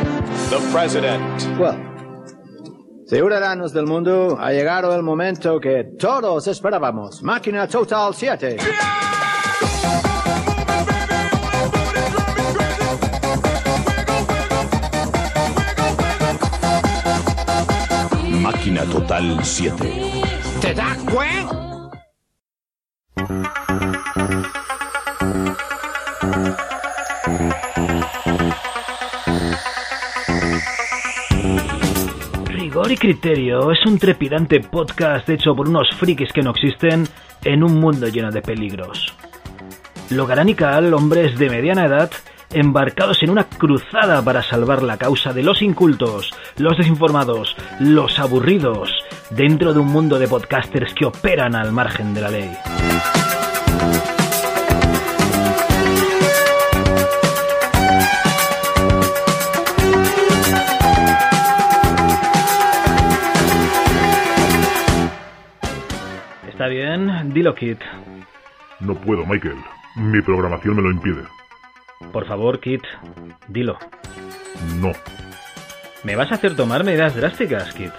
the president. Well, ciudadanos del mundo, ha llegado el momento que todos esperábamos. Máquina Total 7. Total 7. ¿Te da cuenta? Rigor y Criterio es un trepidante podcast hecho por unos frikis que no existen en un mundo lleno de peligros. Logarán y Cal, hombres de mediana edad, embarcados en una cruzada para salvar la causa de los incultos, los desinformados, los aburridos, dentro de un mundo de podcasters que operan al margen de la ley. ¿Está bien? Dilo, Kit. No puedo, Michael. Mi programación me lo impide. Por favor, Kit, dilo. No. ¿Me vas a hacer tomar medidas drásticas, Kit?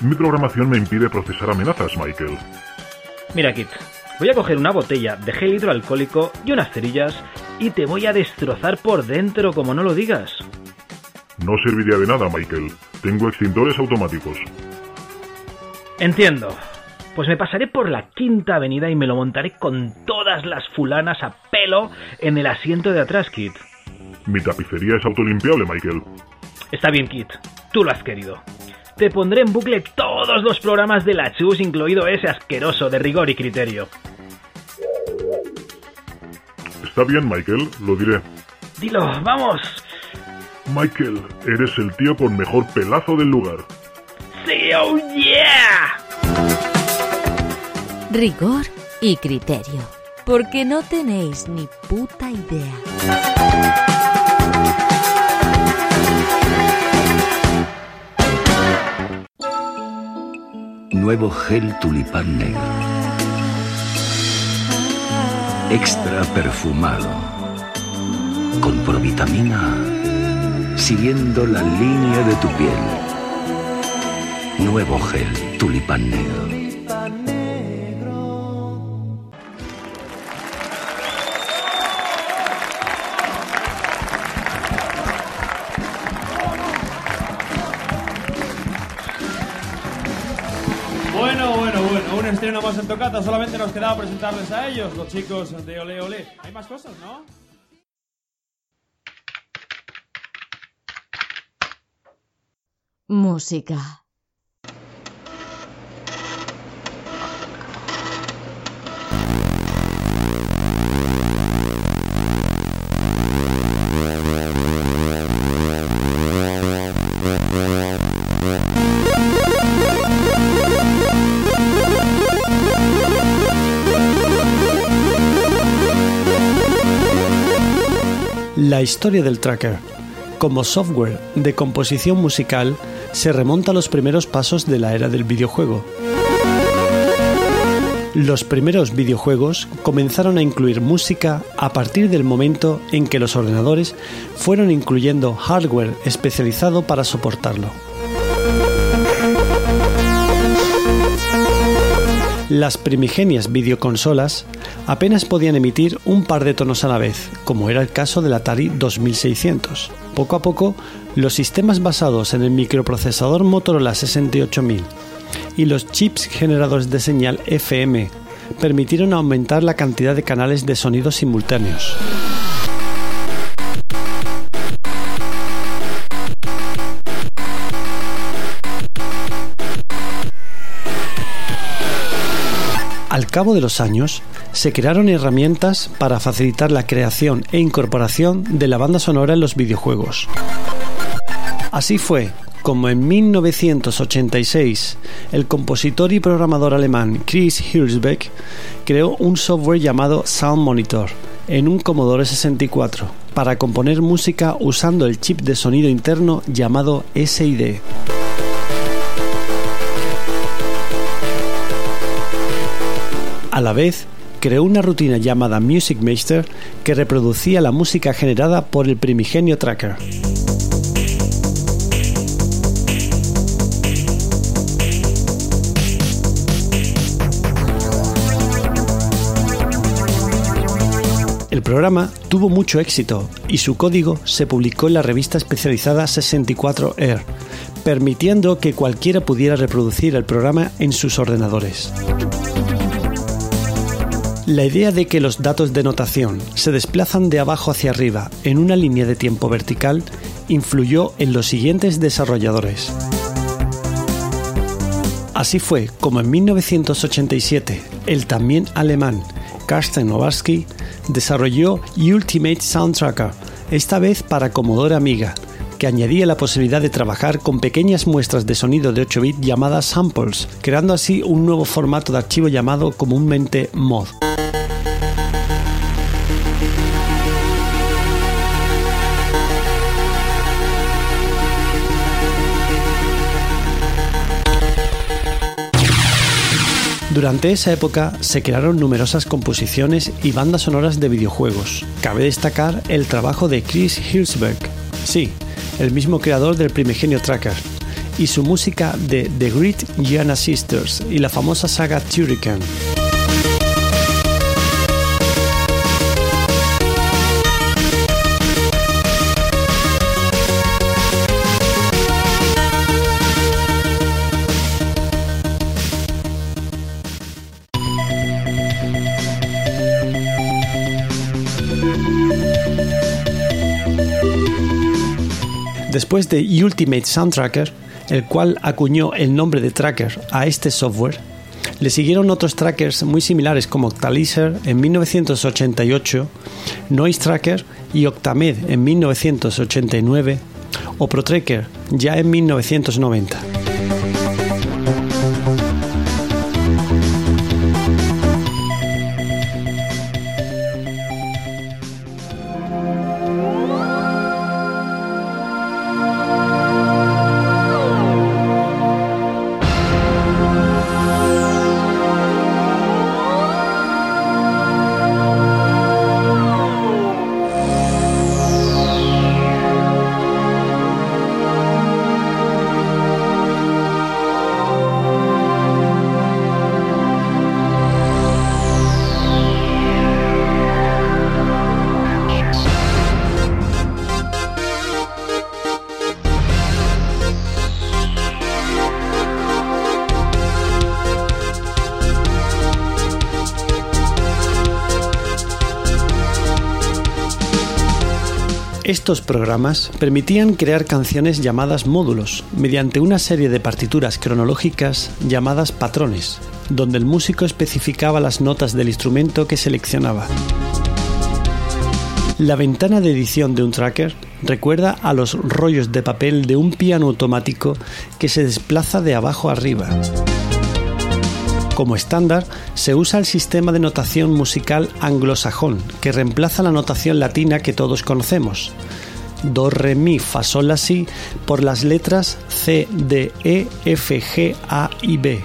Mi programación me impide procesar amenazas, Michael. Mira, Kit, voy a coger una botella de gel hidroalcohólico y unas cerillas y te voy a destrozar por dentro como no lo digas. No serviría de nada, Michael. Tengo extintores automáticos. Entiendo. Pues me pasaré por la quinta avenida y me lo montaré con todas las fulanas a pelo en el asiento de atrás, Kit. Mi tapicería es autolimpiable, Michael. Está bien, Kit. Tú lo has querido. Te pondré en bucle todos los programas de la Chus, incluido ese asqueroso de rigor y criterio. Está bien, Michael, lo diré. Dilo, vamos. Michael, eres el tío con mejor pelazo del lugar. Sí, oh yeah. Rigor y criterio. Porque no tenéis ni puta idea. Nuevo gel tulipán negro. Extra perfumado. Con provitamina A. Siguiendo la línea de tu piel. Nuevo gel tulipán negro. Estreno en tocata. Solamente nos quedaba presentarles a ellos, los chicos de Ole Ole. Hay más cosas, ¿no? Música. La historia del tracker, como software de composición musical, se remonta a los primeros pasos de la era del videojuego. Los primeros videojuegos comenzaron a incluir música a partir del momento en que los ordenadores fueron incluyendo hardware especializado para soportarlo. Las primigenias videoconsolas apenas podían emitir un par de tonos a la vez, como era el caso del Atari 2600. Poco a poco, los sistemas basados en el microprocesador Motorola 68000 y los chips generadores de señal FM permitieron aumentar la cantidad de canales de sonido simultáneos. Al cabo de los años, se crearon herramientas para facilitar la creación e incorporación de la banda sonora en los videojuegos. Así fue como en 1986 el compositor y programador alemán Chris Hirschbeck creó un software llamado Sound Monitor en un Commodore 64 para componer música usando el chip de sonido interno llamado SID. A la vez, creó una rutina llamada Music Master que reproducía la música generada por el primigenio tracker. El programa tuvo mucho éxito y su código se publicó en la revista especializada 64 Air, permitiendo que cualquiera pudiera reproducir el programa en sus ordenadores. La idea de que los datos de notación se desplazan de abajo hacia arriba en una línea de tiempo vertical influyó en los siguientes desarrolladores. Así fue como en 1987 el también alemán Karsten Nowarsky desarrolló Ultimate Soundtracker, esta vez para Commodore Amiga, que añadía la posibilidad de trabajar con pequeñas muestras de sonido de 8 bits llamadas samples, creando así un nuevo formato de archivo llamado comúnmente MOD. Durante esa época se crearon numerosas composiciones y bandas sonoras de videojuegos. Cabe destacar el trabajo de Chris Hirschberg, sí, el mismo creador del primigenio Tracker, y su música de The Great Gianna Sisters y la famosa saga Turrican. Después de Ultimate Soundtracker, el cual acuñó el nombre de Tracker a este software, le siguieron otros trackers muy similares como Octalizer en 1988, Noise Tracker y Octamed en 1989 o ProTracker ya en 1990. Estos programas permitían crear canciones llamadas módulos mediante una serie de partituras cronológicas llamadas patrones, donde el músico especificaba las notas del instrumento que seleccionaba. La ventana de edición de un tracker recuerda a los rollos de papel de un piano automático que se desplaza de abajo arriba. Como estándar, se usa el sistema de notación musical anglosajón, que reemplaza la notación latina que todos conocemos. Do, re, mi, fa, sol, la, si, por las letras C, D, E, F, G, A y B.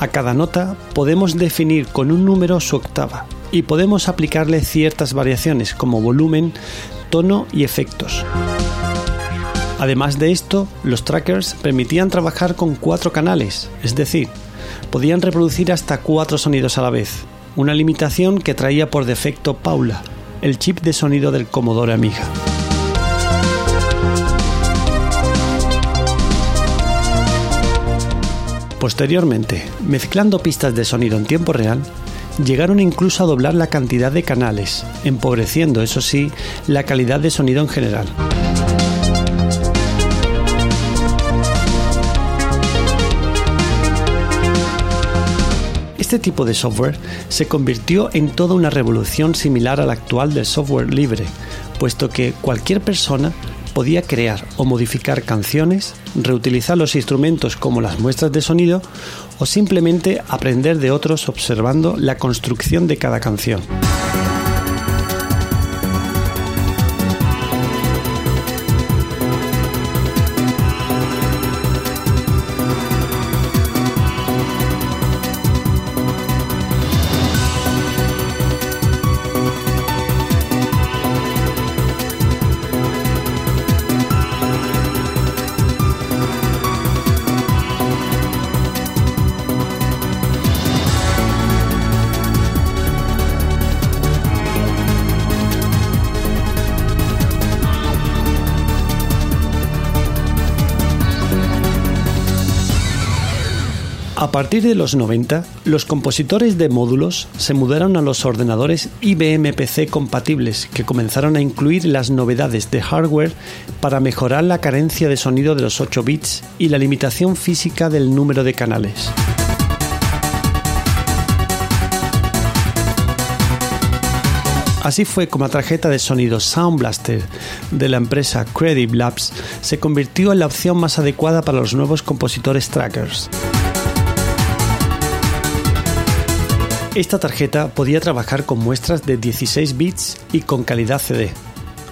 A cada nota podemos definir con un número su octava y podemos aplicarle ciertas variaciones como volumen, tono y efectos. Además de esto, los trackers permitían trabajar con cuatro canales, es decir, podían reproducir hasta cuatro sonidos a la vez, una limitación que traía por defecto Paula, el chip de sonido del Commodore Amiga. Posteriormente, mezclando pistas de sonido en tiempo real, llegaron incluso a doblar la cantidad de canales, empobreciendo, eso sí, la calidad de sonido en general. Este tipo de software se convirtió en toda una revolución similar a la actual del software libre, puesto que cualquier persona podía crear o modificar canciones, reutilizar los instrumentos como las muestras de sonido o simplemente aprender de otros observando la construcción de cada canción. Partir de los 90, los compositores de módulos se mudaron a los ordenadores IBM PC compatibles que comenzaron a incluir las novedades de hardware para mejorar la carencia de sonido de los 8 bits y la limitación física del número de canales. Así fue como la tarjeta de sonido Sound Blaster de la empresa Credible Labs se convirtió en la opción más adecuada para los nuevos compositores trackers. Esta tarjeta podía trabajar con muestras de 16 bits y con calidad CD,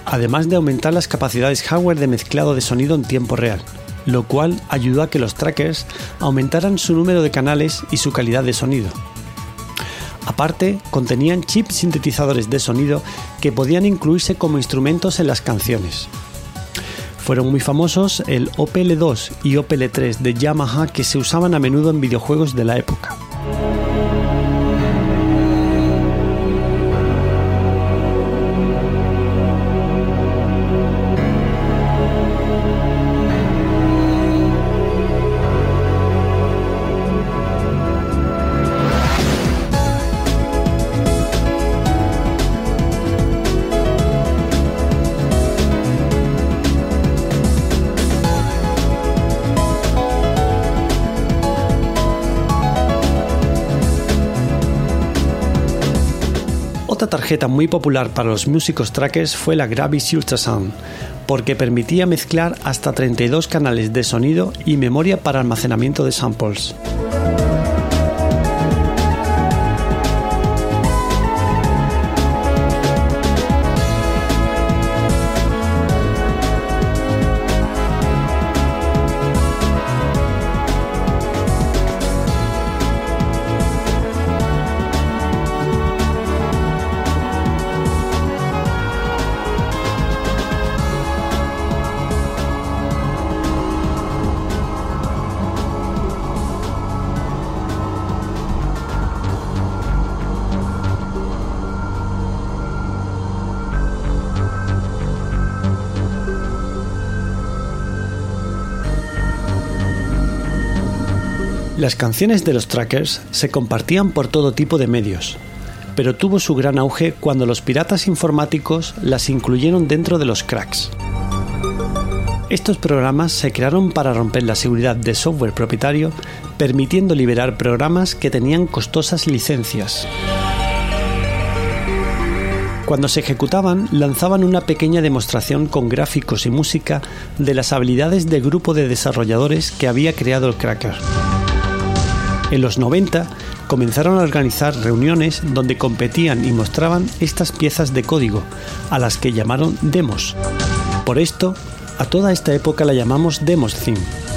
además de aumentar las capacidades hardware de mezclado de sonido en tiempo real, lo cual ayudó a que los trackers aumentaran su número de canales y su calidad de sonido. Aparte, contenían chips sintetizadores de sonido que podían incluirse como instrumentos en las canciones. Fueron muy famosos el OPL2 y OPL3 de Yamaha que se usaban a menudo en videojuegos de la época. Tarjeta muy popular para los músicos trackers fue la Gravis Ultrasound, porque permitía mezclar hasta 32 canales de sonido y memoria para almacenamiento de samples. Las canciones de los trackers se compartían por todo tipo de medios, pero tuvo su gran auge cuando los piratas informáticos las incluyeron dentro de los cracks. Estos programas se crearon para romper la seguridad de software propietario, permitiendo liberar programas que tenían costosas licencias. Cuando se ejecutaban, lanzaban una pequeña demostración con gráficos y música de las habilidades del grupo de desarrolladores que había creado el cracker. En los 90 comenzaron a organizar reuniones donde competían y mostraban estas piezas de código, a las que llamaron demos. Por esto, a toda esta época la llamamos Demos Theme.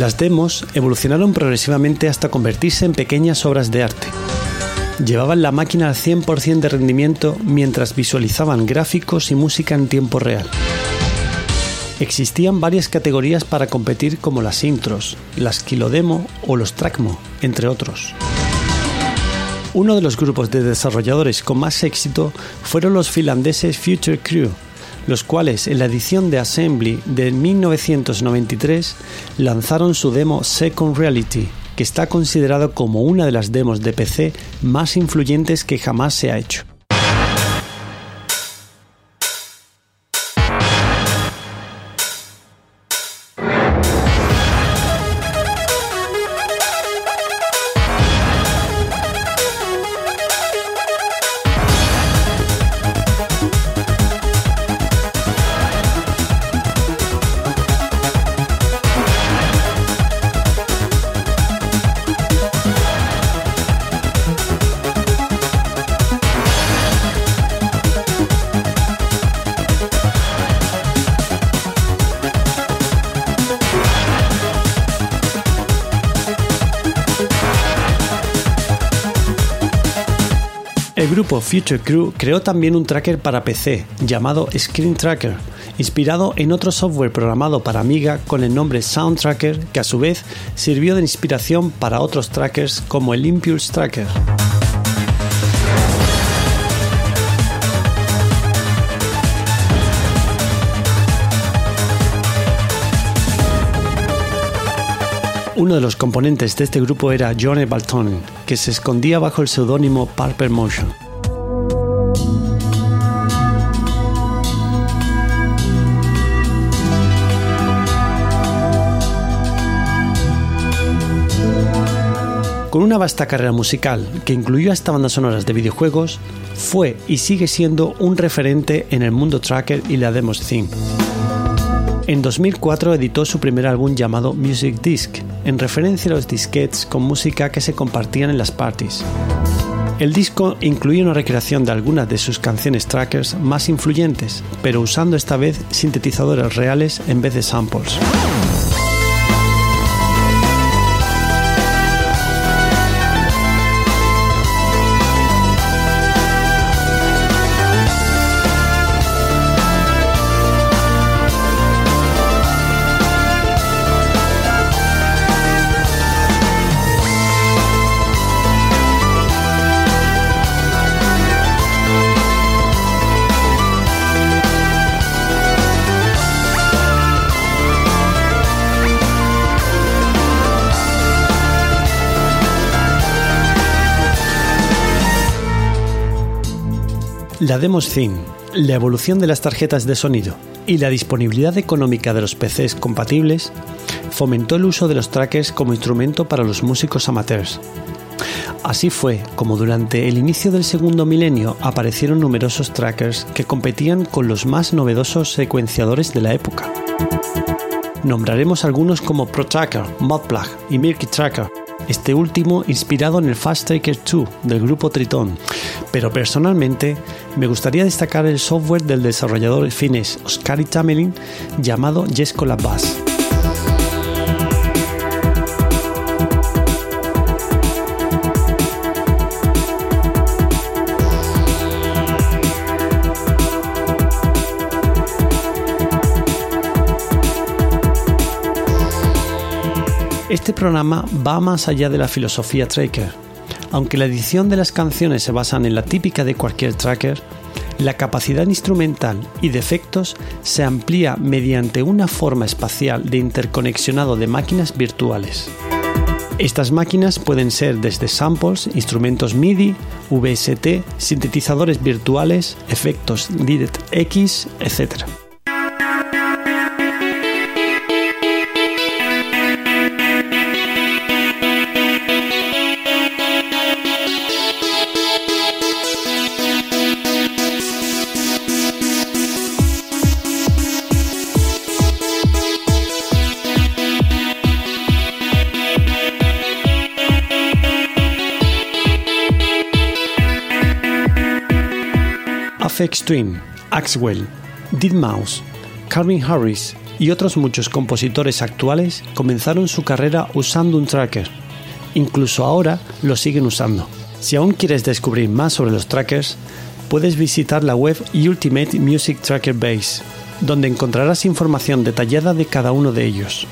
Las demos evolucionaron progresivamente hasta convertirse en pequeñas obras de arte. Llevaban la máquina al 100% de rendimiento mientras visualizaban gráficos y música en tiempo real. Existían varias categorías para competir como las intros, las kilodemo o los trackmo, entre otros. Uno de los grupos de desarrolladores con más éxito fueron los finlandeses Future Crew, los cuales en la edición de Assembly de 1993 lanzaron su demo Second Reality, que está considerado como una de las demos de PC más influyentes que jamás se ha hecho. Future Crew creó también un tracker para PC llamado Screen Tracker, inspirado en otro software programado para Amiga con el nombre Sound Tracker, que a su vez sirvió de inspiración para otros trackers como el Impulse Tracker. Uno de los componentes de este grupo era Johnny Balton, que se escondía bajo el seudónimo Purple Motion. Con una vasta carrera musical que incluyó hasta bandas sonoras de videojuegos, fue y sigue siendo un referente en el mundo tracker y la demos theme. En 2004 editó su primer álbum llamado Music Disc, en referencia a los disquetes con música que se compartían en las parties. El disco incluye una recreación de algunas de sus canciones trackers más influyentes, pero usando esta vez sintetizadores reales en vez de samples. La Demos la evolución de las tarjetas de sonido y la disponibilidad económica de los PCs compatibles fomentó el uso de los trackers como instrumento para los músicos amateurs. Así fue como durante el inicio del segundo milenio aparecieron numerosos trackers que competían con los más novedosos secuenciadores de la época. Nombraremos algunos como ProTracker, Modplug y Milky Tracker, este último inspirado en el Fast Tracker 2 del grupo Triton, pero personalmente me gustaría destacar el software del desarrollador finés Oskari Tamelin llamado Jesco Bass. Este programa va más allá de la filosofía tracker. Aunque la edición de las canciones se basan en la típica de cualquier tracker, la capacidad instrumental y de efectos se amplía mediante una forma espacial de interconexionado de máquinas virtuales. Estas máquinas pueden ser desde samples, instrumentos MIDI, VST, sintetizadores virtuales, efectos DirectX, etc. Twin, Axwell, Mouse, Calvin Harris y otros muchos compositores actuales comenzaron su carrera usando un tracker. Incluso ahora lo siguen usando. Si aún quieres descubrir más sobre los trackers, puedes visitar la web Ultimate Music Tracker Base, donde encontrarás información detallada de cada uno de ellos.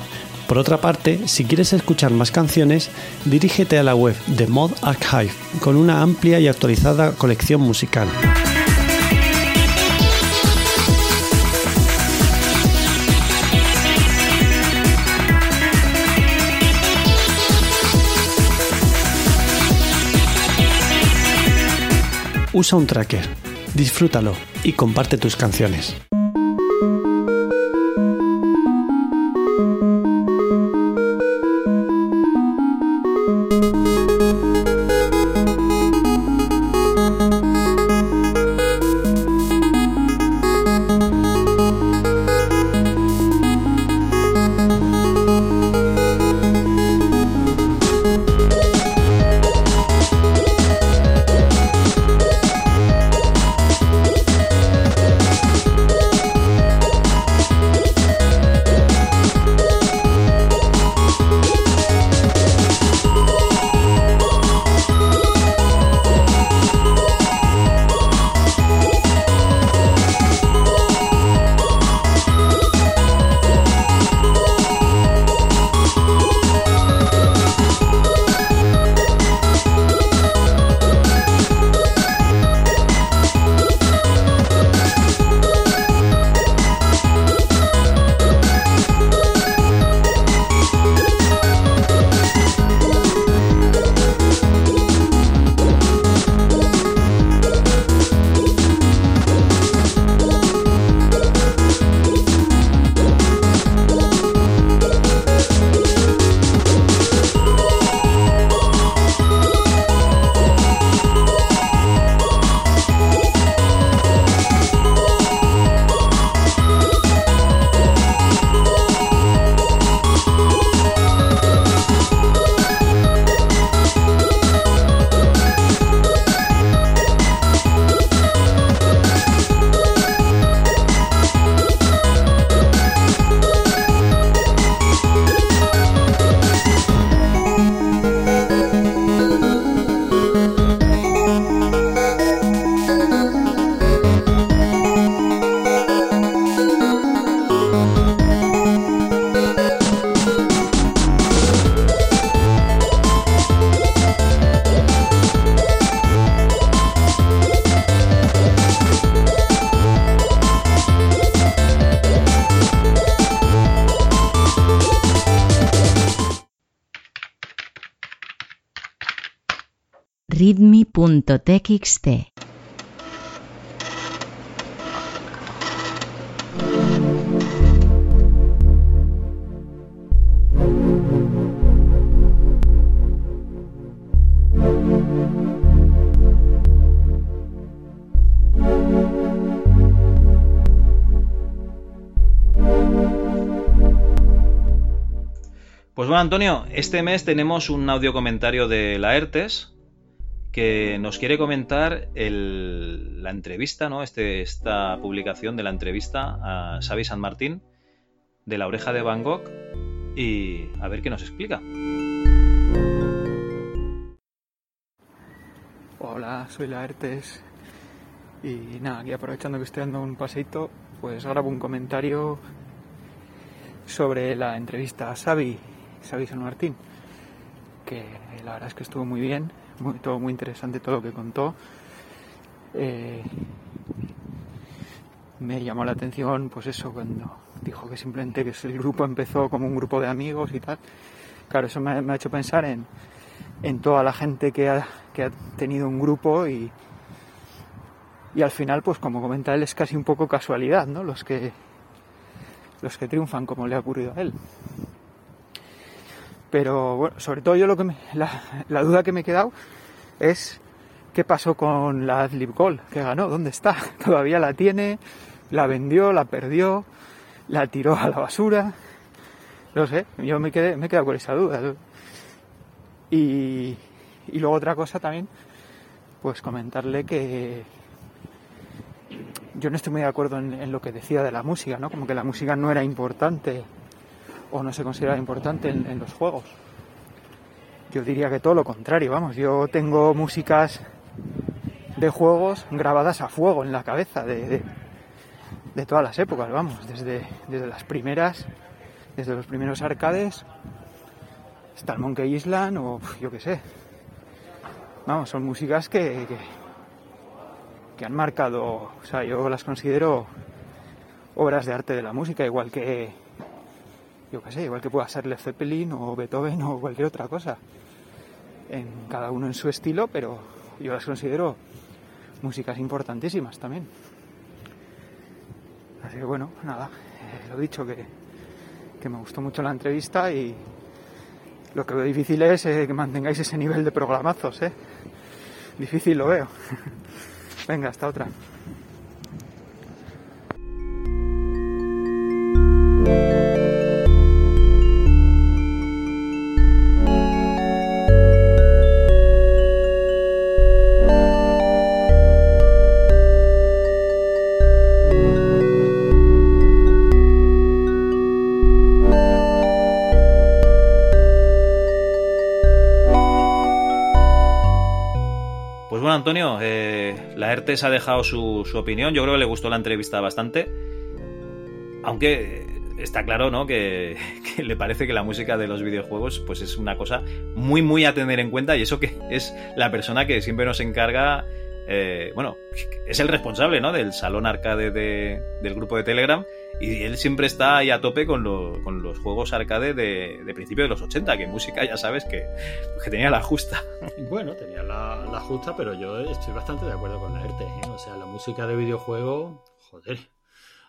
Por otra parte, si quieres escuchar más canciones, dirígete a la web de Mod Archive, con una amplia y actualizada colección musical. Usa un tracker, disfrútalo y comparte tus canciones. Pues bueno, Antonio, este mes tenemos un audio comentario de la ERTES que nos quiere comentar la entrevista, ¿no? Este, esta publicación de la entrevista a Xavi San Martín de la oreja de Van Gogh y a ver qué nos explica. Hola, soy la Ertes y nada, aquí aprovechando que estoy dando un paseito, pues grabo un comentario sobre la entrevista a Xavi San Martín, que la verdad es que estuvo muy bien, muy, todo muy interesante todo lo que contó. Eh, me llamó la atención, pues eso, cuando dijo que simplemente que el grupo empezó como un grupo de amigos y tal. Claro, eso me, me ha hecho pensar en, en toda la gente que ha, que ha tenido un grupo y, y al final, pues como comenta él, es casi un poco casualidad, ¿no? Los que los que triunfan, como le ha ocurrido a él. Pero bueno, sobre todo yo lo que me, la, duda que me he quedado es qué pasó con la Adlib Gold que ganó, ¿dónde está? [LAUGHS] Todavía la tiene, la vendió, la perdió, la tiró a la basura. No sé, yo me quedé, me he quedado con esa duda. Y, y luego otra cosa también, pues comentarle que yo no estoy muy de acuerdo en, lo que decía de la música, ¿no? Como que la música no era importante o no se consideraba importante en, los juegos. Yo diría que todo lo contrario, vamos, yo tengo músicas de juegos grabadas a fuego en la cabeza de, de, todas las épocas, vamos, desde, desde, las primeras, desde los primeros arcades hasta el Monkey Island o yo qué sé. Vamos, son músicas que, que han marcado, o sea, yo las considero obras de arte de la música, igual que, yo qué sé, igual que pueda ser Led Zeppelin o Beethoven o cualquier otra cosa. En cada uno en su estilo, pero yo las considero músicas importantísimas también. Así que bueno, nada, eh, lo dicho que, que, me gustó mucho la entrevista y lo que veo difícil es eh, que mantengáis ese nivel de programazos, ¿eh? Difícil lo veo. [LAUGHS] Venga, hasta otra. Antonio, eh, la ERTES ha dejado su, opinión. Yo creo que le gustó la entrevista bastante. Aunque está claro, ¿no? Que, [LAUGHS] que, le parece que la música de los videojuegos, pues es una cosa muy, muy a tener en cuenta. Y eso que es la persona que siempre nos encarga. Eh, bueno, es el responsable, ¿no? Del salón arcade de, del grupo de Telegram. Y él siempre está ahí a tope con, lo, con los juegos arcade de, de principio de los 80, que música ya sabes que, tenía la justa. Bueno, tenía la, justa, pero yo estoy bastante de acuerdo con la ERTE. ¿eh? O sea, la música de videojuego, joder,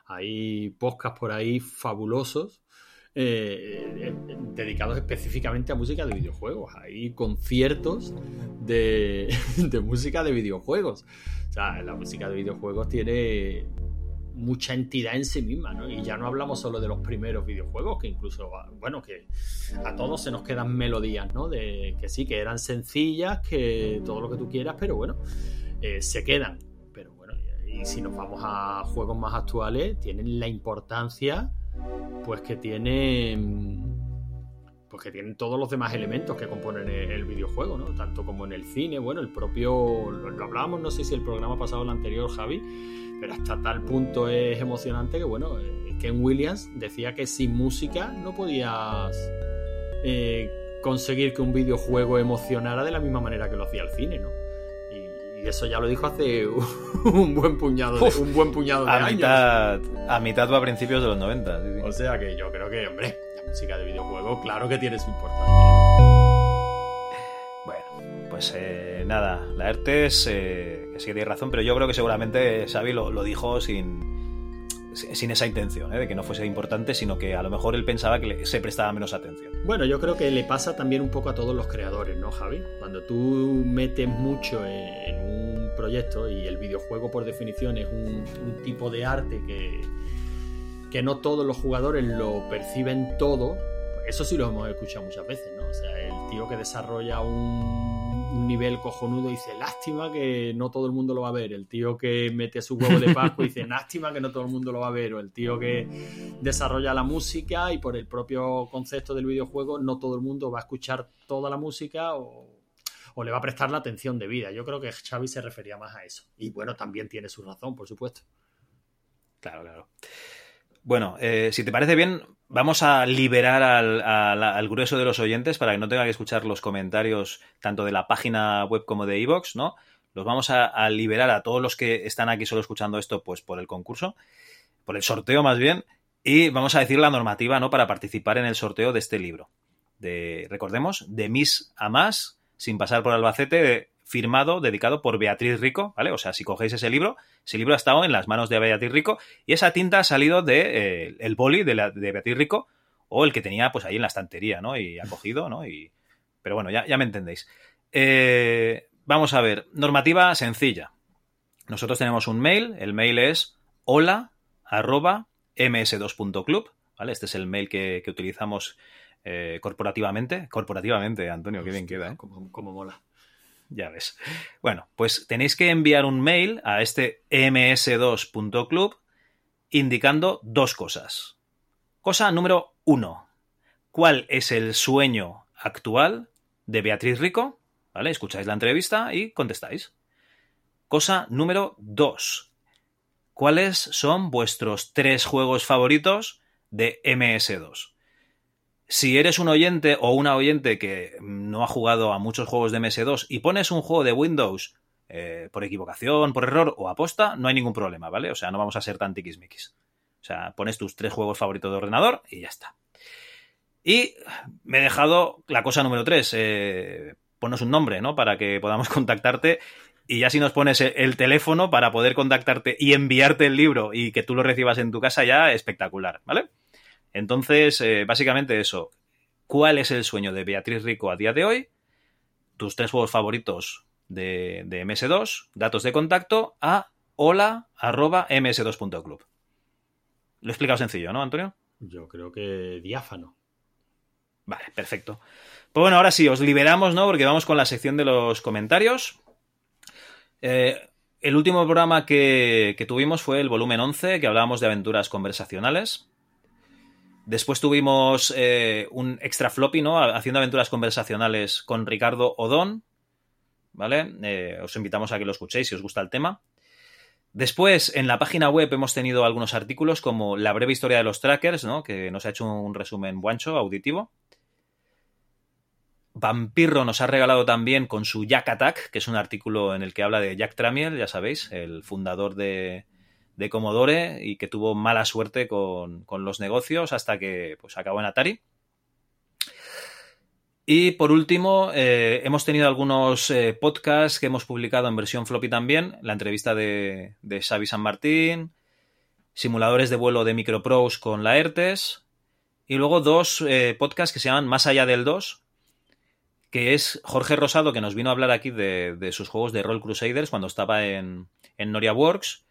hay podcasts por ahí fabulosos. Eh, dedicados específicamente a música de videojuegos. Hay conciertos [LAUGHS] de, música de videojuegos. O sea, la música de videojuegos tiene mucha entidad en sí misma, ¿no? Y ya no hablamos solo de los primeros videojuegos, que incluso, bueno, que a todos se nos quedan melodías, ¿no? De que sí, que eran sencillas, que todo lo que tú quieras, pero bueno, eh, se quedan. Pero bueno, y si nos vamos a juegos más actuales, tienen la importancia, pues que tienen pues que tienen todos los demás elementos que componen el videojuego, ¿no? Tanto como en el cine, bueno, el propio, lo, lo hablábamos, no sé si el programa pasado o el anterior, Javi, pero hasta tal punto es emocionante que, bueno, Ken Williams decía que sin música no podías eh, conseguir que un videojuego emocionara de la misma manera que lo hacía el cine, ¿no? Y, eso ya lo dijo hace [LAUGHS] un buen puñado de, un buen puñado de a años. Mitad, a mitad o a principios de los 90. Sí, sí. O sea que yo creo que, hombre, la música de videojuego, claro que tiene su importancia. Bueno, pues eh, nada, la ERTES, eh, que sí que tiene razón, pero yo creo que seguramente Xavi lo, lo dijo sin, sin esa intención, ¿eh? de que no fuese importante, sino que a lo mejor él pensaba que se prestaba menos atención. Bueno, yo creo que le pasa también un poco a todos los creadores, ¿no, Javi? Cuando tú metes mucho en, en un proyecto y el videojuego por definición es un, un tipo de arte que, que no todos los jugadores lo perciben todo, eso sí lo hemos escuchado muchas veces, ¿no? O sea, el tío que desarrolla un, un, nivel cojonudo dice, lástima que no todo el mundo lo va a ver. El tío que mete su huevo de Pascua dice, lástima que no todo el mundo lo va a ver. O el tío que desarrolla la música y por el propio concepto del videojuego no todo el mundo va a escuchar toda la música o, le va a prestar la atención debida. Yo creo que Xavi se refería más a eso. Y bueno, también tiene su razón, por supuesto. Claro, claro. Bueno, eh, si te parece bien, vamos a liberar al, grueso de los oyentes para que no tenga que escuchar los comentarios tanto de la página web como de iVoox, ¿no? Los vamos a, a liberar a todos los que están aquí solo escuchando esto, pues por el concurso, por el sorteo más bien, y vamos a decir la normativa, ¿no? Para participar en el sorteo de este libro. De, recordemos, de Miss a Más, sin pasar por Albacete, firmado, dedicado por Beatriz Rico, ¿vale? O sea, si cogéis ese libro, ese libro ha estado en las manos de Beatriz Rico y esa tinta ha salido de eh, el boli de, la, de Beatriz Rico o el que tenía pues ahí en la estantería, ¿no? Y ha cogido, ¿no? Y, pero bueno, ya, ya me entendéis. Eh, vamos a ver, normativa sencilla. Nosotros tenemos un mail, el mail es hola arroba ms2.club, ¿vale? Este es el mail que, que utilizamos eh, corporativamente. Corporativamente, Antonio, qué bien queda, ¿eh? Como, como mola. Ya ves. Bueno, pues tenéis que enviar un mail a este ms2.club indicando dos cosas. Cosa número uno. ¿Cuál es el sueño actual de Beatriz Rico? ¿Vale? Escucháis la entrevista y contestáis. Cosa número dos. ¿Cuáles son vuestros tres juegos favoritos de MS2? Si eres un oyente o una oyente que no ha jugado a muchos juegos de MS2 y pones un juego de Windows eh, por equivocación, por error o aposta, no hay ningún problema, ¿vale? O sea, no vamos a ser tan tiquismiquis. O sea, pones tus tres juegos favoritos de ordenador y ya está. Y me he dejado la cosa número tres. Eh, ponos un nombre, ¿no? Para que podamos [LAUGHS] contactarte. Y ya si nos pones el teléfono para poder contactarte y enviarte el libro y que tú lo recibas en tu casa, ya espectacular, ¿vale? Entonces, eh, básicamente eso. ¿Cuál es el sueño de Beatriz Rico a día de hoy? Tus tres juegos favoritos de, de MS2, datos de contacto a hola arroba ms2.club. Lo he explicado sencillo, ¿no, Antonio? Yo creo que diáfano. Vale, perfecto. Pues bueno, ahora sí, os liberamos, ¿no? Porque vamos con la sección de los comentarios. Eh, el último programa que, que tuvimos fue el volumen 11, que hablábamos de aventuras conversacionales. Después tuvimos eh, un extra floppy, ¿no? Haciendo aventuras conversacionales con Ricardo Odón. ¿Vale? Eh, os invitamos a que lo escuchéis si os gusta el tema. Después, en la página web hemos tenido algunos artículos como La breve historia de los trackers, ¿no? Que nos ha hecho un resumen guancho, auditivo. Vampirro nos ha regalado también con su Jack Attack, que es un artículo en el que habla de Jack Tramiel, ya sabéis, el fundador de, de Commodore y que tuvo mala suerte con, con, los negocios hasta que pues, acabó en Atari. Y por último, eh, hemos tenido algunos eh, podcasts que hemos publicado en versión floppy también, la entrevista de, de Xavi San Martín, simuladores de vuelo de Micropros con la ERTES, y luego dos eh, podcasts que se llaman Más allá del 2, que es Jorge Rosado, que nos vino a hablar aquí de, de sus juegos de Roll Crusaders cuando estaba en, en Noria Works.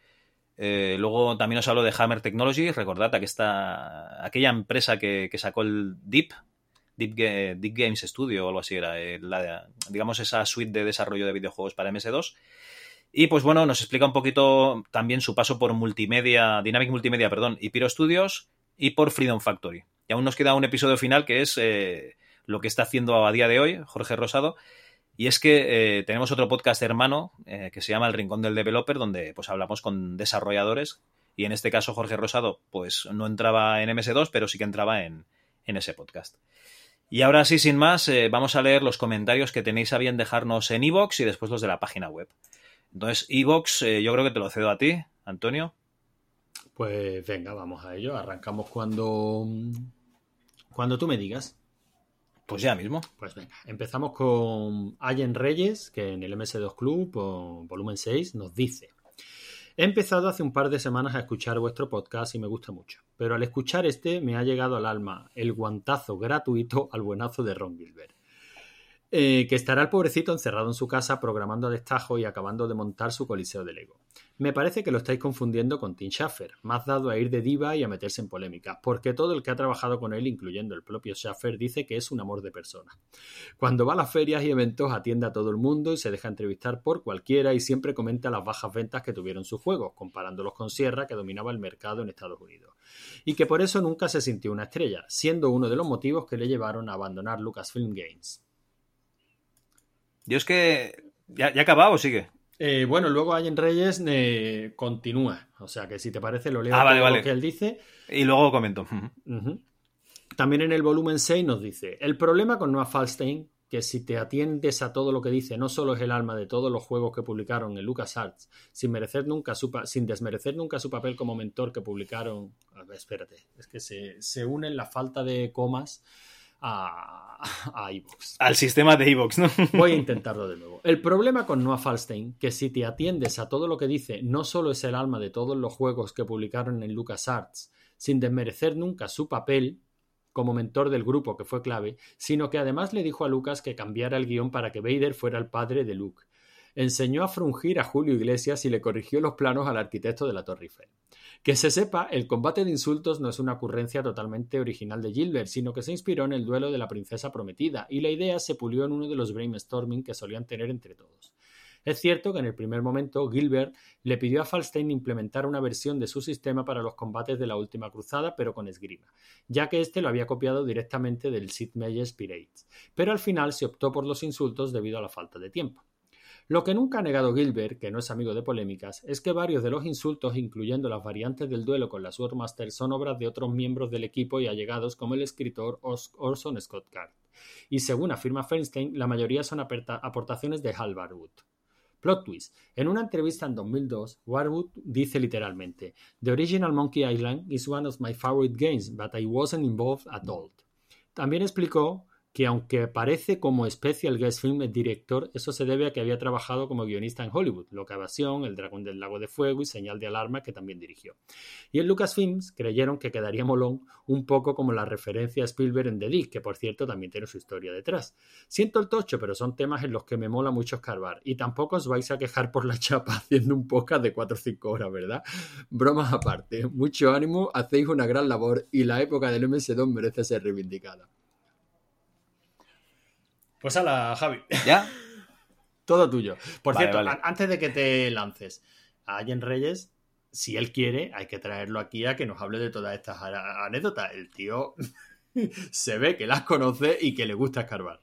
Eh, luego también os hablo de Hammer Technology, recordad que está aquella empresa que, sacó el Deep, Deep, Games Studio o algo así era, eh, la, digamos esa suite de desarrollo de videojuegos para MS2. Y pues bueno, nos explica un poquito también su paso por multimedia, Dynamic Multimedia, perdón, y Pyro Studios y por Freedom Factory. Y aún nos queda un episodio final que es eh, lo que está haciendo a día de hoy Jorge Rosado. Y es que eh, tenemos otro podcast hermano eh, que se llama El Rincón del Developer, donde pues hablamos con desarrolladores. Y en este caso, Jorge Rosado, pues no entraba en MS2, pero sí que entraba en, en ese podcast. Y ahora sí, sin más, eh, vamos a leer los comentarios que tenéis a bien dejarnos en iVoox y después los de la página web. Entonces, iVoox, yo creo que te lo cedo a ti, Antonio. Pues venga, vamos a ello. Arrancamos cuando, cuando tú me digas. Pues ya mismo. Pues venga, empezamos con Allen Reyes, que en el MS2 Club, volumen 6, nos dice: He empezado hace un par de semanas a escuchar vuestro podcast y me gusta mucho, pero al escuchar este me ha llegado al alma el guantazo gratuito al buenazo de Ron Gilbert. Eh, que estará el pobrecito encerrado en su casa programando a destajo y acabando de montar su coliseo de Lego. Me parece que lo estáis confundiendo con Tim Schafer, más dado a ir de diva y a meterse en polémica, porque todo el que ha trabajado con él, incluyendo el propio Schafer, dice que es un amor de persona. Cuando va a las ferias y eventos atiende a todo el mundo y se deja entrevistar por cualquiera y siempre comenta las bajas ventas que tuvieron sus juegos, comparándolos con Sierra, que dominaba el mercado en Estados Unidos. Y que por eso nunca se sintió una estrella, siendo uno de los motivos que le llevaron a abandonar Lucasfilm Games. Yo es que. ¿Ya, ya acabado o sigue? Eh, bueno, luego Allen Reyes eh, continúa. O sea que si te parece, lo leo Ah, vale, vale. lo que él dice. Y luego comento. También en el volumen 6 nos dice: El problema con Noah Falstein, que si te atiendes a todo lo que dice, no solo es el alma de todos los juegos que publicaron en LucasArts, sin, merecer nunca su sin desmerecer nunca su papel como mentor que publicaron. A ver, espérate, es que se, se unen la falta de comas a, a iVoox. Al sistema de Evox, ¿no? Voy a intentarlo de nuevo. El problema con Noah Falstein, que si te atiendes a todo lo que dice, no solo es el alma de todos los juegos que publicaron en LucasArts, sin desmerecer nunca su papel como mentor del grupo, que fue clave, sino que además le dijo a Lucas que cambiara el guion para que Vader fuera el padre de Luke. Enseñó a frungir a Julio Iglesias y le corrigió los planos al arquitecto de la Torre Eiffel. Que se sepa, el combate de insultos no es una ocurrencia totalmente original de Gilbert, sino que se inspiró en el duelo de la princesa prometida, y la idea se pulió en uno de los brainstorming que solían tener entre todos. Es cierto que en el primer momento Gilbert le pidió a Falstein implementar una versión de su sistema para los combates de la última cruzada, pero con esgrima, ya que este lo había copiado directamente del Sid Meier's Pirates, pero al final se optó por los insultos debido a la falta de tiempo. Lo que nunca ha negado Gilbert, que no es amigo de polémicas, es que varios de los insultos, incluyendo las variantes del duelo con la Swordmaster, son obras de otros miembros del equipo y allegados como el escritor Orson Scott Card. Y según afirma Feinstein, la mayoría son aportaciones de Hal Barwood. Plot twist. En una entrevista en 2002, Warwood dice literalmente: The original Monkey Island is one of my favorite games, but I wasn't involved at all. También explicó que aunque aparece como Special Guest Film Director, eso se debe a que había trabajado como guionista en Hollywood, Loca Evasión, El Dragón del Lago de Fuego y Señal de Alarma, que también dirigió. Y en Lucasfilms creyeron que quedaría molón un poco como la referencia a Spielberg en The Dick, que por cierto también tiene su historia detrás. Siento el tocho, pero son temas en los que me mola mucho escarbar, y tampoco os vais a quejar por la [LAUGHS] chapa haciendo un podcast de 4 o 5 horas, ¿verdad? Bromas aparte, mucho ánimo, hacéis una gran labor y la época del MS2 merece ser reivindicada. Pues a la Javi. ¿Ya? [LAUGHS] Todo tuyo. Por Vale, cierto, vale. antes de que te lances a Allen Reyes, si él quiere, hay que traerlo aquí a que nos hable de todas estas anécdotas. El tío [LAUGHS] se ve que las conoce y que le gusta escarbar.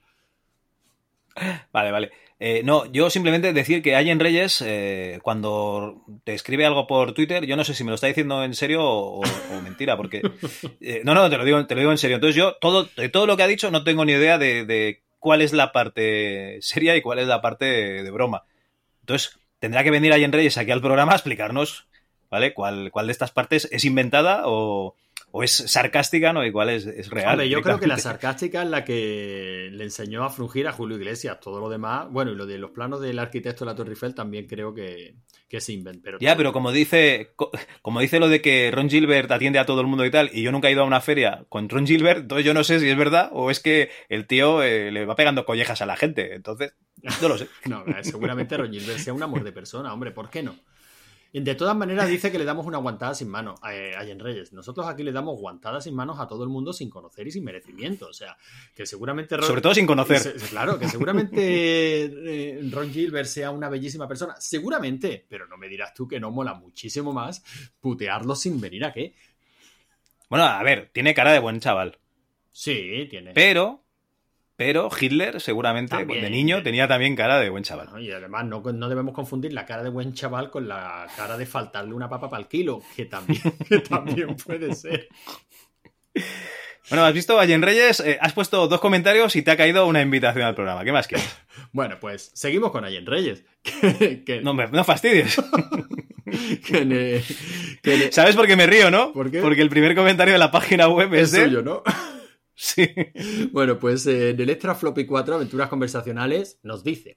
Vale, vale. Eh, no, yo simplemente decir que Allen Reyes, eh, cuando te escribe algo por Twitter, yo no sé si me lo está diciendo en serio o, o mentira, porque. [LAUGHS] eh, no, no, te lo, digo, te lo digo en serio. Entonces, yo, todo, de todo lo que ha dicho, no tengo ni idea de, de cuál es la parte seria y cuál es la parte de, broma. Entonces, tendrá que venir Allen Reyes aquí al programa a explicarnos, ¿vale? ¿Cuál, cuál de estas partes es inventada o, o es sarcástica, ¿no? Cuál es, es real. Hombre, yo creo que la sarcástica es la que le enseñó a frungir a Julio Iglesias. Todo lo demás, bueno, y lo de los planos del arquitecto de la Torre Eiffel también creo que, que se inventa. Pero Ya, pero como dice, co- como dice lo de que Ron Gilbert atiende a todo el mundo y tal, y yo nunca he ido a una feria con Ron Gilbert, entonces yo no sé si es verdad o es que el tío eh, le va pegando collejas a la gente. Entonces, no lo sé. [LAUGHS] No, eh, seguramente Ron Gilbert sea un amor de persona, hombre, ¿por qué no? De todas maneras dice que le damos una guantada sin mano a eh, Allen Reyes. Nosotros aquí le damos guantadas sin manos a todo el mundo sin conocer y sin merecimiento. O sea, que seguramente... Ron- Sobre todo sin conocer. Se- claro, que seguramente eh, Ron Gilbert sea una bellísima persona. Seguramente, pero no me dirás tú que no mola muchísimo más putearlo sin venir a qué. Bueno, a ver, tiene cara de buen chaval. Sí, tiene. Pero, pero Hitler seguramente También. de niño tenía también cara de buen chaval. ¿no? Y además no, no debemos confundir la cara de buen chaval con la cara de faltarle una papa para el kilo, que también, [LAUGHS] que también puede ser. Bueno, has visto, Allen Reyes, eh, has puesto dos comentarios y te ha caído una invitación al programa. ¿Qué más quieres? [LAUGHS] Bueno, pues seguimos con Allen Reyes. [LAUGHS] Que, que- No, me- no fastidies. que que ¿Sabes por qué me río, no? ¿Por qué? Porque el primer comentario de la página web es, es suyo, ¿no? Sí. Bueno, pues eh, en el Extra Floppy 4, Aventuras Conversacionales, nos dice.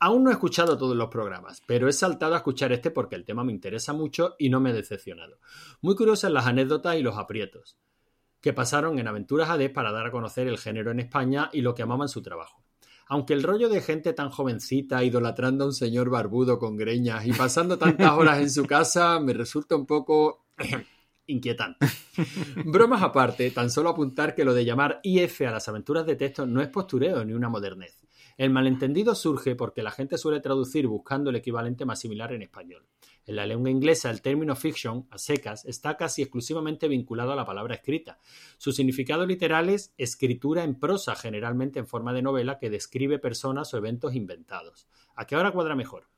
Aún no he escuchado todos los programas, pero he saltado a escuchar este porque el tema me interesa mucho y no me he decepcionado. Muy curiosas las anécdotas y los aprietos que pasaron en Aventuras AD para dar a conocer el género en España y lo que amaban su trabajo. Aunque el rollo de gente tan jovencita idolatrando a un señor barbudo con greñas y pasando tantas horas en su casa me resulta un poco inquietante. [LAUGHS] Bromas aparte, tan solo apuntar que lo de llamar IF a las aventuras de texto no es postureo ni una modernez. El malentendido surge porque la gente suele traducir buscando el equivalente más similar en español. En la lengua inglesa, el término fiction, a secas, está casi exclusivamente vinculado a la palabra escrita. Su significado literal es escritura en prosa, generalmente en forma de novela, que describe personas o eventos inventados. ¿A qué hora cuadra mejor?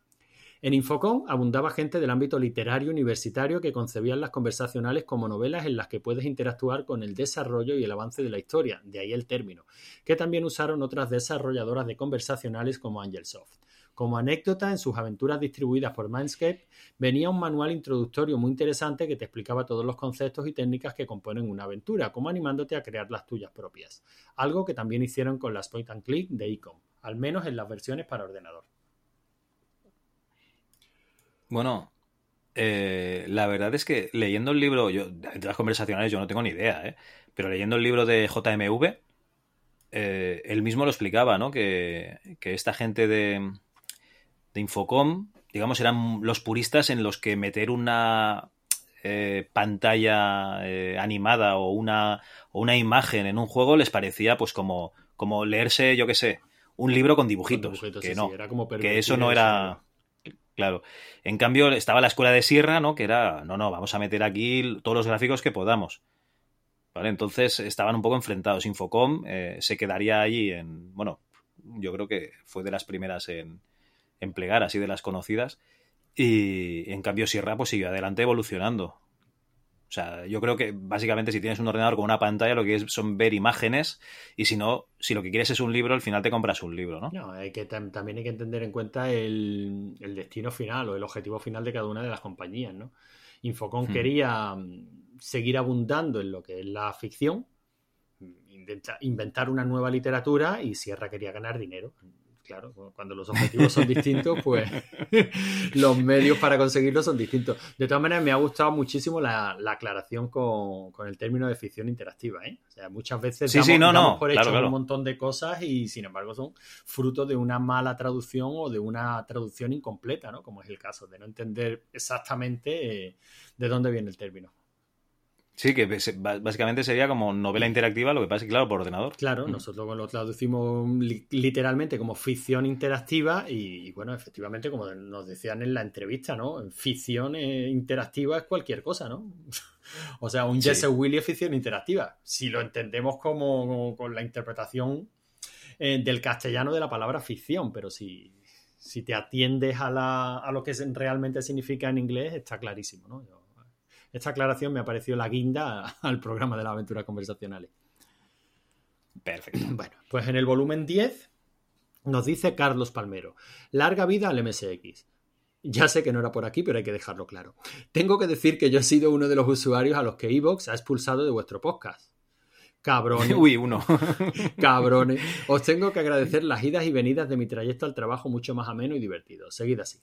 En Infocom abundaba gente del ámbito literario universitario que concebían las conversacionales como novelas en las que puedes interactuar con el desarrollo y el avance de la historia, de ahí el término, que también usaron otras desarrolladoras de conversacionales como Angelsoft. Como anécdota, en sus aventuras distribuidas por Mindscape venía un manual introductorio muy interesante que te explicaba todos los conceptos y técnicas que componen una aventura, como animándote a crear las tuyas propias. Algo que también hicieron con las point and click de Ecom, al menos en las versiones para ordenador. Bueno, eh, la verdad es que leyendo el libro, yo, de las conversacionales yo no tengo ni idea, ¿eh? pero leyendo el libro de JMV, eh, él mismo lo explicaba, ¿no? Que, que esta gente de, de, Infocom, digamos, eran los puristas en los que meter una eh, pantalla eh, animada o una, o una imagen en un juego les parecía pues como, como leerse, yo qué sé, un libro con dibujitos. Con dibujitos, que sí, no, sí, era como que eso no era... Claro. En cambio, estaba la escuela de Sierra, ¿no? Que era, no, no, vamos a meter aquí todos los gráficos que podamos. ¿Vale? Entonces estaban un poco enfrentados. Infocom eh, se quedaría allí en. Bueno, yo creo que fue de las primeras en, en plegar, así de las conocidas. Y en cambio, Sierra pues siguió adelante evolucionando. O sea, yo creo que básicamente si tienes un ordenador con una pantalla, lo que es son ver imágenes. Y si no, si lo que quieres es un libro, al final te compras un libro, ¿no? No, hay que tam- también hay que tener en cuenta el, el destino final o el objetivo final de cada una de las compañías, ¿no? Infocom Hmm. quería mm, seguir abundando en lo que es la ficción, inventar una nueva literatura y Sierra quería ganar dinero. Claro, cuando los objetivos son distintos, pues [LAUGHS] los medios para conseguirlo son distintos. De todas maneras, me ha gustado muchísimo la, la aclaración con, con el término de ficción interactiva. ¿eh? O sea, muchas veces Sí, damos, sí, no, por claro, hecho claro. un montón de cosas y, sin embargo, son fruto de una mala traducción o de una traducción incompleta, ¿no? Como es el caso, de no entender exactamente eh, de dónde viene el término. Sí, que básicamente sería como novela interactiva, lo que pasa es que, claro, por ordenador. Claro, Mm. nosotros lo traducimos li- literalmente como ficción interactiva y, y, bueno, efectivamente, como nos decían en la entrevista, ¿no? Ficción eh, interactiva es cualquier cosa, ¿no? [LAUGHS] o sea, un Sí. Jesse Willy es ficción interactiva. Si lo entendemos como, como con la interpretación eh, del castellano de la palabra ficción, pero si, si te atiendes a, la, a lo que realmente significa en inglés, está clarísimo, ¿no? Yo- esta aclaración me ha parecido la guinda [LAUGHS] al programa de las aventuras conversacionales. Perfecto. [CLEARS THROAT] Bueno, pues en el volumen 10 nos dice Carlos Palmero, larga vida al MSX. Ya sé que no era por aquí, pero hay que dejarlo claro. Tengo que decir que yo he sido uno de los usuarios a los que Evox ha expulsado de vuestro podcast. Cabrones. [LAUGHS] Uy, uno. [LAUGHS] Cabrones. Os tengo que agradecer las idas y venidas de mi trayecto al trabajo mucho más ameno y divertido. Seguid así.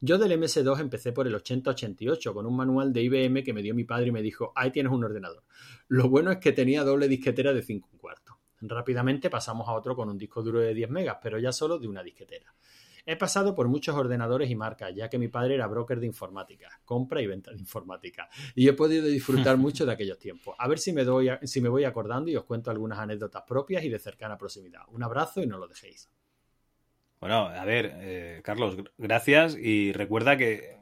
Yo del MS2 empecé por el 8088 con un manual de IBM que me dio mi padre y me dijo, ahí tienes un ordenador. Lo bueno es que tenía doble disquetera de 5 un cuarto. Rápidamente pasamos a otro con un disco duro de 10 megas, pero ya solo de una disquetera. He pasado por muchos ordenadores y marcas, ya que mi padre era broker de informática, compra y venta de informática, y he podido disfrutar [LAUGHS] mucho de aquellos tiempos. A ver si me, doy, si me voy acordando y os cuento algunas anécdotas propias y de cercana proximidad. Un abrazo y no lo dejéis. Bueno, a ver, eh, Carlos, gr- gracias y recuerda que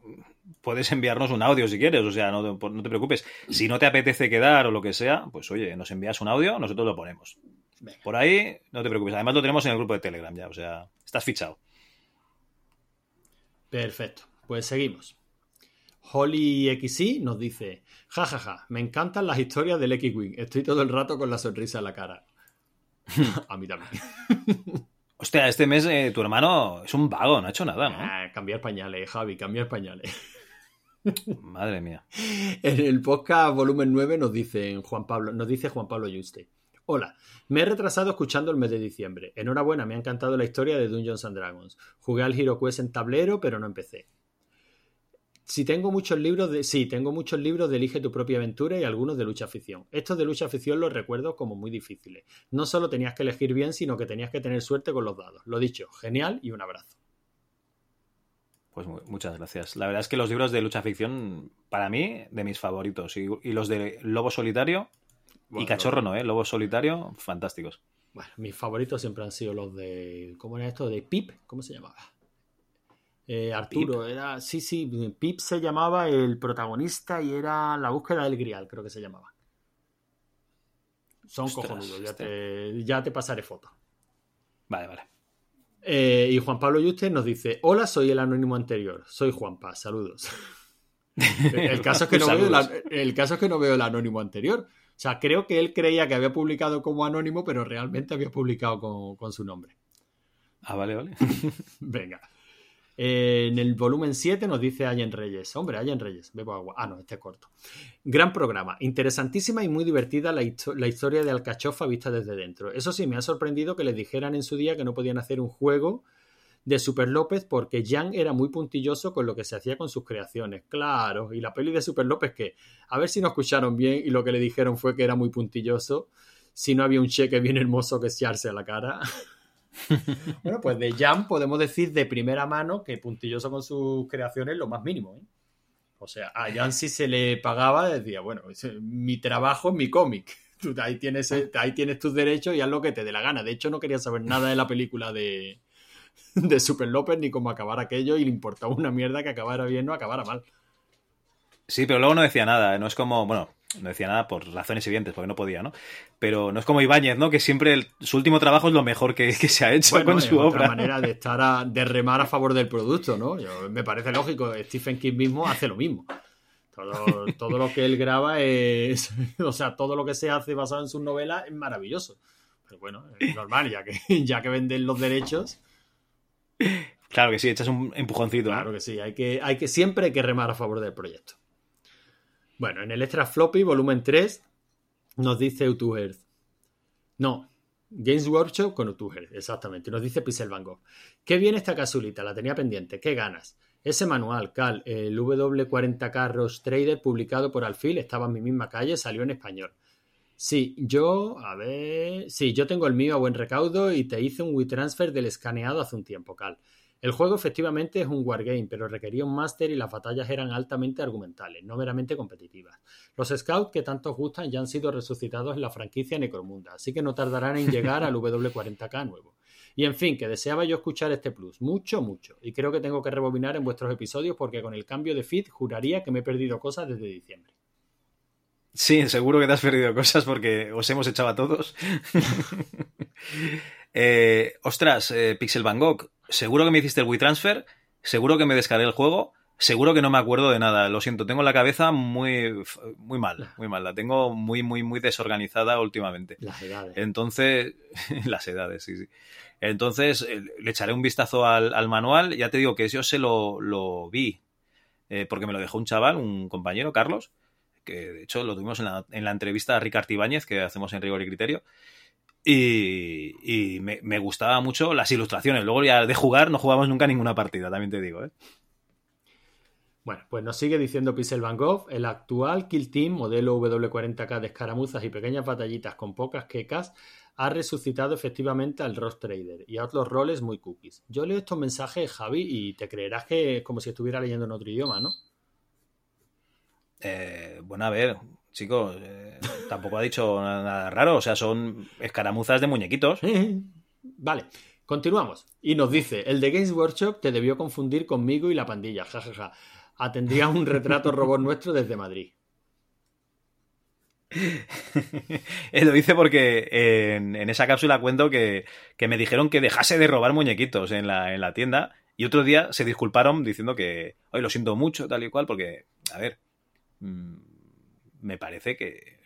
puedes enviarnos un audio si quieres, o sea, no te, no te preocupes. Si no te apetece quedar o lo que sea, pues oye, nos envías un audio, nosotros lo ponemos. Por ahí, no te preocupes. Además lo tenemos en el grupo de Telegram ya, o sea, estás fichado. Perfecto, pues seguimos. Holly XY nos dice, jajaja, ja, ja, me encantan las historias del X-Wing, estoy todo el rato con la sonrisa en la cara. [LAUGHS] A mí también. [LAUGHS] Hostia, este mes eh, tu hermano es un vago, no ha hecho nada, ¿no? Ah, cambiar pañales, Javi, cambiar pañales. Madre mía. [LAUGHS] En el podcast volumen 9 nos dice Juan Pablo, nos dice Juan Pablo Yuste. Hola, me he retrasado escuchando el mes de diciembre. Enhorabuena, me ha encantado la historia de Dungeons and Dragons. Jugué al Hero Quest en tablero, pero no empecé. Si tengo muchos libros de. Sí, tengo muchos libros de Elige tu propia aventura y algunos de lucha ficción. Estos de lucha ficción los recuerdo como muy difíciles. No solo tenías que elegir bien, sino que tenías que tener suerte con los dados. Lo dicho, genial y un abrazo. Pues mu- muchas gracias. La verdad es que los libros de lucha ficción, para mí, de mis favoritos. Y los de Lobo Solitario Bueno, y Cachorro no, ¿eh? Lobo Solitario, fantásticos. Bueno, mis favoritos siempre han sido los de. ¿Cómo era esto? De Pip, ¿cómo se llamaba? Eh, Arturo, era. Sí, sí, Pip se llamaba el protagonista y era La búsqueda del Grial, creo que se llamaba. Son Ostras, cojonudos, ya, este- te, ya te pasaré fotos. Vale, vale. Eh, y Juan Pablo Yuste nos dice: Hola, soy el anónimo anterior. Soy Juan Paz, saludos. [LAUGHS] el, caso es que no veo la- el caso es que no veo el anónimo anterior. O sea, creo que él creía que había publicado como anónimo, pero realmente había publicado con, con su nombre. Ah, vale, vale. [LAUGHS] Venga. Eh, en el volumen 7 nos dice Allen Reyes. Hombre, Allen Reyes, bebo agua. Ah, no, este es corto. Gran programa. Interesantísima y muy divertida la, histo- la historia de Alcachofa vista desde dentro. Eso sí, me ha sorprendido que les dijeran en su día que no podían hacer un juego de Super López porque Jan era muy puntilloso con lo que se hacía con sus creaciones. Claro, y la peli de Super López que, a ver si nos escucharon bien y lo que le dijeron fue que era muy puntilloso, si no había un cheque bien hermoso que echarse a la cara. [LAUGHS] bueno, pues de Jan podemos decir de primera mano que puntilloso con sus creaciones lo más mínimo. ¿eh? O sea, a Jan si se le pagaba decía, bueno, mi trabajo es mi cómic. Tú tienes, ahí tienes tus derechos y haz lo que te dé la gana. De hecho, no quería saber nada de la película de, de Super López ni cómo acabar aquello y le importaba una mierda que acabara bien o acabara mal. Sí, pero luego no decía nada. No es como, bueno, no decía nada por razones evidentes, porque no podía, ¿no? Pero no es como Ibáñez, ¿no? Que siempre el- su último trabajo es lo mejor que, que se ha hecho Bueno, con es su otra obra. manera de estar a, de remar a [LAUGHS] favor del producto, ¿no? Yo- me parece lógico. Stephen King mismo hace lo mismo. Todo, todo lo que él graba es, [LAUGHS] o sea, todo lo que se hace basado en sus novelas es maravilloso. Pero bueno, es normal, ya que, [LAUGHS] ya que venden los derechos, Claro que sí, echas un empujoncito. Claro que sí, hay que, hay que, siempre hay que remar a favor del proyecto. Bueno, en el Extra Floppy, volumen 3, nos dice Utuher. No, Games Workshop con Utuher, exactamente. Nos dice Pixel Van Gogh. Qué bien esta casulita, la tenía pendiente, qué ganas. Ese manual, Cal, el W40K Ross Trader, publicado por Alfil, estaba en mi misma calle, salió en español. Sí, yo, a ver. Sí, yo tengo el mío a buen recaudo y te hice un WeTransfer del escaneado hace un tiempo, Cal. El juego efectivamente es un wargame, pero requería un máster y las batallas eran altamente argumentales, no meramente competitivas. Los scouts que tanto gustan ya han sido resucitados en la franquicia Necromunda, así que no tardarán en llegar al [LAUGHS] W40K nuevo. Y en fin, que deseaba yo escuchar este plus, mucho, mucho. Y creo que tengo que rebobinar en vuestros episodios porque con el cambio de feed juraría que me he perdido cosas desde diciembre. Sí, seguro que te has perdido cosas porque os hemos echado a todos. [LAUGHS] Eh, ostras, eh, Pixel Van Gogh, seguro que me hiciste el WeTransfer, seguro que me descargué el juego, seguro que no me acuerdo de nada. Lo siento, tengo la cabeza muy, muy mal, muy mal. La tengo muy, muy, muy desorganizada últimamente. Las edades. Entonces, [LAUGHS] las edades, sí, sí. Entonces, eh, le echaré un vistazo al, al manual. Ya te digo que yo se lo, lo vi, eh, porque me lo dejó un chaval, un compañero, Carlos, que de hecho lo tuvimos en la, en la entrevista a Ricard Ibáñez, que hacemos en Rigor y Criterio. Y, me, me gustaba mucho las ilustraciones. Luego ya de jugar no jugamos nunca ninguna partida, también te digo, ¿eh? Bueno, pues nos sigue diciendo Pixel Van Gogh, el actual Kill Team, modelo W40K de escaramuzas y pequeñas batallitas con pocas quecas, ha resucitado efectivamente al Ross Trader y a otros roles muy cookies. Yo leo estos mensajes, Javi, y te creerás que es como si estuviera leyendo en otro idioma, ¿no? Eh, bueno, a ver, chicos, eh, tampoco ha dicho nada, raro. O sea, son escaramuzas de muñequitos. Vale, continuamos. Y nos dice, el de Games Workshop te debió confundir conmigo y la pandilla, jajaja. Atendría un retrato robot nuestro desde Madrid. [LAUGHS] Eh, lo dice porque en, en esa cápsula cuento que, que, me dijeron que dejase de robar muñequitos en la, en la tienda y otro día se disculparon diciendo que hoy lo siento mucho, tal y cual, porque, a ver, me parece que,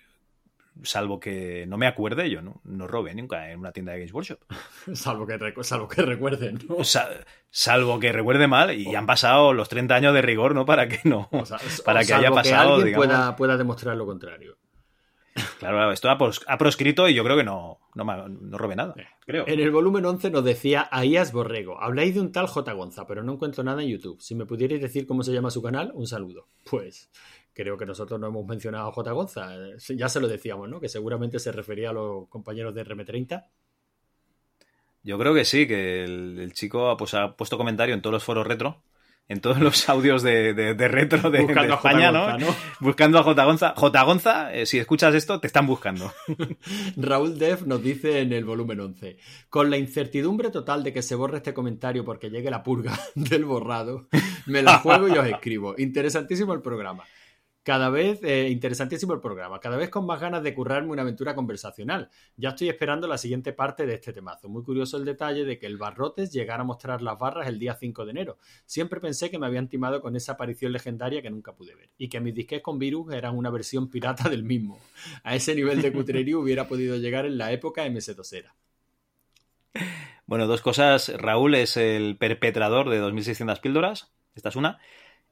salvo que no me acuerde, yo no, no robé nunca en una tienda de Games Workshop. [LAUGHS] salvo, que salvo que recuerden, ¿no? Sal salvo que recuerde mal y oh. han pasado los 30 años de rigor, ¿no? Para que no. O sea, para o que haya pasado. Que alguien digamos, pueda, pueda demostrar lo contrario. Claro, esto ha, pros, ha, proscrito y yo creo que no, no, no robé nada. Creo. En el volumen 11 nos decía Aías Borrego. Habláis de un tal J. Gonza, pero no encuentro nada en YouTube. Si me pudierais decir cómo se llama su canal, un saludo. Pues creo que nosotros no hemos mencionado a J. Gonza. Ya se lo decíamos, ¿no? Que seguramente se refería a los compañeros de RM30. Yo creo que sí, que el, el chico pues, ha puesto comentario en todos los foros retro en todos los [LAUGHS] audios de, de, de retro de, de España, Gonza, ¿no? ¿no? [LAUGHS] Buscando a J. Gonza. J. Gonza, eh, si escuchas esto, te están buscando. [LAUGHS] Raúl Def nos dice en el volumen 11, con la incertidumbre total de que se borre este comentario porque llegue la purga del borrado, me la juego y os escribo. Interesantísimo el programa. Cada vez, eh, interesantísimo el programa, cada vez con más ganas de currarme una aventura conversacional. Ya estoy esperando la siguiente parte de este temazo. Muy curioso el detalle de que el Barrotes llegara a mostrar las barras el día 5 de enero. Siempre pensé que me habían timado con esa aparición legendaria que nunca pude ver. Y que mis disques con virus eran una versión pirata del mismo. A ese nivel de cutrería hubiera podido llegar en la época MS2 era. Bueno, dos cosas. Raúl es el perpetrador de 2600 píldoras. Esta es una.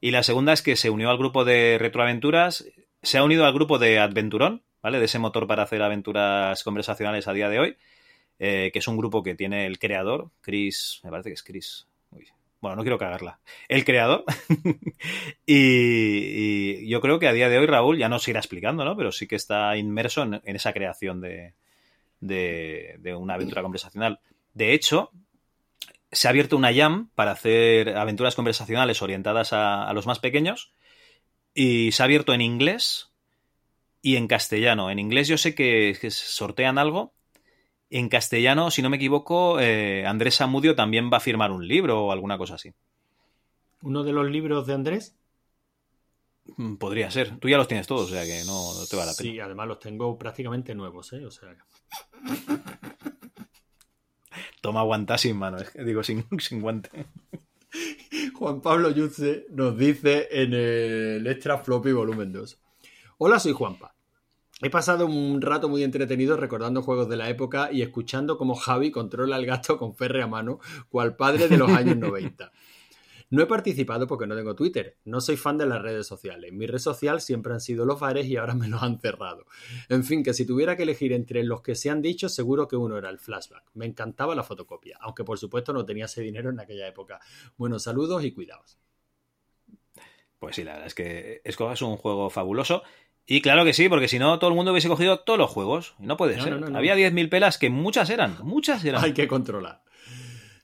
Y la segunda es que se unió al grupo de retroaventuras, se ha unido al grupo de Adventurón, ¿vale? De ese motor para hacer aventuras conversacionales a día de hoy, eh, que es un grupo que tiene el creador, Chris, me parece que es Chris. Uy, bueno, no quiero cagarla. El creador. [LAUGHS] y, yo creo que a día de hoy Raúl ya nos irá explicando, ¿no? Pero sí que está inmerso en, esa creación de, de una aventura conversacional. De hecho, se ha abierto una jam para hacer aventuras conversacionales orientadas a, a, los más pequeños y se ha abierto en inglés y en castellano. En inglés yo sé que, que sortean algo. En castellano, si no me equivoco, eh, Andrés Amudio también va a firmar un libro o alguna cosa así. ¿Uno de los libros de Andrés? Mm, Podría ser. Tú ya los tienes todos, o sea que no, no te va la pena. Sí, además los tengo prácticamente nuevos, ¿eh? O sea. [LAUGHS] Toma guanta sin mano, digo, sin, [LAUGHS] sin guante. Juan Pablo Yutze nos dice en el Extra Floppy Volumen 2. Hola, soy Juanpa. He pasado un rato muy entretenido recordando juegos de la época y escuchando cómo Javi controla al gato con ferre a mano, cual padre de los años 90. [LAUGHS] No he participado porque no tengo Twitter. No soy fan de las redes sociales. Mi red social siempre han sido los bares y ahora me los han cerrado. En fin, que si tuviera que elegir entre los que se han dicho, seguro que uno era el flashback. Me encantaba la fotocopia, aunque por supuesto no tenía ese dinero en aquella época. Buenos saludos y cuidaos. Pues sí, la verdad es que Escoba es un juego fabuloso. Y claro que sí, porque si no, todo el mundo hubiese cogido todos los juegos. Y no puede No, ser. no, no, no. Había 10.000 pelas que muchas eran. Muchas eran. Hay que controlar.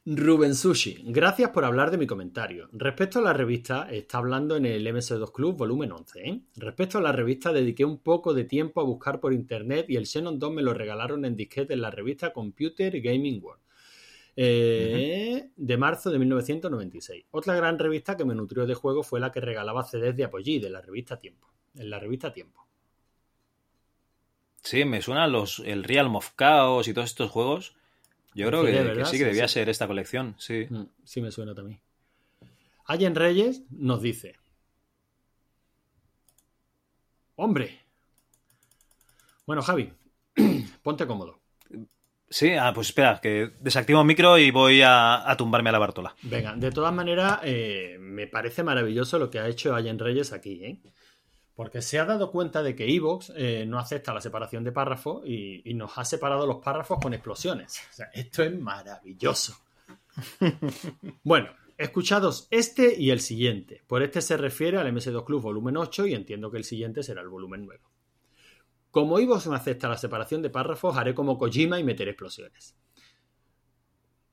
Rubén Sushi, gracias por hablar de mi comentario. Respecto a la revista, está hablando en el MS2 Club volumen 11. ¿eh? Respecto a la revista, dediqué un poco de tiempo a buscar por internet y el Xenon 2 me lo regalaron en disquete en la revista Computer Gaming World. eh, de marzo de 1996. Otra gran revista que me nutrió de juegos fue la que regalaba CDs de Apogee, de la revista Tiempo. En la revista Tiempo. Sí, me suenan los, el Realm of Chaos y todos estos juegos. Yo creo que, de que verdad, sí que debía sí. ser esta colección, sí. Mm, Sí me suena también. Allen Reyes nos dice. Hombre. Bueno, Javi, [CLEARS THROAT] ponte cómodo. Sí, ah, pues espera, que desactivo el micro y voy a, a tumbarme a la Bartola. Venga, de todas maneras, eh, me parece maravilloso lo que ha hecho Allen Reyes aquí, ¿eh? Porque se ha dado cuenta de que Evox eh, no acepta la separación de párrafos y, y nos ha separado los párrafos con explosiones. O sea, esto es maravilloso. [LAUGHS] Bueno, escuchados este y el siguiente. Por este se refiere al MS2 Club volumen 8 y entiendo que el siguiente será el volumen 9. Como Evox no acepta la separación de párrafos, haré como Kojima y meteré explosiones.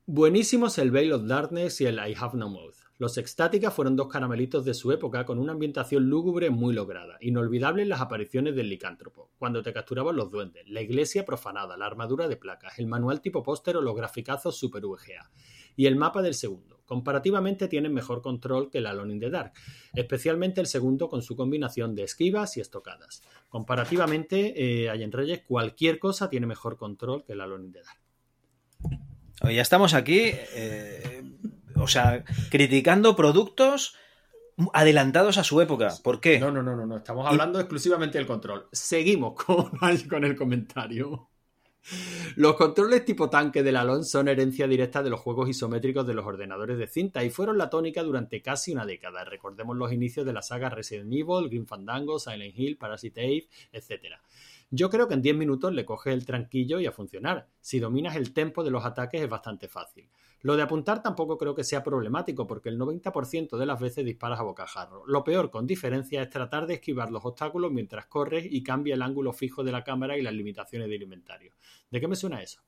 Buenísimos el Veil of Darkness y el I Have No Mouth. Los Extática fueron dos caramelitos de su época con una ambientación lúgubre muy lograda. Inolvidables las apariciones del licántropo, cuando te capturaban los duendes, la iglesia profanada, la armadura de placas, el manual tipo póster o los graficazos super VGA. Y el mapa del segundo. Comparativamente tienen mejor control que el Alone in the Dark, especialmente el segundo con su combinación de esquivas y estocadas. Comparativamente, eh, Allen Reyes, cualquier cosa tiene mejor control que el Alone in the Dark. Ya estamos aquí, eh, o sea, criticando productos adelantados a su época. ¿Por qué? No, no, no, no, no. Estamos hablando exclusivamente del control. Seguimos [LAUGHS] con, con el comentario. Los controles tipo tanque del Alon son herencia directa de los juegos isométricos de los ordenadores de cinta y fueron la tónica durante casi una década. Recordemos los inicios de la saga Resident Evil, Grim Fandango, Silent Hill, Parasite Eve, etc. Yo creo que en 10 minutos le coges el tranquillo y a funcionar. Si dominas el tempo de los ataques es bastante fácil. Lo de apuntar tampoco creo que sea problemático porque el 90% de las veces disparas a bocajarro. Lo peor, con diferencia, es tratar de esquivar los obstáculos mientras corres y cambia el ángulo fijo de la cámara y las limitaciones del inventario. ¿De qué me suena eso?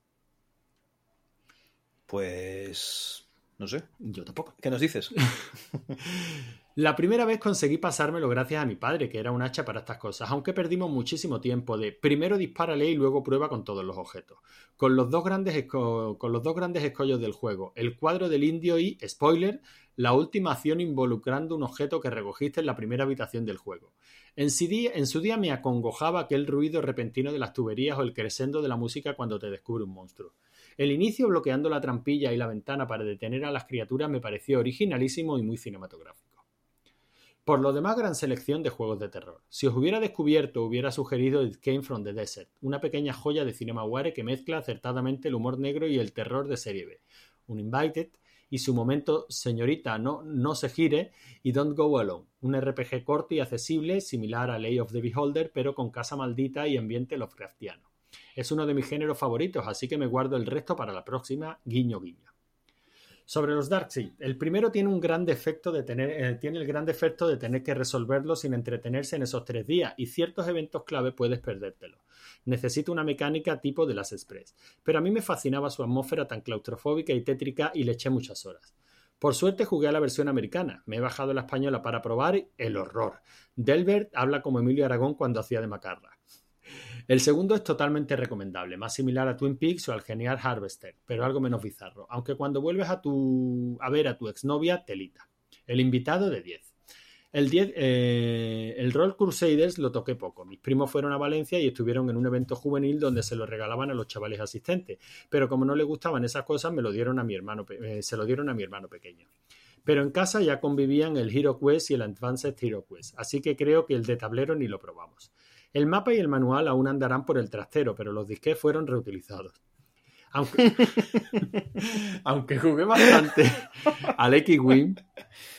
Pues... no sé. Yo tampoco. ¿Qué nos dices? [LAUGHS] La primera vez conseguí pasármelo gracias a mi padre, que era un hacha para estas cosas, aunque perdimos muchísimo tiempo de primero dispárale y luego prueba con todos los objetos. Con los dos grandes, con los dos grandes escollos del juego, el cuadro del indio y, spoiler, la última acción involucrando un objeto que recogiste en la primera habitación del juego. En su, día, en su día me acongojaba aquel ruido repentino de las tuberías o el crescendo de la música cuando te descubre un monstruo. El inicio bloqueando la trampilla y la ventana para detener a las criaturas me pareció originalísimo y muy cinematográfico. Por lo demás, gran selección de juegos de terror. Si os hubiera descubierto, hubiera sugerido It Came from the Desert, una pequeña joya de CinemaWare que mezcla acertadamente el humor negro y el terror de serie B. Un Invited y su momento Señorita no, no se gire y Don't Go Alone, un RPG corto y accesible similar a Lay of the Beholder pero con casa maldita y ambiente Lovecraftiano. Es uno de mis géneros favoritos, así que me guardo el resto para la próxima, guiño guiño. Sobre los Darkseid, el primero tiene un gran defecto de tener, eh, el gran defecto de tener que resolverlo sin entretenerse en esos tres días y ciertos eventos clave puedes perdértelo. Necesito una mecánica tipo de las Express, pero a mí me fascinaba su atmósfera tan claustrofóbica y tétrica y le eché muchas horas. Por suerte jugué a la versión americana, me he bajado la española para probar el horror. Delbert habla como Emilio Aragón cuando hacía de macarra. El segundo es totalmente recomendable, más similar a Twin Peaks o al genial Harvester, pero algo menos bizarro, aunque cuando vuelves a, ver a tu exnovia, telita. El invitado de 10. El, 10, eh, el Roll Crusaders lo toqué poco. Mis primos fueron a Valencia y estuvieron en un evento juvenil donde se lo regalaban a los chavales asistentes. Pero como no les gustaban esas cosas, me lo dieron a mi hermano, eh, se lo dieron a mi hermano pequeño. Pero en casa ya convivían el Hero Quest y el Advanced Hero Quest, así que creo que el de tablero ni lo probamos. El mapa y el manual aún andarán por el trastero, pero los disques fueron reutilizados. Aunque, [LAUGHS] jugué bastante al X-Wing,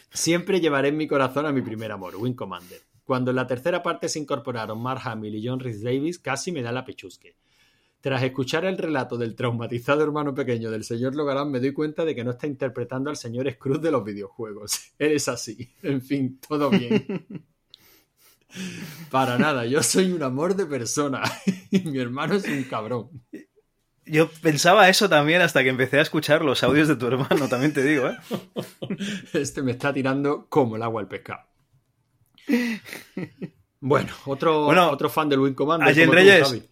siempre llevaré en mi corazón a mi primer amor, Wing Commander. Cuando en la tercera parte se incorporaron Mark Hamill y John Rhys Davis, casi me da la pechusque. Tras escuchar el relato del traumatizado hermano pequeño del señor Logarán, me doy cuenta de que no está interpretando al señor Scrooge de los videojuegos. [LAUGHS] Eres así. En fin, todo bien. [LAUGHS] Para nada, yo soy un amor de persona [LAUGHS] y mi hermano es un cabrón. Yo pensaba eso también hasta que empecé a escuchar los audios de tu hermano, también te digo, ¿eh? [LAUGHS] Este me está tirando como el agua al pescado. Bueno, otro, otro fan del Wing Commander. Allen Reyes,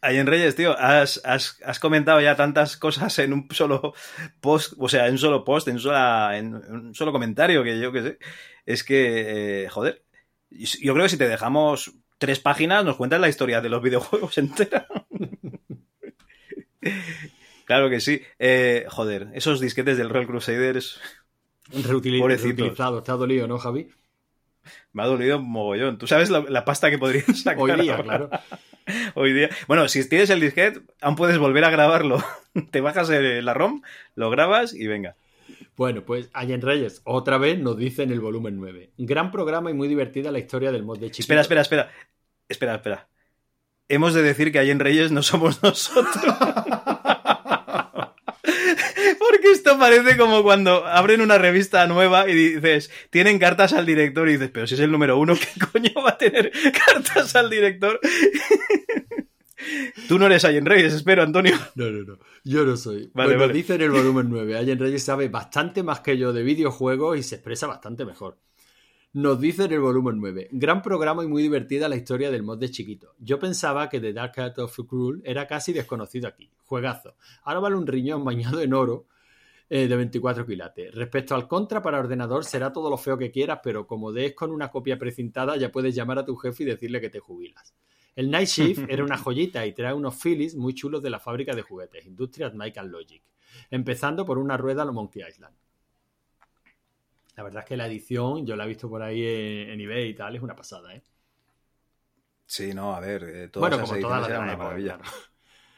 Allen Reyes, tío, has, has, comentado ya tantas cosas en un solo post, o sea, en un solo post, en, en un solo comentario que yo que sé. Es que, eh, joder, yo creo que si te dejamos tres páginas, nos cuentas la historia de los videojuegos [LAUGHS] entera. claro que sí. Eh, joder, esos disquetes del Roll Crusaders. Reutilizado, Te ha dolido, ¿no, Javi? Me ha dolido un mogollón. ¿Tú sabes la, pasta que podrías [LAUGHS] sacar? Hoy día, claro. Hoy día. Bueno, si tienes el disquete, aún puedes volver a grabarlo. [LAUGHS] Te bajas la ROM, lo grabas y venga. Bueno, pues Allen Reyes, otra vez nos dice en el volumen 9. Gran programa y muy divertida la historia del mod de Chiquito. Espera, espera, espera. Espera, espera. Hemos de decir que Allen Reyes no somos [LAUGHS] nosotros. [LAUGHS] Porque esto parece como cuando abren una revista nueva y dices, tienen cartas al director y dices, pero si es el número uno, ¿qué coño va a tener cartas al director? [LAUGHS] Tú no eres Allen Reyes, espero, Antonio. No, no, no. Yo no soy. Vale, bueno, dice en el volumen 9. Allen Reyes sabe bastante más que yo de videojuegos y se expresa bastante mejor. Nos dice en el volumen 9. Gran programa y muy divertida la historia del mod de chiquito. Yo pensaba que The Dark Art of Cruel era casi desconocido aquí. Juegazo. Ahora vale un riñón bañado en oro eh, de 24 quilates. Respecto al contra para ordenador, será todo lo feo que quieras, pero como des con una copia precintada, ya puedes llamar a tu jefe y decirle que te jubilas. El Night Shift era una [LAUGHS] joyita y trae unos Phillies muy chulos de la fábrica de juguetes, Industrias Michael Logic, empezando por una rueda a lo Monkey Island. La verdad es que la edición, yo la he visto por ahí en, eBay y tal, es una pasada, ¿eh? Sí, no, a ver, eh, bueno, como todas las una maravilla. [LAUGHS]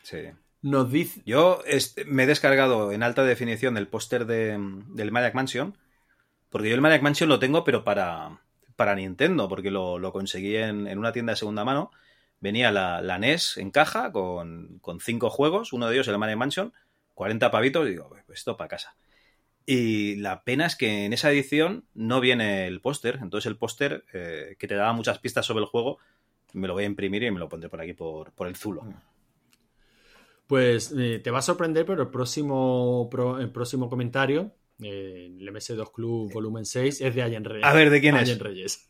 Sí. Nos dice... Yo me he descargado en alta definición el póster de, del Maniac Mansion, porque yo el Maniac Mansion lo tengo, pero para, para Nintendo, porque lo, conseguí en, en, una tienda de segunda mano venía la, NES en caja con, cinco juegos, uno de ellos el Money Mansion, 40 pavitos, y digo, pues esto para casa. Y la pena es que en esa edición no viene el póster, entonces el póster eh, que te daba muchas pistas sobre el juego, me lo voy a imprimir y me lo pondré por aquí por, el Zulo. Pues eh, te va a sorprender, pero el próximo, el próximo comentario, eh, el MS2 Club Volumen 6, es de Allen Reyes. A ver, ¿de quién Allen Reyes.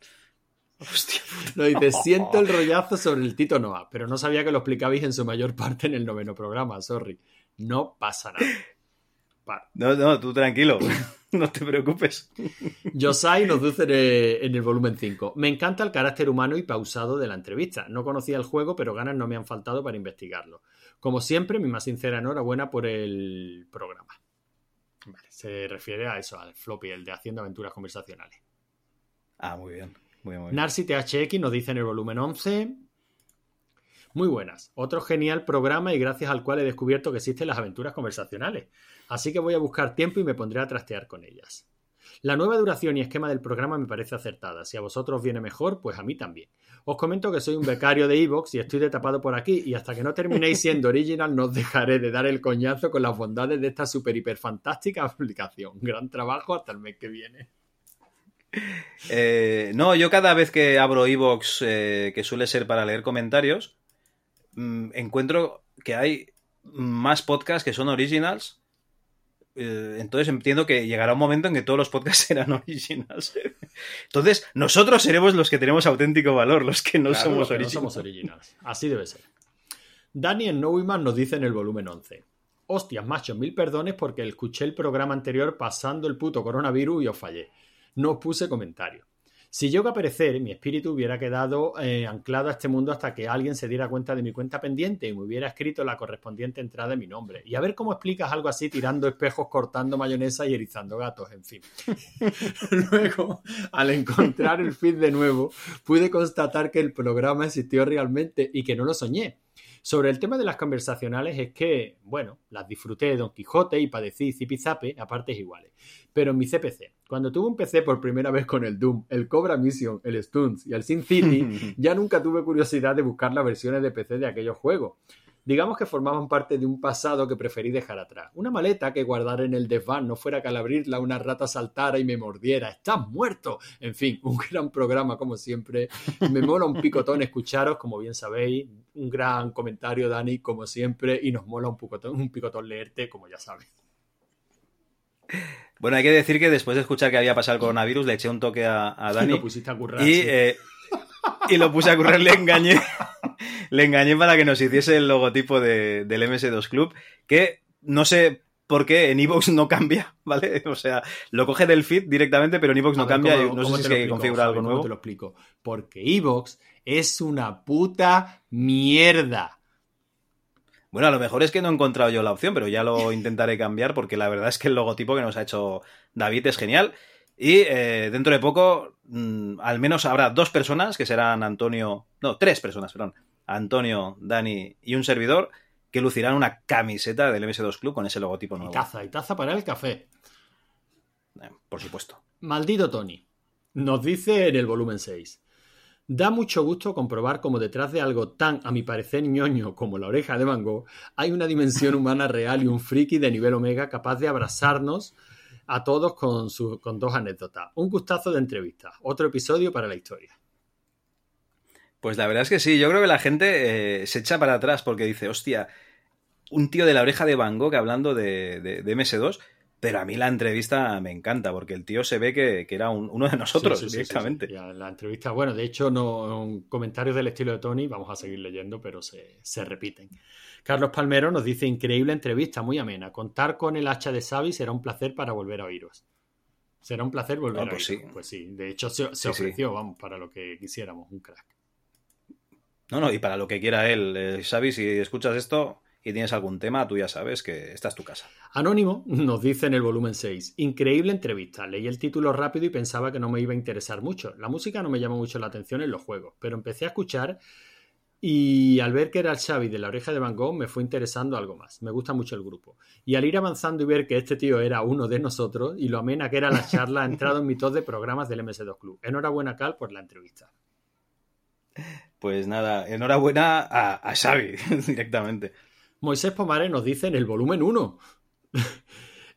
Hostia, lo dice, siento el [LAUGHS] rollazo sobre el Tito Noah, pero no sabía que lo explicabais en su mayor parte en el noveno programa, sorry. No pasa nada. No, no, tú tranquilo. [LAUGHS] No te preocupes. Yosai nos dice en el, en el volumen 5. Me encanta el carácter humano y pausado de la entrevista. No conocía el juego, pero ganas no me han faltado para investigarlo. Como siempre, mi más sincera enhorabuena por el programa. Vale, se refiere a eso, al floppy, el de Haciendo Aventuras Conversacionales. Ah, muy bien. Narcy THX nos dice en el volumen 11. Muy buenas. Otro genial programa y gracias al cual he descubierto que existen las aventuras conversacionales. Así que voy a buscar tiempo y me pondré a trastear con ellas. La nueva duración y esquema del programa me parece acertada. Si a vosotros viene mejor, pues a mí también. Os comento que soy un becario de Evox y estoy de tapado por aquí, y hasta que no terminéis siendo original, no os dejaré de dar el coñazo con las bondades de esta super hiper fantástica [LAUGHS] aplicación. Gran trabajo hasta el mes que viene. Eh, no, yo cada vez que abro Evox, eh, que suele ser para leer comentarios, mm, encuentro que hay más podcasts que son originals. Eh, entonces entiendo que llegará un momento en que todos los podcasts [LAUGHS] serán originals. Entonces, nosotros seremos los que tenemos auténtico valor, los que no Claro, somos que no originals. somos originals. Así debe ser. Daniel Neumann nos dice en el volumen 11. Hostias, macho, mil perdones porque escuché el programa anterior pasando el puto coronavirus y os fallé. No puse comentario. Si yo que aparecer, mi espíritu hubiera quedado eh, anclado a este mundo hasta que alguien se diera cuenta de mi cuenta pendiente y me hubiera escrito la correspondiente entrada de mi nombre. Y a ver cómo explicas algo así tirando espejos, cortando mayonesa y erizando gatos, en fin. [LAUGHS] Luego, al encontrar el feed de nuevo, pude constatar que el programa existió realmente y que no lo soñé. Sobre el tema de las conversacionales es que, bueno, las disfruté de Don Quijote y padecí zipizape a partes iguales. Pero en mi CPC, cuando tuve un PC por primera vez con el Doom, el Cobra Mission, el Stunts y el Sin City, [LAUGHS] ya nunca tuve curiosidad de buscar las versiones de PC de aquellos juegos. Digamos que formaban parte de un pasado que preferí dejar atrás. Una maleta que guardar en el desván no fuera que al abrirla una rata saltara y me mordiera. ¡Estás muerto! En fin, [LAUGHS] un gran programa como siempre. Me mola un picotón escucharos, como bien sabéis. Un gran comentario, Dani, como siempre. Y nos mola un picotón, un picotón leerte, como ya sabes. Bueno, hay que decir que después de escuchar que había pasado el coronavirus, le eché un toque a, a Dani. Y lo pusiste a currar, Y, sí. eh, y lo puse a currar, le engañé. le engañé para que nos hiciese el logotipo de- del MS2 Club, que no sé por qué en Evox no cambia, ¿vale? O sea, lo coge del feed directamente, pero en Evox no ver, cambia. ¿cómo- no cómo sé si hay que explico, configurar algo nuevo. te lo explico? Porque Evox es una puta mierda. Bueno, a lo mejor es que no he encontrado yo la opción, pero ya lo intentaré cambiar porque la verdad es que el logotipo que nos ha hecho David es genial. Y eh, dentro de poco, mm, al menos habrá dos personas que serán Antonio, no, tres personas, perdón, Antonio, Dani y un servidor que lucirán una camiseta del MS2 Club con ese logotipo Y nuevo. taza, y taza para el café. Eh, Por supuesto. Maldito Tony. Nos dice en el volumen 6. Da mucho gusto comprobar cómo detrás de algo tan, a mi parecer, ñoño como la oreja de Van Gogh, hay una dimensión humana real y un friki de nivel omega capaz de abrazarnos a todos con, su- con dos anécdotas. Un gustazo de entrevista. Otro episodio para la historia. Pues la verdad es que sí, yo creo que la gente eh, se echa para atrás porque dice, hostia, un tío de la oreja de Van Gogh hablando de, de- de MS2, pero a mí la entrevista me encanta porque el tío se ve que, que era un- uno de nosotros Sí, sí, sí, directamente. sí, la entrevista, bueno, de hecho, no comentarios del estilo de Tony, vamos a seguir leyendo, pero se, se repiten. Carlos Palmero nos dice, increíble entrevista, muy amena. Contar con el hacha de Xavi será un placer para volver a oíros. Será un placer volver Ah, a pues oíros. sí. Pues sí, de hecho se, se Sí, sí. ofreció, vamos, para lo que quisiéramos, un crack. No, no, y para lo que quiera él. Eh, Xavi, si escuchas esto y tienes algún tema, tú ya sabes que esta es tu casa. Anónimo nos dice en el volumen 6, increíble entrevista, leí el título rápido y pensaba que no me iba a interesar mucho. La música no me llama mucho la atención en los juegos, pero empecé a escuchar y al ver que era el Xavi de la oreja de Van Gogh me fue interesando algo más. Me gusta mucho el grupo. Y al ir avanzando y ver que este tío era uno de nosotros y lo amena que era la charla, ha [LAUGHS] entrado en mi top de programas del MS2 Club. Enhorabuena, Cal, por la entrevista. Pues nada, enhorabuena a, a Xavi [LAUGHS] directamente. Moisés Pomares nos dice en el volumen 1.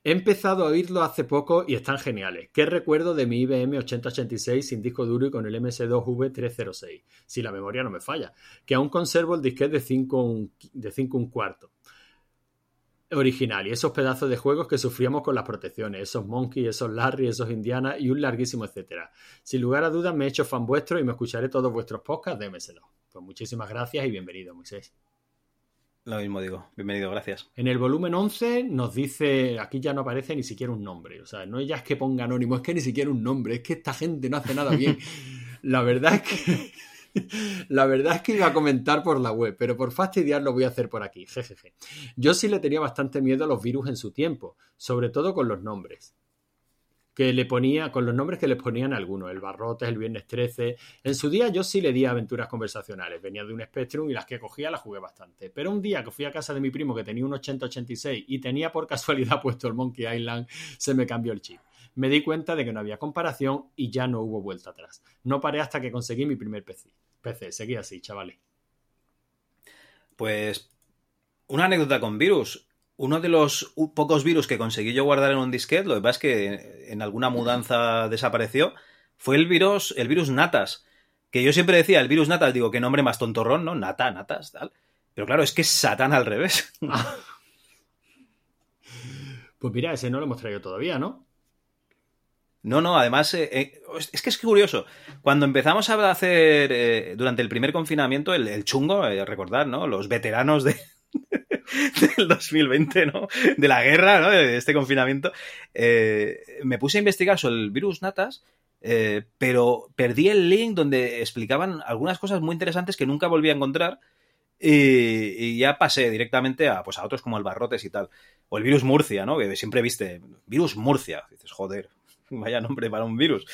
He empezado a oírlo hace poco y están geniales. ¿Qué recuerdo de mi IBM 8086 sin disco duro y con el MS2V306? Si la memoria no me falla. Que aún conservo el disquete de 5 un, cuarto. Original. Y esos pedazos de juegos que sufríamos con las protecciones. Esos Monkey, esos Larry, esos Indiana y un larguísimo etcétera. Sin lugar a dudas me he hecho fan vuestro y me escucharé todos vuestros podcasts MS2. Pues muchísimas gracias y bienvenido, Moisés. Lo mismo digo. Bienvenido, gracias. En el volumen 11 nos dice, aquí ya no aparece ni siquiera un nombre. O sea, no ya es que ponga anónimo, es que ni siquiera un nombre. Es que esta gente no hace nada bien. [LAUGHS] La verdad es que... [LAUGHS] La verdad es que iba a comentar por la web, pero por fastidiar lo voy a hacer por aquí. Jejeje. Yo sí le tenía bastante miedo a los virus en su tiempo, sobre todo con los nombres que le ponía, con los nombres que les ponían algunos, el Barrotes, el Viernes 13. En su día yo sí le di aventuras conversacionales, venía de un Spectrum y las que cogía las jugué bastante. Pero un día que fui a casa de mi primo que tenía un 8086 y tenía por casualidad [LAUGHS] puesto el Monkey Island, se me cambió el chip. Me di cuenta de que no había comparación y ya no hubo vuelta atrás. No paré hasta que conseguí mi primer PC. PC, seguí así, chavales. Pues una anécdota con virus uno de los pocos virus que conseguí yo guardar en un disquete, lo que pasa es que en alguna mudanza desapareció, fue el virus, el virus Natas. Que yo siempre decía, el virus Natas, digo, qué nombre más tontorrón, ¿no? Nata, Natas, tal. Pero claro, es que es Satán al revés. [LAUGHS] pues mira, ese no lo hemos traído todavía, ¿no? No, no, además, eh, eh, es que es curioso. Cuando empezamos a hacer, eh, durante el primer confinamiento, el, el chungo, recordar, ¿no? Los veteranos de, [LAUGHS] del 2020, ¿no? De la guerra, ¿no? De este confinamiento. Eh, me puse a investigar sobre el virus Natas, eh, pero perdí el link donde explicaban algunas cosas muy interesantes que nunca volví a encontrar. Y, ya pasé directamente a, pues, a otros como el Barrotes y tal. O el virus Murcia, ¿no? Que siempre viste, virus Murcia. dices, joder, vaya nombre para un virus.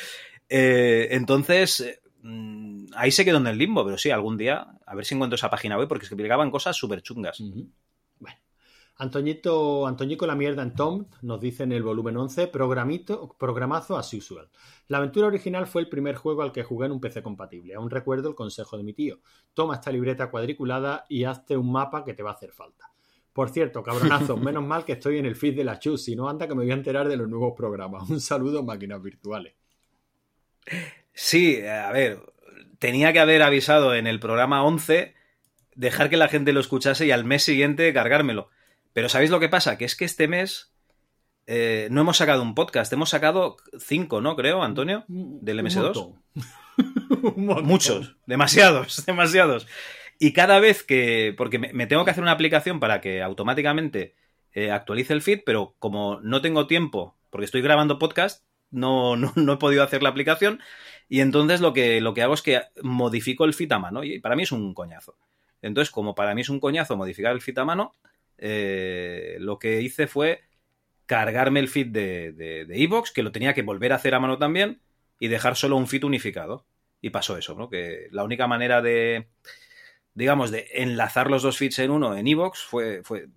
Eh, entonces, mm, ahí se quedó en el limbo, pero sí, algún día, a ver si encuentro esa página web, porque explicaban cosas súper chungas. Antoñito, Antoñico la mierda en Tom nos dice en el volumen 11, programito, programazo as usual. La aventura original fue el primer juego al que jugué en un PC compatible. Aún recuerdo el consejo de mi tío. Toma esta libreta cuadriculada y hazte un mapa que te va a hacer falta. Por cierto, cabronazo, [LAUGHS] menos mal que estoy en el feed de la Chus, si no anda que me voy a enterar de los nuevos programas. Un saludo, máquinas virtuales. Sí, a ver, tenía que haber avisado en el programa 11, dejar que la gente lo escuchase y al mes siguiente cargármelo pero ¿sabéis lo que pasa? Que es que este mes eh, no hemos sacado un podcast, hemos sacado cinco, ¿no? Creo, Antonio, del MS2. [LAUGHS] Muchos, demasiados, [LAUGHS] demasiados. Y cada vez que, porque me, tengo que hacer una aplicación para que automáticamente eh, actualice el feed, pero como no tengo tiempo, porque estoy grabando podcast, [LAUGHS] no, no, he podido hacer la aplicación. Y entonces lo que, lo que hago es que modifico el feed a mano. Y para mí es un coñazo. Entonces, como para mí es un coñazo modificar el feed a mano, eh, lo que hice fue cargarme el feed de Evox, que lo tenía que volver a hacer a mano también, y dejar solo un feed unificado. Y pasó eso, ¿no? Que la única manera de, digamos, de enlazar los dos feeds en uno en Evox fue, fue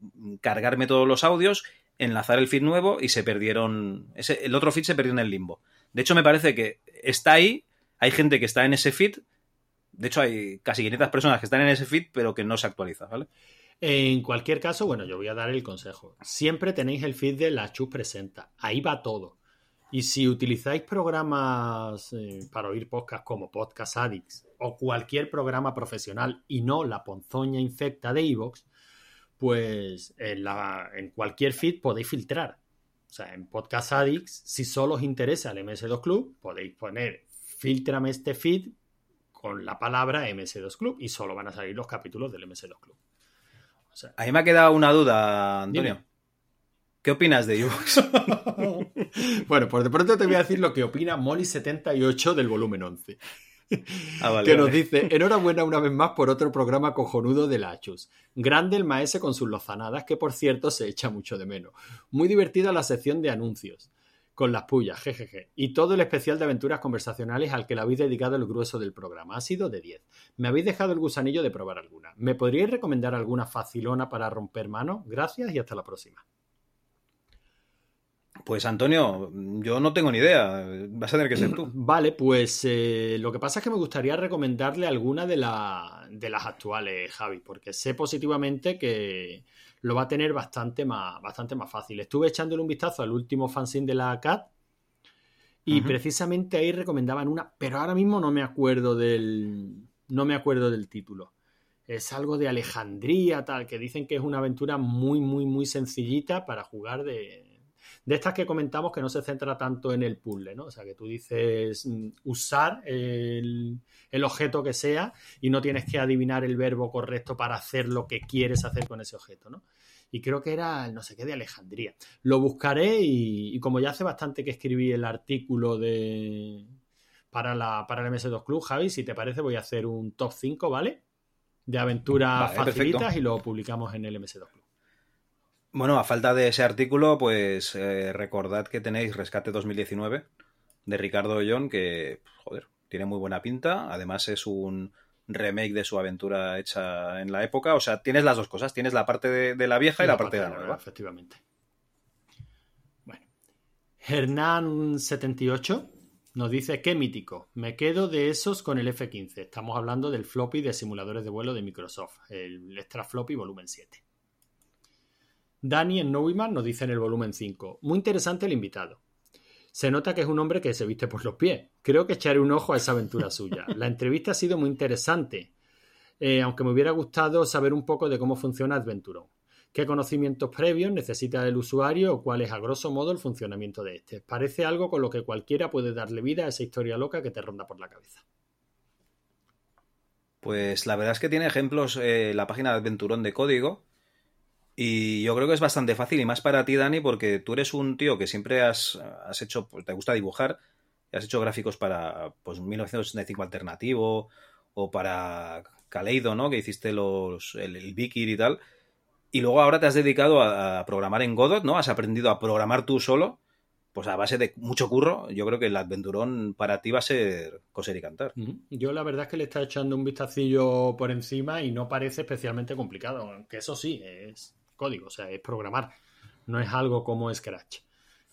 cargarme todos los audios, enlazar el feed nuevo y se perdieron. Ese, el otro feed se perdió en el limbo. De hecho, me parece que está ahí, hay gente que está en ese feed. De hecho, hay casi 500 personas que están en ese feed, pero que no se actualiza, ¿vale? En cualquier caso, bueno, yo voy a dar el consejo. Siempre tenéis el feed de la Chus Presenta. Ahí va todo. Y si utilizáis programas eh, para oír podcast como Podcast Addicts o cualquier programa profesional y no la ponzoña infecta de Evox, pues en, en cualquier feed podéis filtrar. O sea, en Podcast Addicts, si solo os interesa el MS2 Club, podéis poner filtrame este feed con la palabra MS2 Club y solo van a salir los capítulos del MS2 Club. A mí me ha quedado una duda, Antonio. ¿Qué opinas de Evox? [LAUGHS] bueno, pues de pronto te voy a decir lo que opina Molly78 del volumen 11. Ah, que nos dice, enhorabuena una vez más por otro programa cojonudo de la Achus. Grande el maese con sus lozanadas, que por cierto se echa mucho de menos. Muy divertida la sección de anuncios con las pullas, jejeje. Y todo el especial de aventuras conversacionales al que le habéis dedicado el grueso del programa. Ha sido de 10. Me habéis dejado el gusanillo de probar alguna. ¿Me podríais recomendar alguna facilona para romper manos? Gracias y hasta la próxima. Pues Antonio, yo no tengo ni idea. Vas a tener que ser tú. [CLEARS THROAT] Vale, pues eh, lo que pasa es que me gustaría recomendarle alguna de, de las actuales, Javi, porque sé positivamente que lo va a tener bastante más, bastante más fácil. Estuve echándole un vistazo al último fanzine de la CAT y precisamente ahí recomendaban una, pero ahora mismo no me acuerdo del, no me acuerdo del título. Es algo de Alejandría, tal, que dicen que es una aventura muy, muy, muy sencillita para jugar de, de estas que comentamos que no se centra tanto en el puzzle, ¿no? O sea, que tú dices mm, usar el, el objeto que sea y no tienes que adivinar el verbo correcto para hacer lo que quieres hacer con ese objeto, ¿no? Y creo que era el no sé qué de Alejandría. Lo buscaré y, y como ya hace bastante que escribí el artículo de para, la, para el MS2 Club, Javi, si te parece voy a hacer un top 5, ¿vale? De aventuras Vale, facilitas perfecto. y lo publicamos en el MS2 Club. Bueno, a falta de ese artículo, pues eh, recordad que tenéis Rescate 2019 de Ricardo Ollón, que, joder, tiene muy buena pinta. Además es un remake de su aventura hecha en la época. O sea, tienes las dos cosas. Tienes la parte de, de la vieja y la, parte de la nueva. Efectivamente. Bueno. Hernán78 nos dice, qué mítico. Me quedo de esos con el F-15. Estamos hablando del floppy de simuladores de vuelo de Microsoft, el Extra Floppy volumen 7. Dani en Neumann nos dice en el volumen 5, muy interesante el invitado. Se nota que es un hombre que se viste por los pies. Creo que echaré un ojo a esa aventura [LAUGHS] suya. La entrevista ha sido muy interesante, eh, aunque me hubiera gustado saber un poco de cómo funciona Adventuron. ¿Qué conocimientos previos necesita el usuario o cuál es a grosso modo el funcionamiento de este? Parece algo con lo que cualquiera puede darle vida a esa historia loca que te ronda por la cabeza. Pues la verdad es que tiene ejemplos eh, la página de Aventurón de código. Y yo creo que es bastante fácil, y más para ti, Dani, porque tú eres un tío que siempre has, has hecho, pues, te gusta dibujar, y has hecho gráficos para pues 1985 alternativo, o para Kaleido, ¿no? Que hiciste los, el, el Vikir y tal. Y luego ahora te has dedicado a, programar en Godot, ¿no? Has aprendido a programar tú solo, pues a base de mucho curro. Yo creo que el Adventurón para ti va a ser coser y cantar. Yo la verdad es que le está echando un vistacillo por encima y no parece especialmente complicado, aunque eso sí, es código, o sea, es programar. No es algo como Scratch,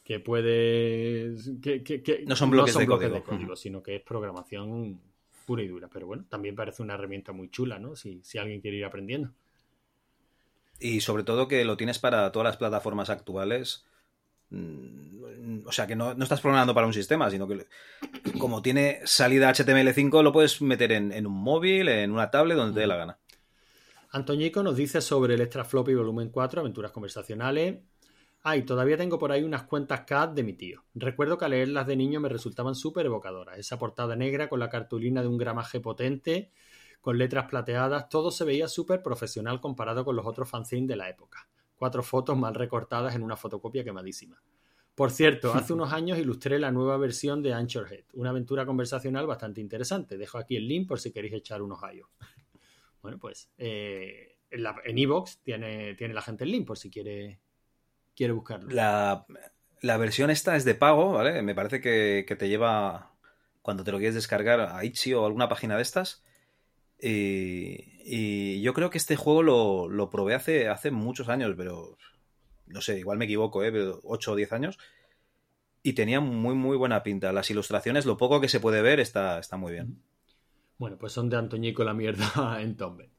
que puedes... Que, que- que No son bloques de código. código, sino que es programación pura y dura. Pero bueno, también parece una herramienta muy chula, ¿no? Si, si alguien quiere ir aprendiendo. Y sobre todo que lo tienes para todas las plataformas actuales. Mm, O sea, que no, no estás programando para un sistema, sino que como tiene salida HTML5, lo puedes meter en, en un móvil, en una tablet, donde te dé la gana. Antoñico nos dice sobre el Extra Floppy Volumen 4, Aventuras Conversacionales. Ay, todavía tengo por ahí unas cuentas CAD de mi tío. Recuerdo que al leerlas de niño me resultaban súper evocadoras. Esa portada negra con la cartulina de un gramaje potente, con letras plateadas, todo se veía súper profesional comparado con los otros fanzines de la época. Cuatro fotos mal recortadas en una fotocopia quemadísima. Por cierto, hace unos años ilustré la nueva versión de Anchorhead, una aventura conversacional bastante interesante. Dejo aquí el link por si queréis echar unos ayos. Bueno, pues eh, en Evox tiene, tiene la gente el link por si quiere, quiere buscarlo. La, la versión esta es de pago, ¿vale? Me parece que, que te lleva, cuando te lo quieres descargar, a Itch.io o alguna página de estas. Y, y yo creo que este juego lo, lo probé hace, hace muchos años, pero no sé, igual me equivoco, ¿eh? Pero 8 o 10 años. Y tenía muy, muy buena pinta. Las ilustraciones, lo poco que se puede ver, está, está muy bien. Bueno, pues son de Antoñico la mierda [LAUGHS] en Tombe.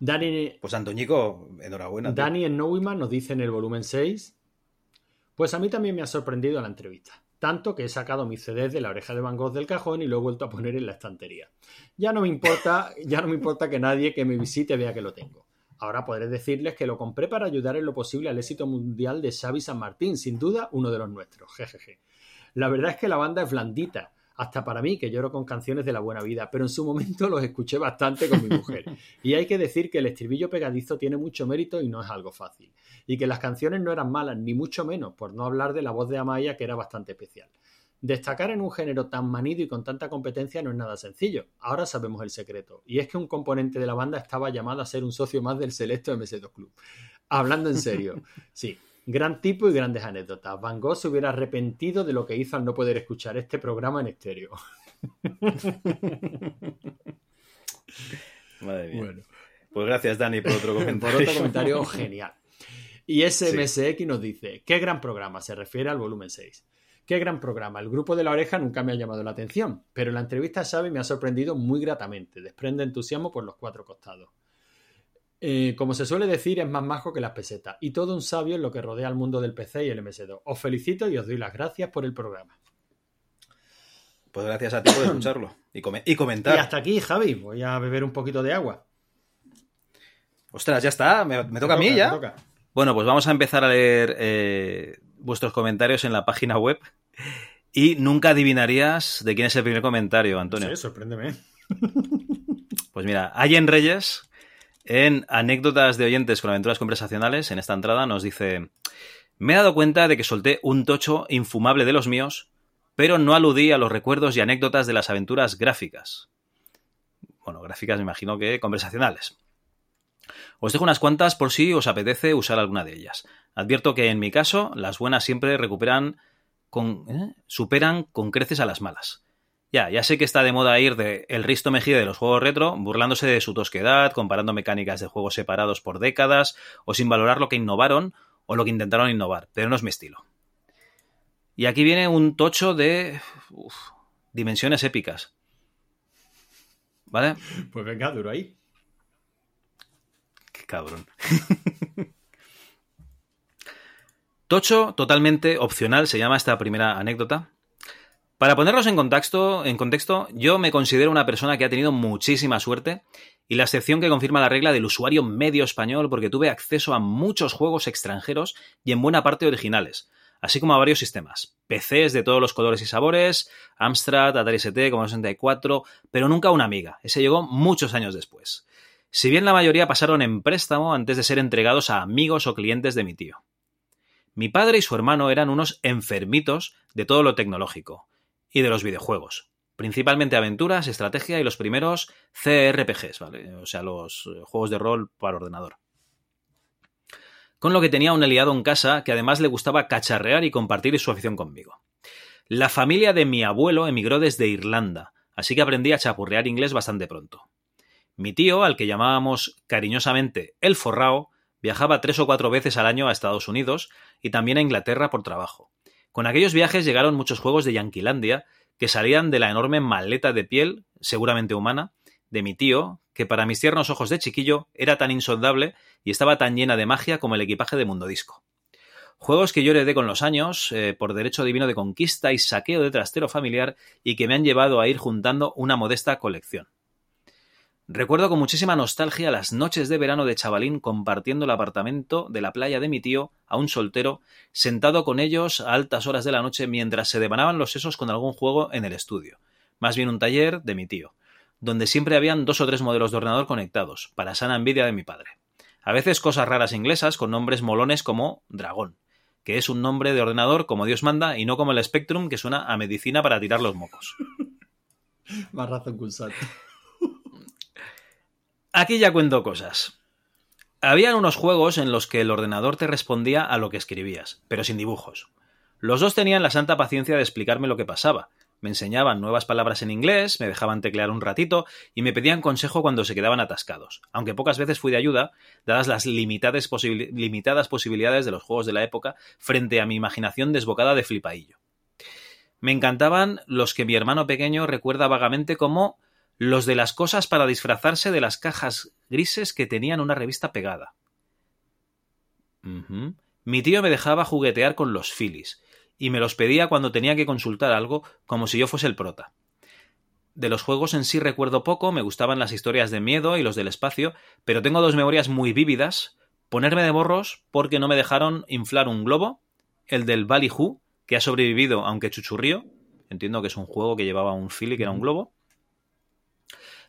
Dani, Pues Antoñico, enhorabuena. tío. Dani en nos dice en el volumen 6. Pues a mí también me ha sorprendido la entrevista. Tanto que he sacado mis CDs de la oreja de Van Gogh del cajón y lo he vuelto a poner en la estantería. Ya no me importa, [LAUGHS] ya no me importa que nadie que me visite vea que lo tengo. Ahora podré decirles que lo compré para ayudar en lo posible al éxito mundial de Xavi San Martín, sin duda uno de los nuestros. [LAUGHS] Jejeje. La verdad es que la banda es blandita, hasta para mí que lloro con canciones de la buena vida, pero en su momento los escuché bastante con mi mujer. [LAUGHS] Y hay que decir que el estribillo pegadizo tiene mucho mérito y no es algo fácil. Y que las canciones no eran malas, ni mucho menos, por no hablar de la voz de Amaya que era bastante especial. Destacar en un género tan manido y con tanta competencia no es nada sencillo. Ahora sabemos el secreto. Y es que un componente de la banda estaba llamado a ser un socio más del selecto MS2 Club. Hablando en serio. [LAUGHS] Sí, gran tipo y grandes anécdotas. Van Gogh se hubiera arrepentido de lo que hizo al no poder escuchar este programa en estéreo. [LAUGHS] Madre mía. Bueno. Pues gracias, Dani, por otro comentario. [LAUGHS] Por otro comentario [LAUGHS] genial. Y SMSX nos dice, qué gran programa, se refiere al volumen 6. Qué gran programa. El grupo de la oreja nunca me ha llamado la atención, pero la entrevista a Xavi me ha sorprendido muy gratamente. Desprende entusiasmo por los cuatro costados. Eh, como se suele decir, es más majo que las pesetas. Y todo un sabio en lo que rodea al mundo del PC y el MS2. Os felicito y os doy las gracias por el programa. Pues gracias a ti por escucharlo y, come- y comentar. Y hasta aquí, Javi. Voy a beber un poquito de agua. Ostras, ya está. Me, me toca a mí ya. toca. Bueno, pues vamos a empezar a leer eh, vuestros comentarios en la página web. Y nunca adivinarías de quién es el primer comentario, Antonio. Sí, sorpréndeme. Pues mira, Allen Reyes, en Anécdotas de oyentes con aventuras conversacionales, en esta entrada nos dice: Me he dado cuenta de que solté un tocho infumable de los míos, pero no aludí a los recuerdos y anécdotas de las aventuras gráficas. Bueno, gráficas me imagino que conversacionales. Os dejo unas cuantas por si os apetece usar alguna de ellas. Advierto que en mi caso, las buenas siempre recuperan con, ¿eh? superan con creces a las malas. Ya, ya sé que está de moda ir de el Risto Mejide de los juegos retro, burlándose de su tosquedad, comparando mecánicas de juegos separados por décadas, o sin valorar lo que innovaron o lo que intentaron innovar, pero no es mi estilo. Y aquí viene un tocho de uf, dimensiones épicas. ¿Vale? Pues venga, duro ahí. Qué cabrón. [LAUGHS] Tocho, totalmente opcional, se llama esta primera anécdota. Para ponerlos en contexto, yo me considero una persona que ha tenido muchísima suerte y la excepción que confirma la regla del usuario medio español porque tuve acceso a muchos juegos extranjeros y en buena parte originales, así como a varios sistemas. PCs de todos los colores y sabores, Amstrad, Atari ST, como 64, pero nunca una amiga. Ese llegó muchos años después. Si bien la mayoría pasaron en préstamo antes de ser entregados a amigos o clientes de mi tío. Mi padre y su hermano eran unos enfermitos de todo lo tecnológico y de los videojuegos. Principalmente aventuras, estrategia y los primeros CRPGs, ¿vale? O sea, los juegos de rol para ordenador. Con lo que tenía un aliado en casa que además le gustaba cacharrear y compartir su afición conmigo. La familia de mi abuelo emigró desde Irlanda, así que aprendí a chapurrear inglés bastante pronto. Mi tío, al que llamábamos cariñosamente el forrao, viajaba tres o cuatro veces al año a Estados Unidos y también a Inglaterra por trabajo. Con aquellos viajes llegaron muchos juegos de Yanquilandia que salían de la enorme maleta de piel, seguramente humana, de mi tío, que para mis tiernos ojos de chiquillo era tan insondable y estaba tan llena de magia como el equipaje de Mundo Disco. Juegos que yo heredé con los años, eh, por derecho divino de conquista y saqueo de trastero familiar, y que me han llevado a ir juntando una modesta colección. Recuerdo con muchísima nostalgia las noches de verano de chavalín compartiendo el apartamento de la playa de mi tío, a un soltero, sentado con ellos a altas horas de la noche mientras se devanaban los sesos con algún juego en el estudio, más bien un taller de mi tío, donde siempre habían dos o tres modelos de ordenador conectados, para sana envidia de mi padre. A veces cosas raras inglesas con nombres molones como Dragón, que es un nombre de ordenador como Dios manda y no como el Spectrum que suena a medicina para tirar los mocos. [LAUGHS] Más razón que un. Aquí ya cuento cosas. Habían unos juegos en los que el ordenador te respondía a lo que escribías, pero sin dibujos. Los dos tenían la santa paciencia de explicarme lo que pasaba. Me enseñaban nuevas palabras en inglés, me dejaban teclear un ratito y me pedían consejo cuando se quedaban atascados, aunque pocas veces fui de ayuda, dadas las limitadas, limitadas posibilidades de los juegos de la época frente a mi imaginación desbocada de flipaillo. Me encantaban los que mi hermano pequeño recuerda vagamente como los de las cosas para disfrazarse de las cajas grises que tenían una revista pegada. Uh -huh. Mi tío me dejaba juguetear con los filis, y me los pedía cuando tenía que consultar algo como si yo fuese el prota. De los juegos en sí recuerdo poco, me gustaban las historias de miedo y los del espacio, pero tengo dos memorias muy vívidas. Ponerme de morros porque no me dejaron inflar un globo, el del Ballyhoo, que ha sobrevivido aunque chuchurrío, entiendo que es un juego que llevaba un fili que era un globo,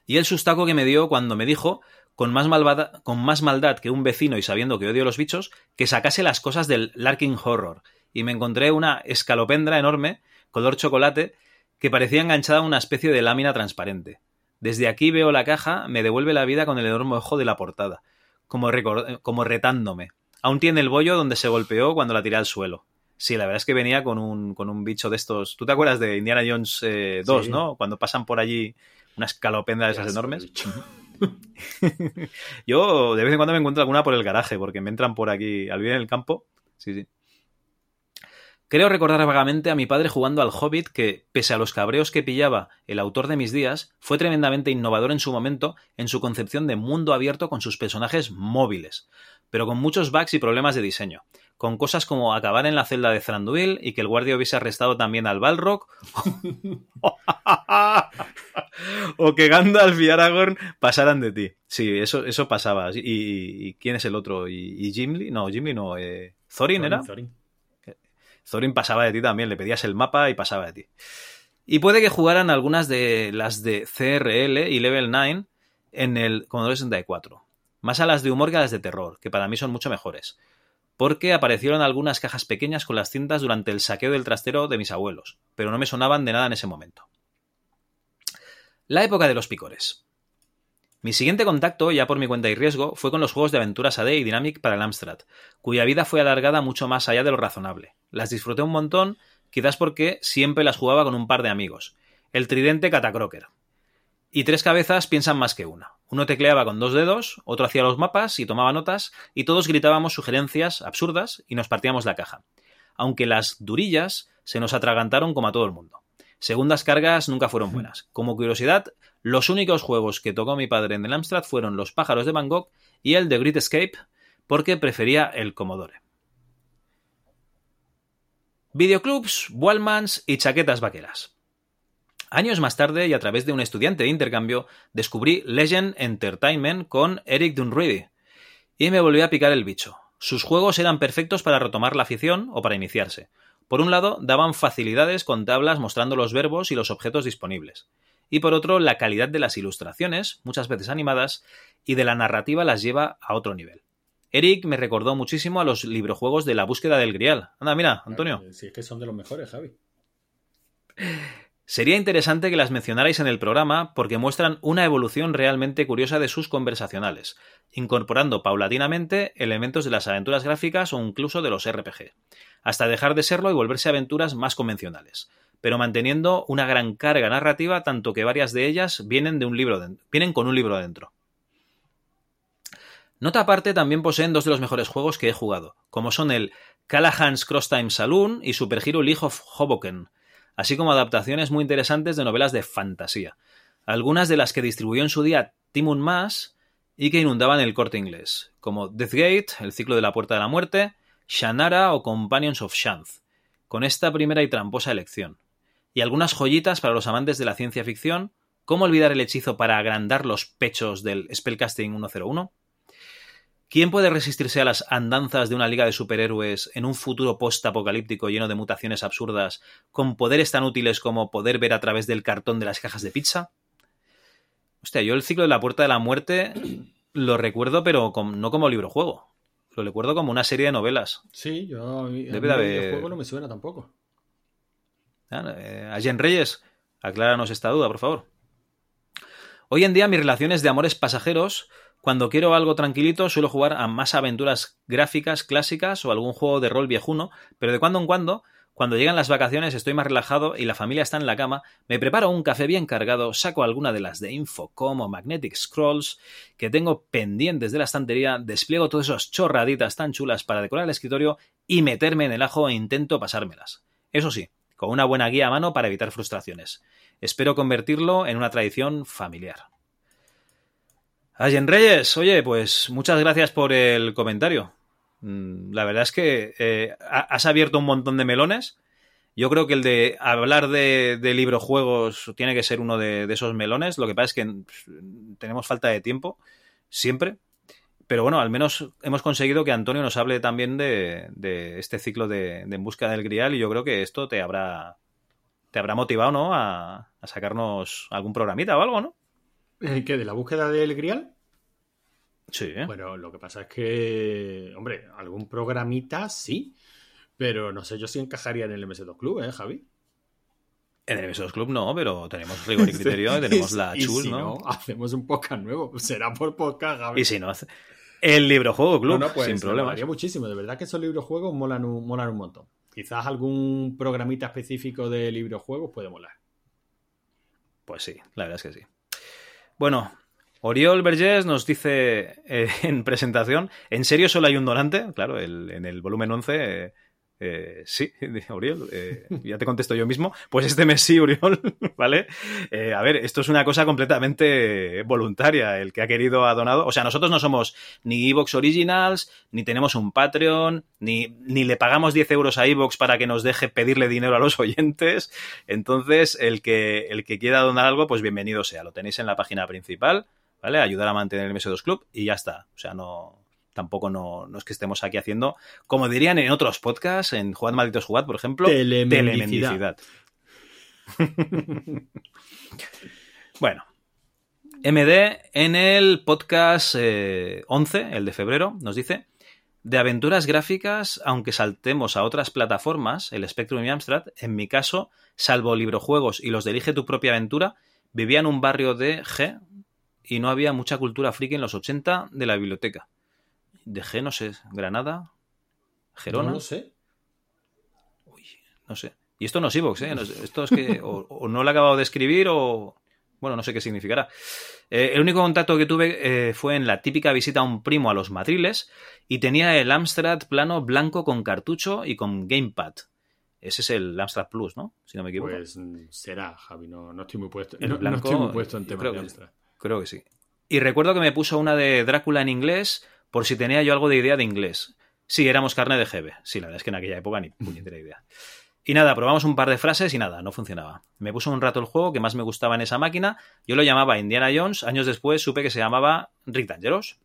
y el sustaco que me dio cuando me dijo, con más, malvada, con más maldad que un vecino y sabiendo que odio los bichos, que sacase las cosas del Larkin Horror, y me encontré una escalopendra enorme, color chocolate, que parecía enganchada a una especie de lámina transparente. Desde aquí veo la caja, me devuelve la vida con el enorme ojo de la portada, como, como retándome. Aún tiene el bollo donde se golpeó cuando la tiré al suelo. Sí, la verdad es que venía con un, con un bicho de estos. ¿Tú te acuerdas de Indiana Jones eh, 2, sí. no? Cuando pasan por allí una escalopenda de esas enormes. [LAUGHS] Yo de vez en cuando me encuentro alguna por el garaje, porque me entran por aquí al bien en el campo. Sí, sí. Creo recordar vagamente a mi padre jugando al Hobbit que, pese a los cabreos que pillaba el autor de mis días, fue tremendamente innovador en su momento en su concepción de mundo abierto con sus personajes móviles, pero con muchos bugs y problemas de diseño, con cosas como acabar en la celda de Thranduil y que el guardia hubiese arrestado también al Balrog, [LAUGHS] o que Gandalf y Aragorn pasaran de ti. Sí, eso, eso pasaba. ¿Y, y quién es el otro? ¿Y, y Gimli? No, Gimli no. Eh, ¿Thorin, era? Thorin. Thorin pasaba de ti también, le pedías el mapa y pasaba de ti. Y puede que jugaran algunas de las de CRL y Level 9 en el Commodore 64. Más a las de humor que a las de terror, que para mí son mucho mejores. Porque aparecieron algunas cajas pequeñas con las cintas durante el saqueo del trastero de mis abuelos, pero no me sonaban de nada en ese momento. La época de los picores. Mi siguiente contacto, ya por mi cuenta y riesgo, fue con los juegos de aventuras AD y Dynamic para el Amstrad, cuya vida fue alargada mucho más allá de lo razonable. Las disfruté un montón, quizás porque siempre las jugaba con un par de amigos. El tridente Catacroker. Y tres cabezas piensan más que una. Uno tecleaba con dos dedos, otro hacía los mapas y tomaba notas, y todos gritábamos sugerencias absurdas y nos partíamos la caja. Aunque las durillas se nos atragantaron como a todo el mundo. Segundas cargas nunca fueron buenas. Como curiosidad, los únicos juegos que tocó mi padre en el Amstrad fueron Los pájaros de Van Gogh y el de Great Escape, porque prefería el Commodore. Videoclubs, Wallmans y chaquetas vaqueras. Años más tarde, y a través de un estudiante de intercambio, descubrí Legend Entertainment con Eric Dunready. Y me volvió a picar el bicho. Sus juegos eran perfectos para retomar la afición o para iniciarse. Por un lado, daban facilidades con tablas mostrando los verbos y los objetos disponibles. Y por otro, la calidad de las ilustraciones, muchas veces animadas, y de la narrativa las lleva a otro nivel. Eric me recordó muchísimo a los librojuegos de la búsqueda del grial. Anda, mira, Antonio. Si es que son de los mejores, Javi. [LAUGHS] Sería interesante que las mencionarais en el programa porque muestran una evolución realmente curiosa de sus conversacionales, incorporando paulatinamente elementos de las aventuras gráficas o incluso de los RPG, hasta dejar de serlo y volverse aventuras más convencionales, pero manteniendo una gran carga narrativa tanto que varias de ellas vienen, con un libro adentro. Nota aparte también poseen dos de los mejores juegos que he jugado, como son el Callahan's Cross Time Saloon y Super Hero League of Hoboken, así como adaptaciones muy interesantes de novelas de fantasía, algunas de las que distribuyó en su día Timun Mas y que inundaban el corte inglés, como Deathgate, El ciclo de la puerta de la muerte, Shannara o Companions of Shanth, con esta primera y tramposa elección, y algunas joyitas para los amantes de la ciencia ficción, ¿Cómo olvidar el hechizo para agrandar los pechos del Spellcasting 101? ¿Quién puede resistirse a las andanzas de una liga de superhéroes en un futuro post-apocalíptico lleno de mutaciones absurdas, con poderes tan útiles como poder ver a través del cartón de las cajas de pizza? Hostia, yo el ciclo de la puerta de la muerte [CLEARS THROAT] lo recuerdo, pero no como libro juego. Lo recuerdo como una serie de novelas. Sí, yo a mí, Debe el juego no me suena tampoco. Ah, eh, a Jen Reyes, acláranos esta duda, por favor. Hoy en día mis relaciones de amores pasajeros cuando quiero algo tranquilito suelo jugar a más aventuras gráficas clásicas o algún juego de rol viejuno, pero de cuando en cuando, cuando llegan las vacaciones estoy más relajado y la familia está en la cama, me preparo un café bien cargado, saco alguna de las de Infocom o Magnetic Scrolls que tengo pendientes de la estantería, despliego todas esas chorraditas tan chulas para decorar el escritorio y meterme en el ajo e intento pasármelas. Eso sí, con una buena guía a mano para evitar frustraciones. Espero convertirlo en una tradición familiar. Allen Reyes, oye, pues muchas gracias por el comentario. Mm, la verdad es que eh, has abierto un montón de melones. Yo creo que el de hablar de, de librojuegos tiene que ser uno de, esos melones. Lo que pasa es que tenemos falta de tiempo, siempre. Pero bueno, al menos hemos conseguido que Antonio nos hable también de, este ciclo de, En busca del grial y yo creo que esto te habrá, te habrá motivado, ¿no? A, a sacarnos algún programita o algo, ¿no? [LAUGHS] ¿Qué? ¿De la búsqueda del grial? Sí. Bueno, lo que pasa es que, hombre, algún programita sí, pero no sé yo si encajaría en el MS2 Club, ¿eh, Javi? En el MS2 Club no, pero tenemos rigor y [LAUGHS] criterio y tenemos la y chus, si ¿no? Hacemos un podcast nuevo, [LAUGHS] será por podcast, Javi. Y si no, hace- el librojuego club, No, no, pues, sin molaría muchísimo, de verdad que esos librojuegos molan un, molan un montón. Quizás algún programita específico de librojuegos puede molar. Pues sí, la verdad es que sí. Bueno, Oriol Vergés nos dice eh, [LAUGHS] en presentación, ¿en serio solo hay un donante? Claro, el- en el volumen 11, eh, eh, sí, [LAUGHS] Oriol, eh, ya te contesto yo mismo. Pues este mes sí, Oriol, [LAUGHS] ¿vale? Eh, a ver, esto es una cosa completamente voluntaria. El que ha querido ha donado. O sea, nosotros no somos ni Evox Originals, ni tenemos un Patreon, ni, ni le pagamos 10 euros a Evox para que nos deje pedirle dinero a los [LAUGHS] oyentes. Entonces, el que, el que quiera donar algo, pues bienvenido sea. Lo tenéis en la página principal, ¿vale? Ayudar a mantener el MS2 Club y ya está. O sea, no, tampoco no, no es que estemos aquí haciendo, como dirían en otros podcasts, en Jugad Malditos Jugad, por ejemplo, Telemendicidad. telemendicidad. [LAUGHS] bueno, MD en el podcast eh, 11, el de febrero, nos dice, de aventuras gráficas, aunque saltemos a otras plataformas, el Spectrum y Amstrad, en mi caso, salvo librojuegos y los de Elige tu propia aventura, vivía en un barrio de G y no había mucha cultura friki en los 80 de la biblioteca. De G, no sé, Granada, Gerona. No lo sé. No sé. Y esto no es Evox, ¿eh? Esto es que o, o no lo he acabado de escribir o... Bueno, no sé qué significará. Eh, el único contacto que tuve eh, fue en la típica visita a un primo a los Matriles y tenía el Amstrad plano blanco con cartucho y con gamepad. Ese es el Amstrad Plus, ¿no? Si no me equivoco. Pues mm, será, Javi, no, no estoy muy puesto. El no, no blanco, estoy muy puesto en temas de Amstrad. Creo que sí. Y recuerdo que me puso una de Drácula en inglés por si tenía yo algo de idea de inglés. Sí, éramos carne de GB. Sí, la verdad es que en aquella época ni puñetera idea. Y nada, probamos un par de frases y nada, no funcionaba. Me puso un rato el juego que más me gustaba en esa máquina. Yo lo llamaba Indiana Jones. Años después supe que se llamaba Rick Dangerous.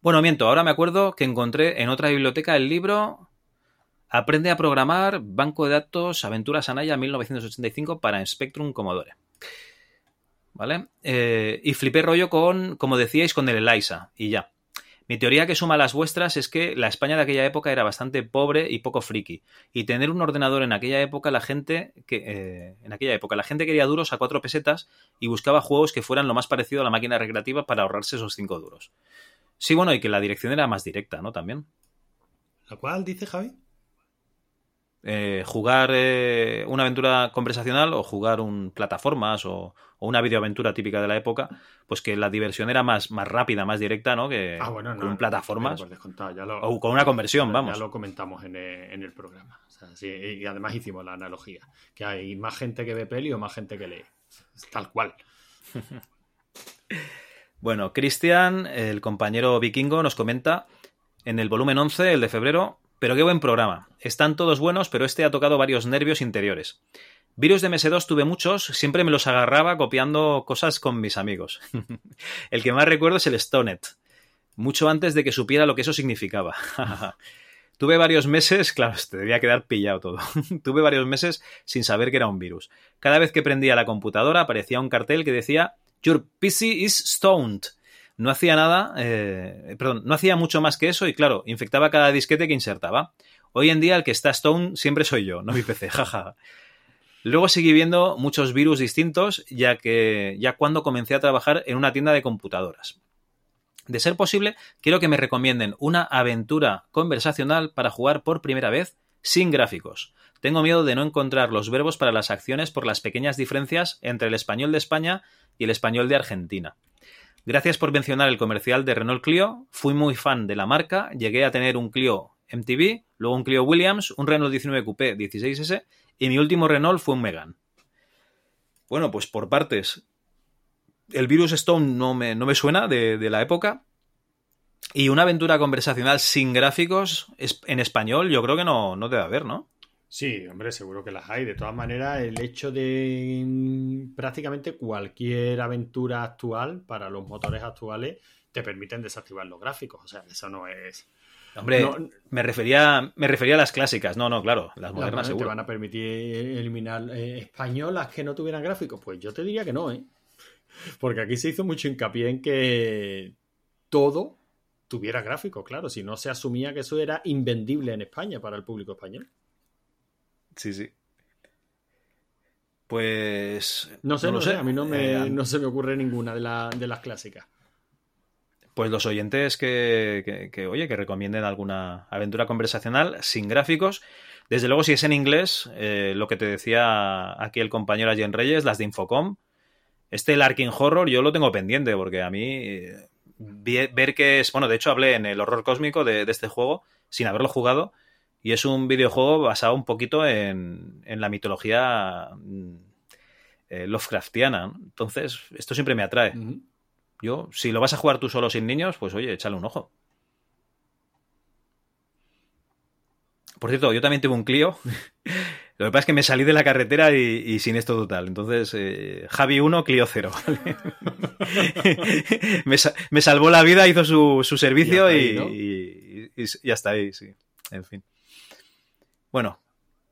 Bueno, miento, ahora me acuerdo que encontré en otra biblioteca el libro Aprende a programar, Banco de Datos, Aventuras Anaya 1985 para Spectrum Commodore. ¿Vale? Eh, y flipé rollo con, como decíais, con el ELISA. Y ya. Mi teoría que suma las vuestras es que la España de aquella época era bastante pobre y poco friki. Y tener un ordenador en aquella época, la gente que eh, en aquella época la gente quería duros a cuatro pesetas y buscaba juegos que fueran lo más parecido a la máquina recreativa para ahorrarse esos cinco duros. Sí, bueno, y que la dirección era más directa, ¿no? También. ¿La cual dice Javi? Eh, jugar eh, una aventura conversacional o jugar un plataformas o, o una videoaventura típica de la época, pues que la diversión era más, más rápida, más directa, ¿no? Que Ah, bueno, con no, un plataformas ya lo- o con una conversión, ya- vamos. Ya lo comentamos en el, en el programa. O sea, sí, y además hicimos la analogía. Que hay más gente que ve peli o más gente que lee. Tal cual. [LAUGHS] Bueno, Cristian, el compañero vikingo, nos comenta en el volumen 11, el de febrero, pero qué buen programa. Están todos buenos, pero este ha tocado varios nervios interiores. Virus de MS2 tuve muchos, siempre me los agarraba copiando cosas con mis amigos. [LAUGHS] el que más recuerdo es el Stonet, mucho antes de que supiera lo que eso significaba. [LAUGHS] Tuve varios meses, [LAUGHS] claro, te debía quedar pillado todo. Tuve varios meses sin saber que era un virus. Cada vez que prendía la computadora aparecía un cartel que decía Your PC is stoned. No hacía nada, eh, perdón, no hacía mucho más que eso y claro, infectaba cada disquete que insertaba. Hoy en día el que está stone siempre soy yo, no mi PC, [LAUGHS] jaja. Luego seguí viendo muchos virus distintos, ya que ya cuando comencé a trabajar en una tienda de computadoras. De ser posible, quiero que me recomienden una aventura conversacional para jugar por primera vez sin gráficos. Tengo miedo de no encontrar los verbos para las acciones por las pequeñas diferencias entre el español de España y el español de Argentina. Gracias por mencionar el comercial de Renault Clio. Fui muy fan de la marca. Llegué a tener un Clio MTV, luego un Clio Williams, un Renault 19 Coupé 16S y mi último Renault fue un Megan. Bueno, pues por partes. El Virus Stone no me, no me suena de, de la época. Y una aventura conversacional sin gráficos en español, yo creo que no, no debe haber, ¿no? Sí, hombre, seguro que las hay. De todas maneras, el hecho de mm, prácticamente cualquier aventura actual para los motores actuales te permiten desactivar los gráficos. O sea, eso no es. Hombre, No- me, refería, me refería a las clásicas. No, no, claro, las modernas modernas te seguro. van a permitir eliminar eh, españolas que no tuvieran gráficos. Pues yo te diría que no, ¿eh? Porque aquí se hizo mucho hincapié en que todo tuviera gráficos, claro. Si no se asumía que eso era invendible en España para el público español. Sí, sí. Pues. No sé, no, sé. A mí no, me, Eh, no se me ocurre ninguna de, la- de las clásicas. Pues los oyentes que, que- que, oye, que recomienden alguna aventura conversacional sin gráficos. Desde luego, si es en inglés, eh, lo que te decía aquí el compañero Jen Reyes, las de Infocom. Este Larkin Horror yo lo tengo pendiente porque a mí eh, ver que es... Bueno, de hecho hablé en el horror cósmico de, de este juego sin haberlo jugado y es un videojuego basado un poquito en, en la mitología mm, eh, Lovecraftiana. Entonces, esto siempre me atrae. Yo, si lo vas a jugar tú solo sin niños, pues oye, échale un ojo. Por cierto, yo también tuve un Clio. [LAUGHS] Lo que pasa es que me salí de la carretera y, y sin esto total. Entonces, eh, Javi 1, Clio 0. ¿vale? [LAUGHS] me, me salvó la vida, hizo su, su servicio Y y, hasta ahí, ¿no? y- y- y hasta ahí, sí. En fin. Bueno,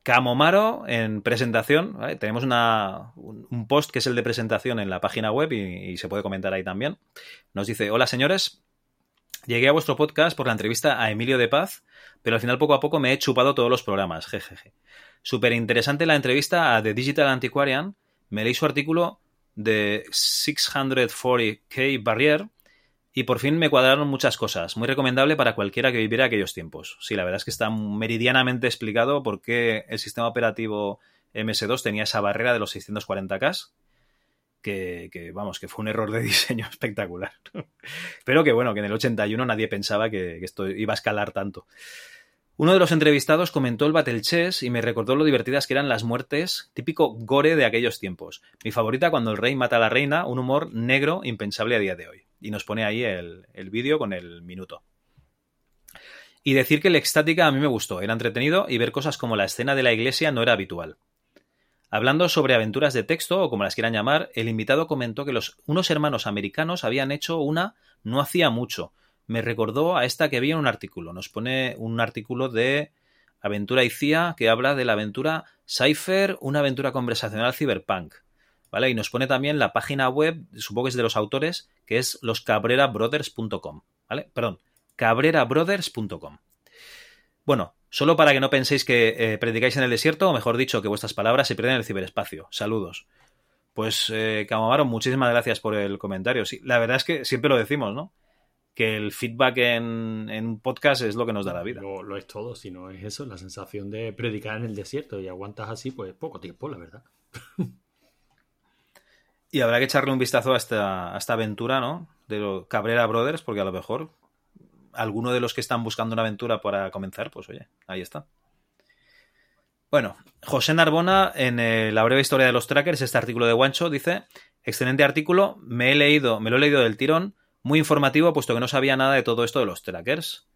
Camomaro en presentación, tenemos una, un, un post que es el de presentación en la página web y, y se puede comentar ahí también. Nos dice, hola señores, llegué a vuestro podcast por la entrevista a Emilio de Paz, pero al final poco a poco me he chupado todos los programas, jejeje. Súper interesante la entrevista a The Digital Antiquarian, me leí su artículo de 640K Barrier y por fin me cuadraron muchas cosas. Muy recomendable para cualquiera que viviera aquellos tiempos. Sí, la verdad es que está meridianamente explicado por qué el sistema operativo MS2 tenía esa barrera de los 640K. Que, vamos, que fue un error de [LAUGHS] diseño espectacular. Pero que bueno, que en el 81 nadie pensaba que, que esto iba a escalar tanto. Uno de los entrevistados comentó el Battle Chess y me recordó lo divertidas que eran las muertes, típico gore de aquellos tiempos. Mi favorita cuando el rey mata a la reina, un humor negro impensable a día de hoy. Y nos pone ahí el, el vídeo con el minuto. Y decir que el Extática a mí me gustó, era entretenido y ver cosas como la escena de la iglesia no era habitual. Hablando sobre aventuras de texto, o como las quieran llamar, el invitado comentó que los, unos hermanos americanos habían hecho una no hacía mucho, me recordó a esta que había en un artículo. Nos pone un artículo de Aventura y que habla de la aventura Cypher, una aventura conversacional cyberpunk. ¿Vale? Y nos pone también la página web, supongo que es de los autores, que es loscabrerabrothers.com. ¿Vale? Perdón, cabrerabrothers.com. Bueno, solo para que no penséis que eh, predicáis en el desierto, o mejor dicho, que vuestras palabras se pierden en el ciberespacio. Saludos. Pues, eh, Camamaro, muchísimas gracias por el comentario. Sí, la verdad es que siempre lo decimos, ¿no? Que el feedback en, en, un podcast es lo que nos da la vida. Lo, lo, es todo, si no es eso, la sensación de predicar en el desierto y aguantas así, pues poco tiempo, la verdad. [LAUGHS] y habrá que echarle un vistazo a esta, a esta aventura, ¿no? De los Cabrera Brothers, porque a lo mejor alguno de los que están buscando una aventura para comenzar, pues oye, ahí está. Bueno, José Narbona, en el, la breve historia de los trackers, este artículo de Guancho, dice: Excelente artículo, me he leído, me lo he leído del tirón muy informativo, puesto que no sabía nada de todo esto de los trackers.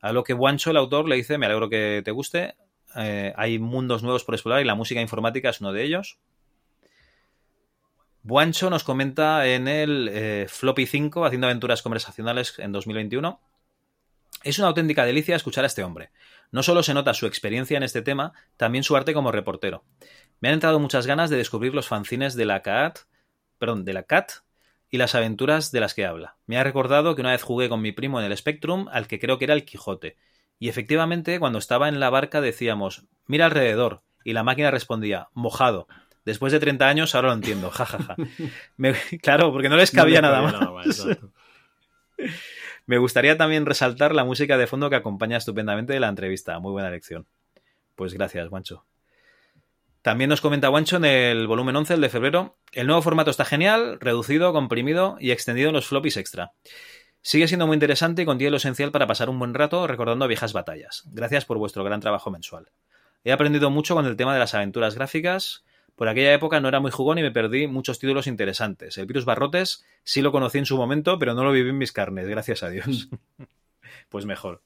A lo que Wancho, el autor, le dice, me alegro que te guste, eh, hay mundos nuevos por explorar y la música informática es uno de ellos. Wancho nos comenta en el eh, Floppy 5, haciendo aventuras conversacionales en 2021. Es una auténtica delicia escuchar a este hombre. No solo se nota su experiencia en este tema, también su arte como reportero. Me han entrado muchas ganas de descubrir los fanzines de la CAT, perdón, de la CAT, y las aventuras de las que habla. Me ha recordado que una vez jugué con mi primo en el Spectrum, al que creo que era el Quijote. Y efectivamente, cuando estaba en la barca decíamos, mira alrededor, y la máquina respondía, mojado. Después de 30 años ahora lo entiendo, jajaja. [LAUGHS] Me, claro, porque no les cabía, no les cabía nada más. Nada más [LAUGHS] Me gustaría también resaltar la música de fondo que acompaña estupendamente la entrevista. Muy buena lección. Pues gracias, Guancho. También nos comenta Guancho en el volumen 11, el de febrero. El nuevo formato está genial, reducido, comprimido y extendido en los floppies extra. Sigue siendo muy interesante y contiene lo esencial para pasar un buen rato recordando viejas batallas. Gracias por vuestro gran trabajo mensual. He aprendido mucho con el tema de las aventuras gráficas. Por aquella época no era muy jugón y me perdí muchos títulos interesantes. El Virus Barrotes sí lo conocí en su momento, pero no lo viví en mis carnes, gracias a Dios. [LAUGHS] pues mejor.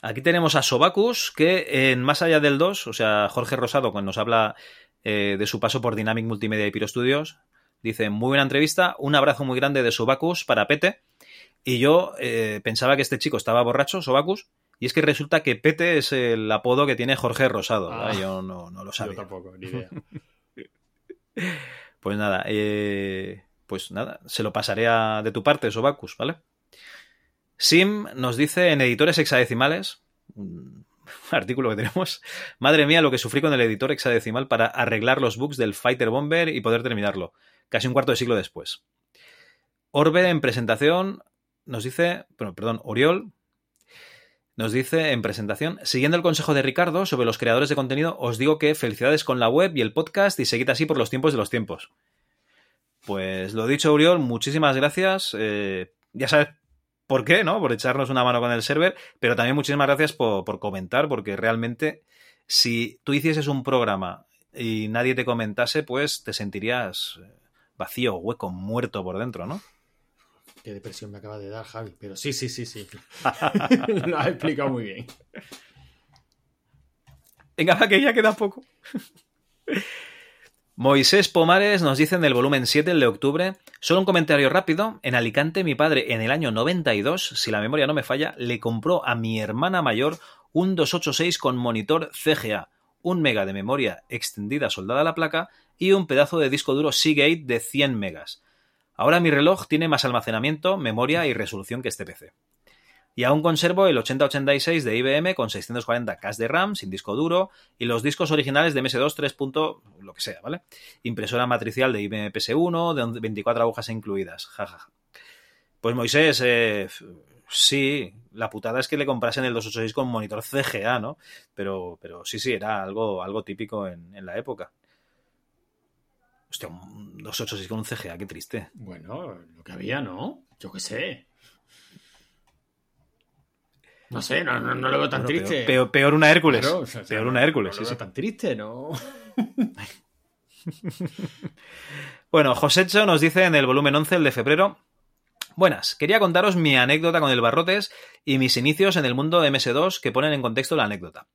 Aquí tenemos a Sobacus, que en Más allá del 2, o sea, Jorge Rosado, cuando nos habla eh, de su paso por Dynamic Multimedia y Piro Studios, dice, muy buena entrevista, un abrazo muy grande de Sobacus para Pete. Y yo eh, pensaba que este chico estaba borracho, Sobacus, y es que resulta que Pete es el apodo que tiene Jorge Rosado. Ah, yo no, no, lo sabía. Yo tampoco, ni idea. [LAUGHS] pues nada, eh, pues nada, se lo pasaré a, de tu parte, Sobacus, ¿vale? Sim nos dice en editores hexadecimales, un [LAUGHS] artículo que tenemos, madre mía lo que sufrí con el editor hexadecimal para arreglar los bugs del Fighter Bomber y poder terminarlo, casi un cuarto de siglo después. Orbe en presentación nos dice, bueno, perdón, Oriol nos dice en presentación, siguiendo el consejo de Ricardo sobre los creadores de contenido, os digo que felicidades con la web y el podcast y seguid así por los tiempos de los tiempos. Pues lo dicho, Oriol, muchísimas gracias. Eh, ya sabes por qué, ¿no? Por echarnos una mano con el server, pero también muchísimas gracias por, por comentar, porque realmente si tú hicieses un programa y nadie te comentase, pues te sentirías vacío, hueco, muerto por dentro, ¿no? Qué depresión me acaba de dar, Javi. Pero sí, sí, sí, sí. [LAUGHS] Lo has explicado muy bien. Venga, que ya queda poco. Moisés Pomares nos dice en el volumen 7, el de octubre, solo un comentario rápido, en Alicante mi padre en el año 92, si la memoria no me falla, le compró a mi hermana mayor un 286 con monitor CGA, un mega de memoria extendida soldada a la placa y un pedazo de disco duro Seagate de 100 megas. Ahora mi reloj tiene más almacenamiento, memoria y resolución que este PC. Y aún conservo el 8086 de IBM con 640K de RAM sin disco duro y los discos originales de MS2 3. lo que sea, ¿vale? Impresora matricial de IBM PS1 de 24 agujas incluidas. Pues Moisés, eh, sí, la putada es que le comprasen el 286 con monitor CGA, ¿no? Pero, pero sí, sí, era algo, algo típico en, en la época. Hostia, un 286 con un CGA, qué triste. Bueno, lo que había, ¿no? Yo qué sé. No sé, no, no, no lo veo tan Bueno, triste. Peor, peor- peor una Hércules. Claro, o sea, peor no- una Hércules, no lo sí, veo sí. tan triste, ¿no? [LAUGHS] Bueno, Josecho nos dice en el volumen 11, el de febrero. Buenas, quería contaros mi anécdota con el Barrotes y mis inicios en el mundo de MS2 que ponen en contexto la anécdota.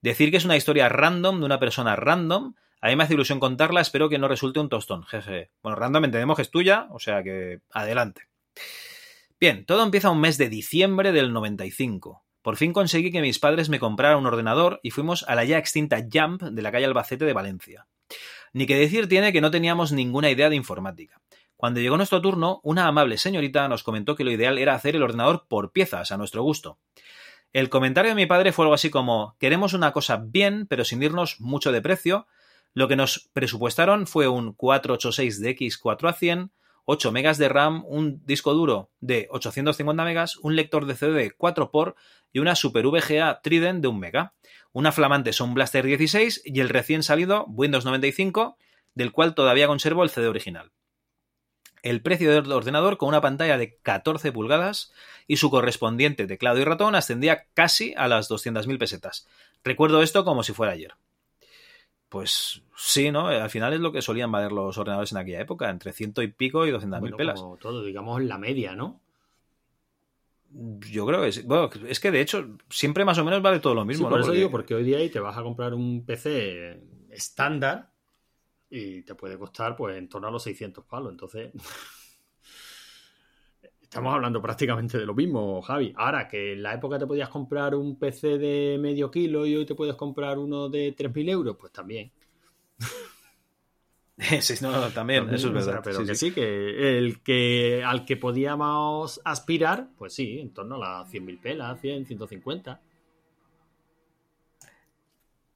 Decir que es una historia random de una persona random, a mí me hace ilusión contarla, espero que no resulte un tostón, jeje. Bueno, random entendemos que es tuya, o sea que adelante. Bien, todo empieza un mes de diciembre del 95. Por fin conseguí que mis padres me compraran un ordenador y fuimos a la ya extinta Jump de la calle Albacete de Valencia. Ni que decir tiene que no teníamos ninguna idea de informática. Cuando llegó nuestro turno, una amable señorita nos comentó que lo ideal era hacer el ordenador por piezas, a nuestro gusto. El comentario de mi padre fue algo así como queremos una cosa bien, pero sin irnos mucho de precio. Lo que nos presupuestaron fue un 486 de X4 a 100, 8 megas de RAM, un disco duro de 850 megas, un lector de CD 4x y una Super VGA Trident de 1 mega, una flamante Sound Blaster 16 y el recién salido Windows 95, del cual todavía conservo el CD original. El precio del ordenador con una pantalla de 14 pulgadas y su correspondiente teclado y ratón ascendía casi a las 200.000 pesetas. Recuerdo esto como si fuera ayer. Pues sí, ¿no? Al final es lo que solían valer los ordenadores en aquella época, entre ciento y pico y 200.000 Bueno, pelas. como todo, digamos, la media, ¿no? Yo creo que sí. Bueno, es que de hecho siempre más o menos vale todo lo mismo, Sí, por ¿no? eso Porque- digo, porque hoy día ahí te vas a comprar un PC estándar y te puede costar pues en torno a los 600 palos. Entonces, estamos hablando prácticamente de lo mismo, Javi. Ahora que en la época te podías comprar un PC de medio kilo y hoy te puedes comprar uno de 3.000 euros, pues también. [LAUGHS] sí, no, no, también, También, eso es o sea, verdad. pero sí, que sí. sí, que el que al que podíamos aspirar, pues sí, en torno a las 100.000 pelas, 100, 150.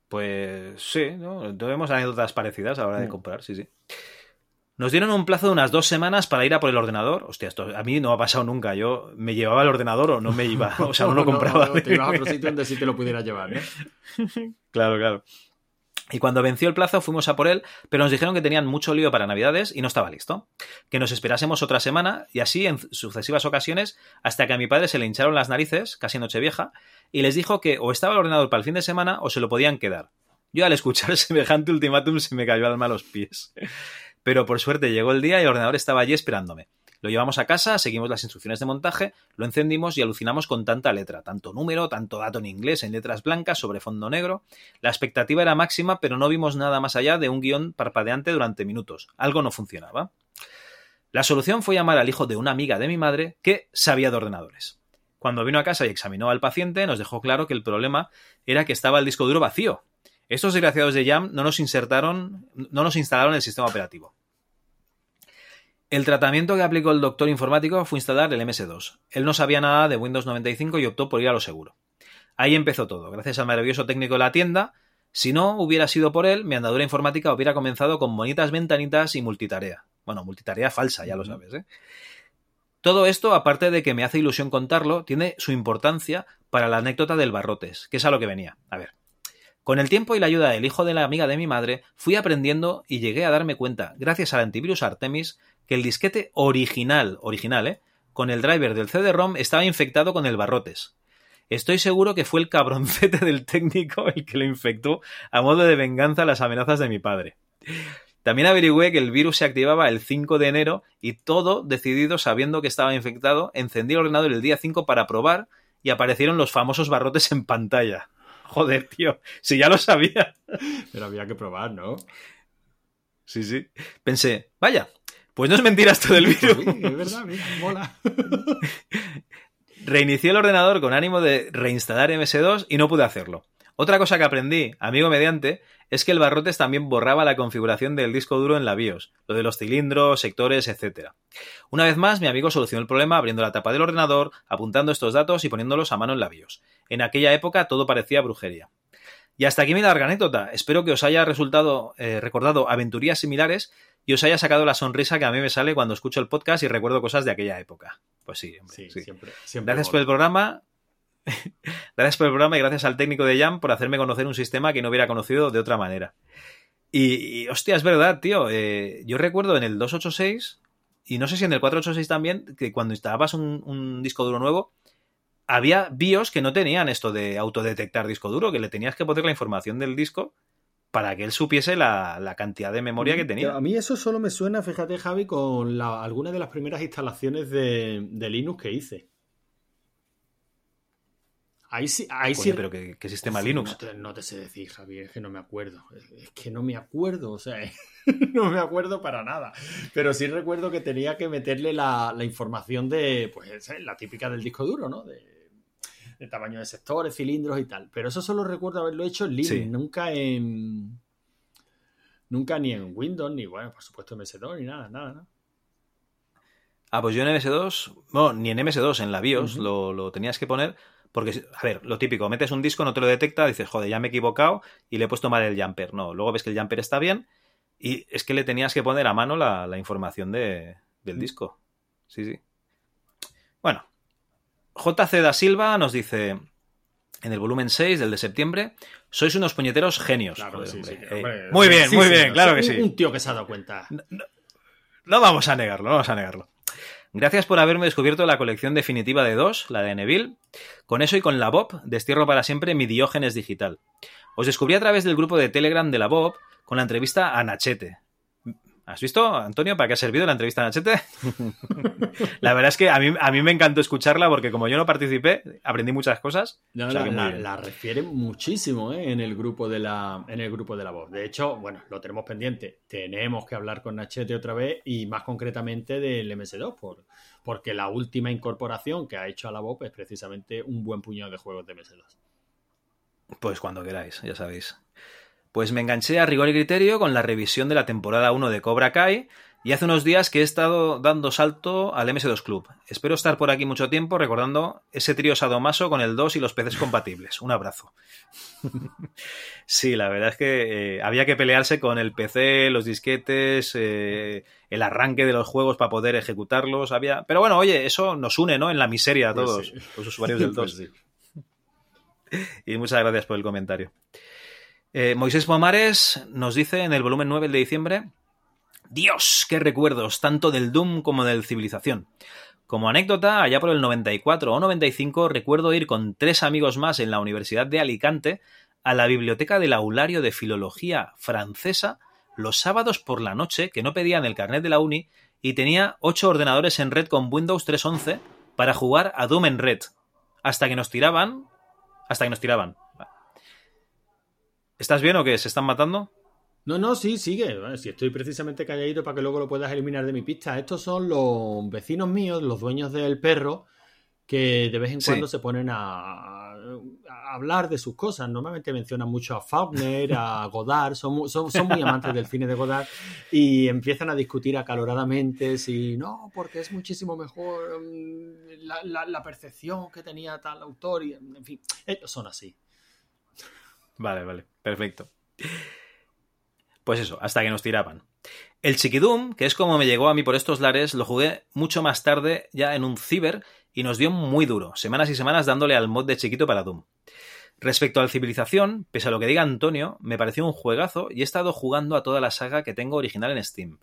Pues sí, ¿no? Tenemos anécdotas parecidas a la hora de Mm. comprar, sí, sí. Nos dieron un plazo de unas dos semanas para ir a por el ordenador. Hostia, esto a mí no ha pasado nunca. Yo me llevaba el ordenador o no me iba, [LAUGHS] o sea, no lo compraba. No, te ibas a otro sitio donde sí te lo pudieras llevar, ¿no? [LAUGHS] Claro, claro. Y cuando venció el plazo fuimos a por él, pero nos dijeron que tenían mucho lío para Navidades y no estaba listo. Que nos esperásemos otra semana y así en sucesivas ocasiones hasta que a mi padre se le hincharon las narices, casi nochevieja, y les dijo que o estaba el ordenador para el fin de semana o se lo podían quedar. Yo al escuchar [LAUGHS] semejante ultimátum se me cayó alma a los pies. Pero por suerte llegó el día y el ordenador estaba allí esperándome. Lo llevamos a casa, seguimos las instrucciones de montaje, lo encendimos y alucinamos con tanta letra, tanto número, tanto dato en inglés en letras blancas sobre fondo negro. La expectativa era máxima, pero no vimos nada más allá de un guion parpadeante durante minutos. Algo no funcionaba. La solución fue llamar al hijo de una amiga de mi madre que sabía de ordenadores. Cuando vino a casa y examinó al paciente, nos dejó claro que el problema era que estaba el disco duro vacío. Estos desgraciados de Jam no nos insertaron, no nos instalaron el sistema operativo. El tratamiento que aplicó el doctor informático fue instalar el MS2. Él no sabía nada de Windows 95 y optó por ir a lo seguro. Ahí empezó todo, gracias al maravilloso técnico de la tienda. Si no hubiera sido por él, mi andadura informática hubiera comenzado con bonitas ventanitas y multitarea. Bueno, multitarea falsa, ya lo sabes, ¿eh? Todo esto, aparte de que me hace ilusión contarlo, tiene su importancia para la anécdota del barrotes, que es a lo que venía. A ver. Con el tiempo y la ayuda del hijo de la amiga de mi madre, fui aprendiendo y llegué a darme cuenta, gracias al antivirus Artemis, que el disquete original, original, ¿eh? con el driver del CD-ROM estaba infectado con el barrotes. Estoy seguro que fue el cabroncete del técnico el que lo infectó a modo de venganza a las amenazas de mi padre. También averigüé que el virus se activaba el 5 de enero y todo decidido sabiendo que estaba infectado, encendí el ordenador el día 5 para probar y aparecieron los famosos barrotes en pantalla. Joder, tío, si ya lo sabía. Pero había que probar, ¿no? Sí, sí. Pensé, vaya, pues no es mentira esto del virus. Sí, es verdad, mira, mola. [LAUGHS] Reinicié el ordenador con ánimo de reinstalar MS2 y no pude hacerlo. Otra cosa que aprendí, amigo mediante, es que el barrotes también borraba la configuración del disco duro en la BIOS, lo de los cilindros, sectores, etc. Una vez más, mi amigo solucionó el problema abriendo la tapa del ordenador, apuntando estos datos y poniéndolos a mano en la BIOS. En aquella época todo parecía brujería. Y hasta aquí mi larga anécdota. Espero que os haya resultado eh, recordado aventurías similares y os haya sacado la sonrisa que a mí me sale cuando escucho el podcast y recuerdo cosas de aquella época. Pues sí, hombre, Sí, sí. siempre- siempre Gracias por el programa. [LAUGHS] gracias por el programa y gracias al técnico de Jam por hacerme conocer un sistema que no hubiera conocido de otra manera. Y, y, hostia, es verdad, tío. eh, yo recuerdo en el 286 y no sé si en el 486 también, que cuando instalabas un, un disco duro nuevo, había BIOS que no tenían esto de autodetectar disco duro, que le tenías que poner la información del disco para que él supiese la, la cantidad de memoria que tenía. A mí eso solo me suena, fíjate, Javi, con algunas de las primeras instalaciones de, de Linux que hice. Ahí sí, ahí Coño, sí. pero ¿qué- qué sistema Linux? No te, no te sé decir, Javi, es que no me acuerdo. Es que no me acuerdo, o sea, [LAUGHS] no me acuerdo para nada. Pero sí recuerdo que tenía que meterle la, la información de, pues, la típica del disco duro, ¿no? De, de tamaño de sectores, cilindros y tal. Pero eso solo recuerdo haberlo hecho en Linux, Sí. nunca en. Nunca ni en Windows, ni bueno, por supuesto en MS2, ni nada, nada, nada. Ah, pues yo en MS2, no, ni en MS2, en la BIOS lo tenías que poner, porque, a ver, lo típico, metes un disco, no te lo detecta, dices, joder, ya me he equivocado y le he puesto mal el jumper. No, luego ves que el jumper está bien y es que le tenías que poner a mano la, la información de- del disco. Sí, sí. Bueno, JC da Silva nos dice en el volumen 6 del de septiembre, sois unos puñeteros genios. Claro, Joder, sí, eh, hombre, muy bien, sí, muy bien, claro que sí. Un tío que se ha dado cuenta. No vamos a negarlo, no vamos a negarlo. Gracias por haberme descubierto la colección definitiva de dos, la de Neville. Con eso y con la Bob, destierro para siempre mi Diógenes digital. Os descubrí a través del grupo de Telegram de la Bob con la entrevista a Nachete. ¿Has visto, Antonio, para qué ha servido la entrevista a [LAUGHS] Nachete? la verdad es que a mí, a mí me encantó escucharla porque como yo no participé, aprendí muchas cosas. No, O sea la, la refieren muchísimo ¿eh? en el grupo de la en el grupo de la voz. De hecho, bueno, lo tenemos pendiente. Tenemos que hablar con Nachete otra vez y más concretamente del MS2, por, porque la última incorporación que ha hecho a la voz es precisamente un buen puñado de juegos de MS2. Pues cuando queráis, ya sabéis. Pues me enganché a rigor y criterio con la revisión de la temporada 1 de Cobra Kai y hace unos días que he estado dando salto al MS2 Club. Espero estar por aquí mucho tiempo recordando ese trío sadomaso con el 2 y los peces compatibles. Un abrazo. [LAUGHS] sí, la verdad es que eh, había que pelearse con el PC, los disquetes, eh, el arranque de los juegos para poder ejecutarlos. Había... Pero bueno, oye, eso nos une, ¿no? En la miseria a Pues todos sí. los usuarios del 2. [LAUGHS] Pues sí. Y muchas gracias por el comentario. Eh, Moisés Pomares nos dice en el volumen 9 el de diciembre: Dios, qué recuerdos, tanto del Doom como del Civilización. Como anécdota, allá por el 94 o 95 recuerdo ir con tres amigos más en la Universidad de Alicante a la biblioteca del aulario de filología francesa los sábados por la noche, que no pedían el carnet de la uni, y tenía ocho ordenadores en red con Windows 3.11 para jugar a Doom en red. Hasta que nos tiraban. Hasta que nos tiraban. ¿Estás bien o qué? ¿Se están matando? No, no, sí, sigue. Bueno, si estoy precisamente calladito para que luego lo puedas eliminar de mi pista. Estos son los vecinos míos, los dueños del perro, que de vez en Sí. cuando se ponen a, a hablar de sus cosas. Normalmente mencionan mucho a Faulkner, a [LAUGHS] Godard, son, mu- son, son muy amantes del cine de Godard y empiezan a discutir acaloradamente si no, porque es muchísimo mejor mm, la, la- la percepción que tenía tal autor. Y, en fin, ellos son así. Vale, vale, perfecto. Pues eso, hasta que nos tiraban. El Chiquidum, que es como me llegó a mí por estos lares, lo jugué mucho más tarde ya en un ciber y nos dio muy duro, semanas y semanas dándole al mod de chiquito para Doom. Respecto al Civilización, pese a lo que diga Antonio, me pareció un juegazo y he estado jugando a toda la saga que tengo original en Steam.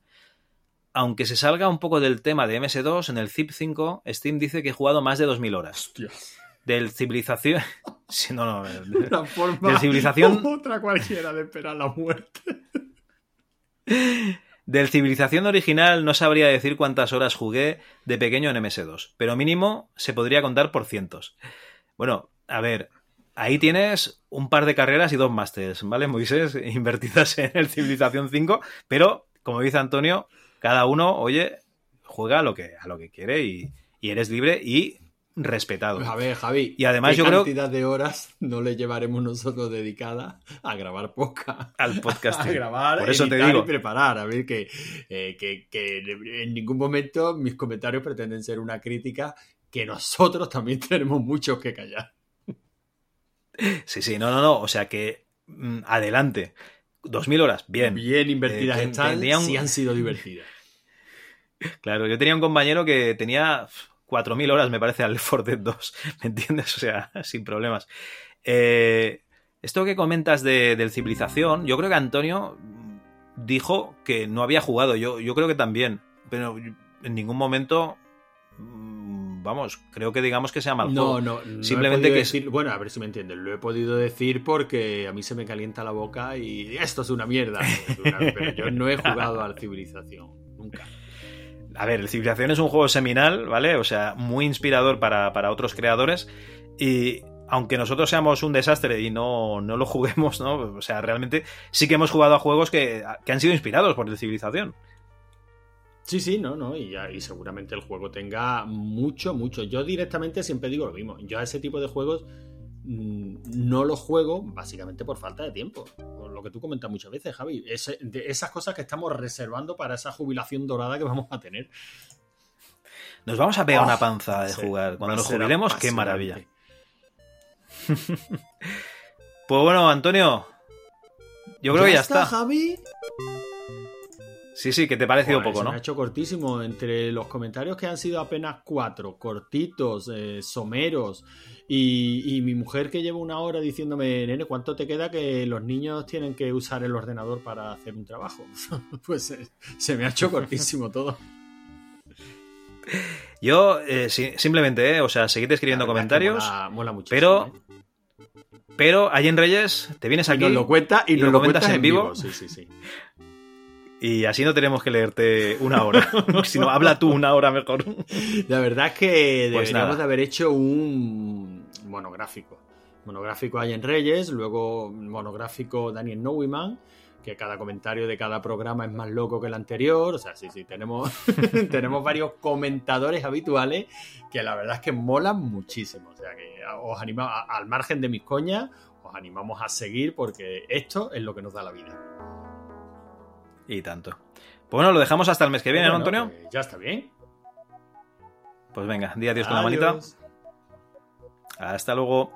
Aunque se salga un poco del tema de MS2, en el Zip 5, Steam dice que he jugado más de 2.000 horas. Del Civilización... [LAUGHS] Sí, no, no, Una forma Del Civilización... [LAUGHS] otra cualquiera de esperar la muerte. Del Civilización original no sabría decir cuántas horas jugué de pequeño en MS2, pero mínimo se podría contar por cientos. Bueno, a ver, ahí tienes un par de carreras y dos másteres, ¿vale, Moisés? [LAUGHS] Invertidas en el Civilización 5, pero, como dice Antonio, cada uno, oye, juega a lo que, a lo que quiere y, y eres libre y respetado. A ver, Javi. Y además ¿qué yo creo cantidad de horas no le llevaremos nosotros dedicadas a grabar podcast? al podcast. [LAUGHS] A grabar, Por eso te digo. y preparar. A ver, que, eh, que, que en ningún momento mis comentarios pretenden ser una crítica que nosotros también [LAUGHS] tenemos muchos que callar. Sí, sí, no, no, no. O sea que mm, adelante. Dos mil horas, bien. Bien invertidas Eh, están, un- sí han sido divertidas. [LAUGHS] Claro, yo tenía un compañero que tenía 4.000 horas, me parece, al Left 4 Dead 2, ¿me entiendes? O sea, sin problemas. Eh, esto que comentas de, del civilización, yo creo que Antonio dijo que no había jugado, yo, yo creo que también, pero en ningún momento, mm, vamos, creo que digamos que sea mal No, juego. no, no Simplemente que... decir- bueno, a ver si me entiendes. Lo he podido decir porque a mí se me calienta la boca y esto es una mierda. Es [LAUGHS] una- Pero yo no he jugado al civilización. Nunca. A ver, Civilización es un juego seminal, ¿vale? O sea, muy inspirador para, para otros creadores. Y aunque nosotros seamos un desastre y no, no lo [LAUGHS] juguemos, ¿no? O sea, realmente sí que hemos jugado a juegos que, que han sido inspirados por el Civilización. Sí, sí, no, no, y, y seguramente el juego tenga mucho, mucho. Yo directamente siempre digo lo mismo. Yo a ese tipo de juegos no los juego básicamente por falta de tiempo. Por lo que tú comentas muchas veces, Javi. Ese- de esas cosas que estamos reservando para esa jubilación dorada que vamos a tener. Nos vamos a pegar Oh, una panza de sí, jugar. Cuando nos jubilemos, qué maravilla. [LAUGHS] pues bueno, Antonio. Yo creo que ya está. Javi? Sí, sí, que te ha parecido Joder, poco, se ¿no? Me ha hecho cortísimo. Entre los comentarios que han sido apenas cuatro, cortitos, eh, someros, y, y mi mujer que lleva una hora diciéndome, nene, ¿cuánto te queda que los niños tienen que usar el ordenador para hacer un trabajo? [LAUGHS] pues eh, se me ha hecho cortísimo [LAUGHS] todo. Yo, eh, sí, simplemente, eh, o sea, seguid escribiendo es que comentarios. mola- mola muchísimo, pero, pero, allí en Reyes, te vienes Y aquí. nos lo cuenta y, nos lo comentas cuentas en vivo. Sí, sí, sí. [LAUGHS] Y así no tenemos que leerte una hora. [LAUGHS] si no, habla tú una hora mejor. La verdad es que Pues deberíamos nada. de haber hecho un monográfico. Monográfico hay en Reyes, luego monográfico Daniel Nowiman, que cada comentario de cada programa es más loco que el anterior. O sea, sí, sí, tenemos, [LAUGHS] tenemos varios comentadores habituales que la verdad es que molan muchísimo. O sea, que os anima, a- al margen de mis coñas, os animamos a seguir porque esto es lo que nos da la vida. Y tanto. Pues bueno, lo dejamos hasta el mes que viene, ¿no, Bueno, Antonio? pues ya está bien. Pues venga, di adiós con la manita. Hasta luego.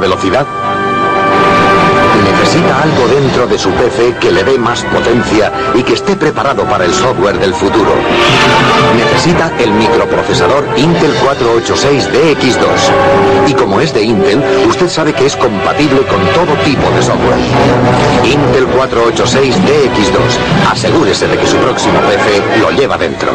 Velocidad? Necesita algo dentro de su PC que le dé más potencia y que esté preparado para el software del futuro. Necesita el microprocesador Intel 486DX2. Y como es de Intel, usted sabe que es compatible con todo tipo de software. Intel 486DX2. Asegúrese de que su próximo PC lo lleva dentro.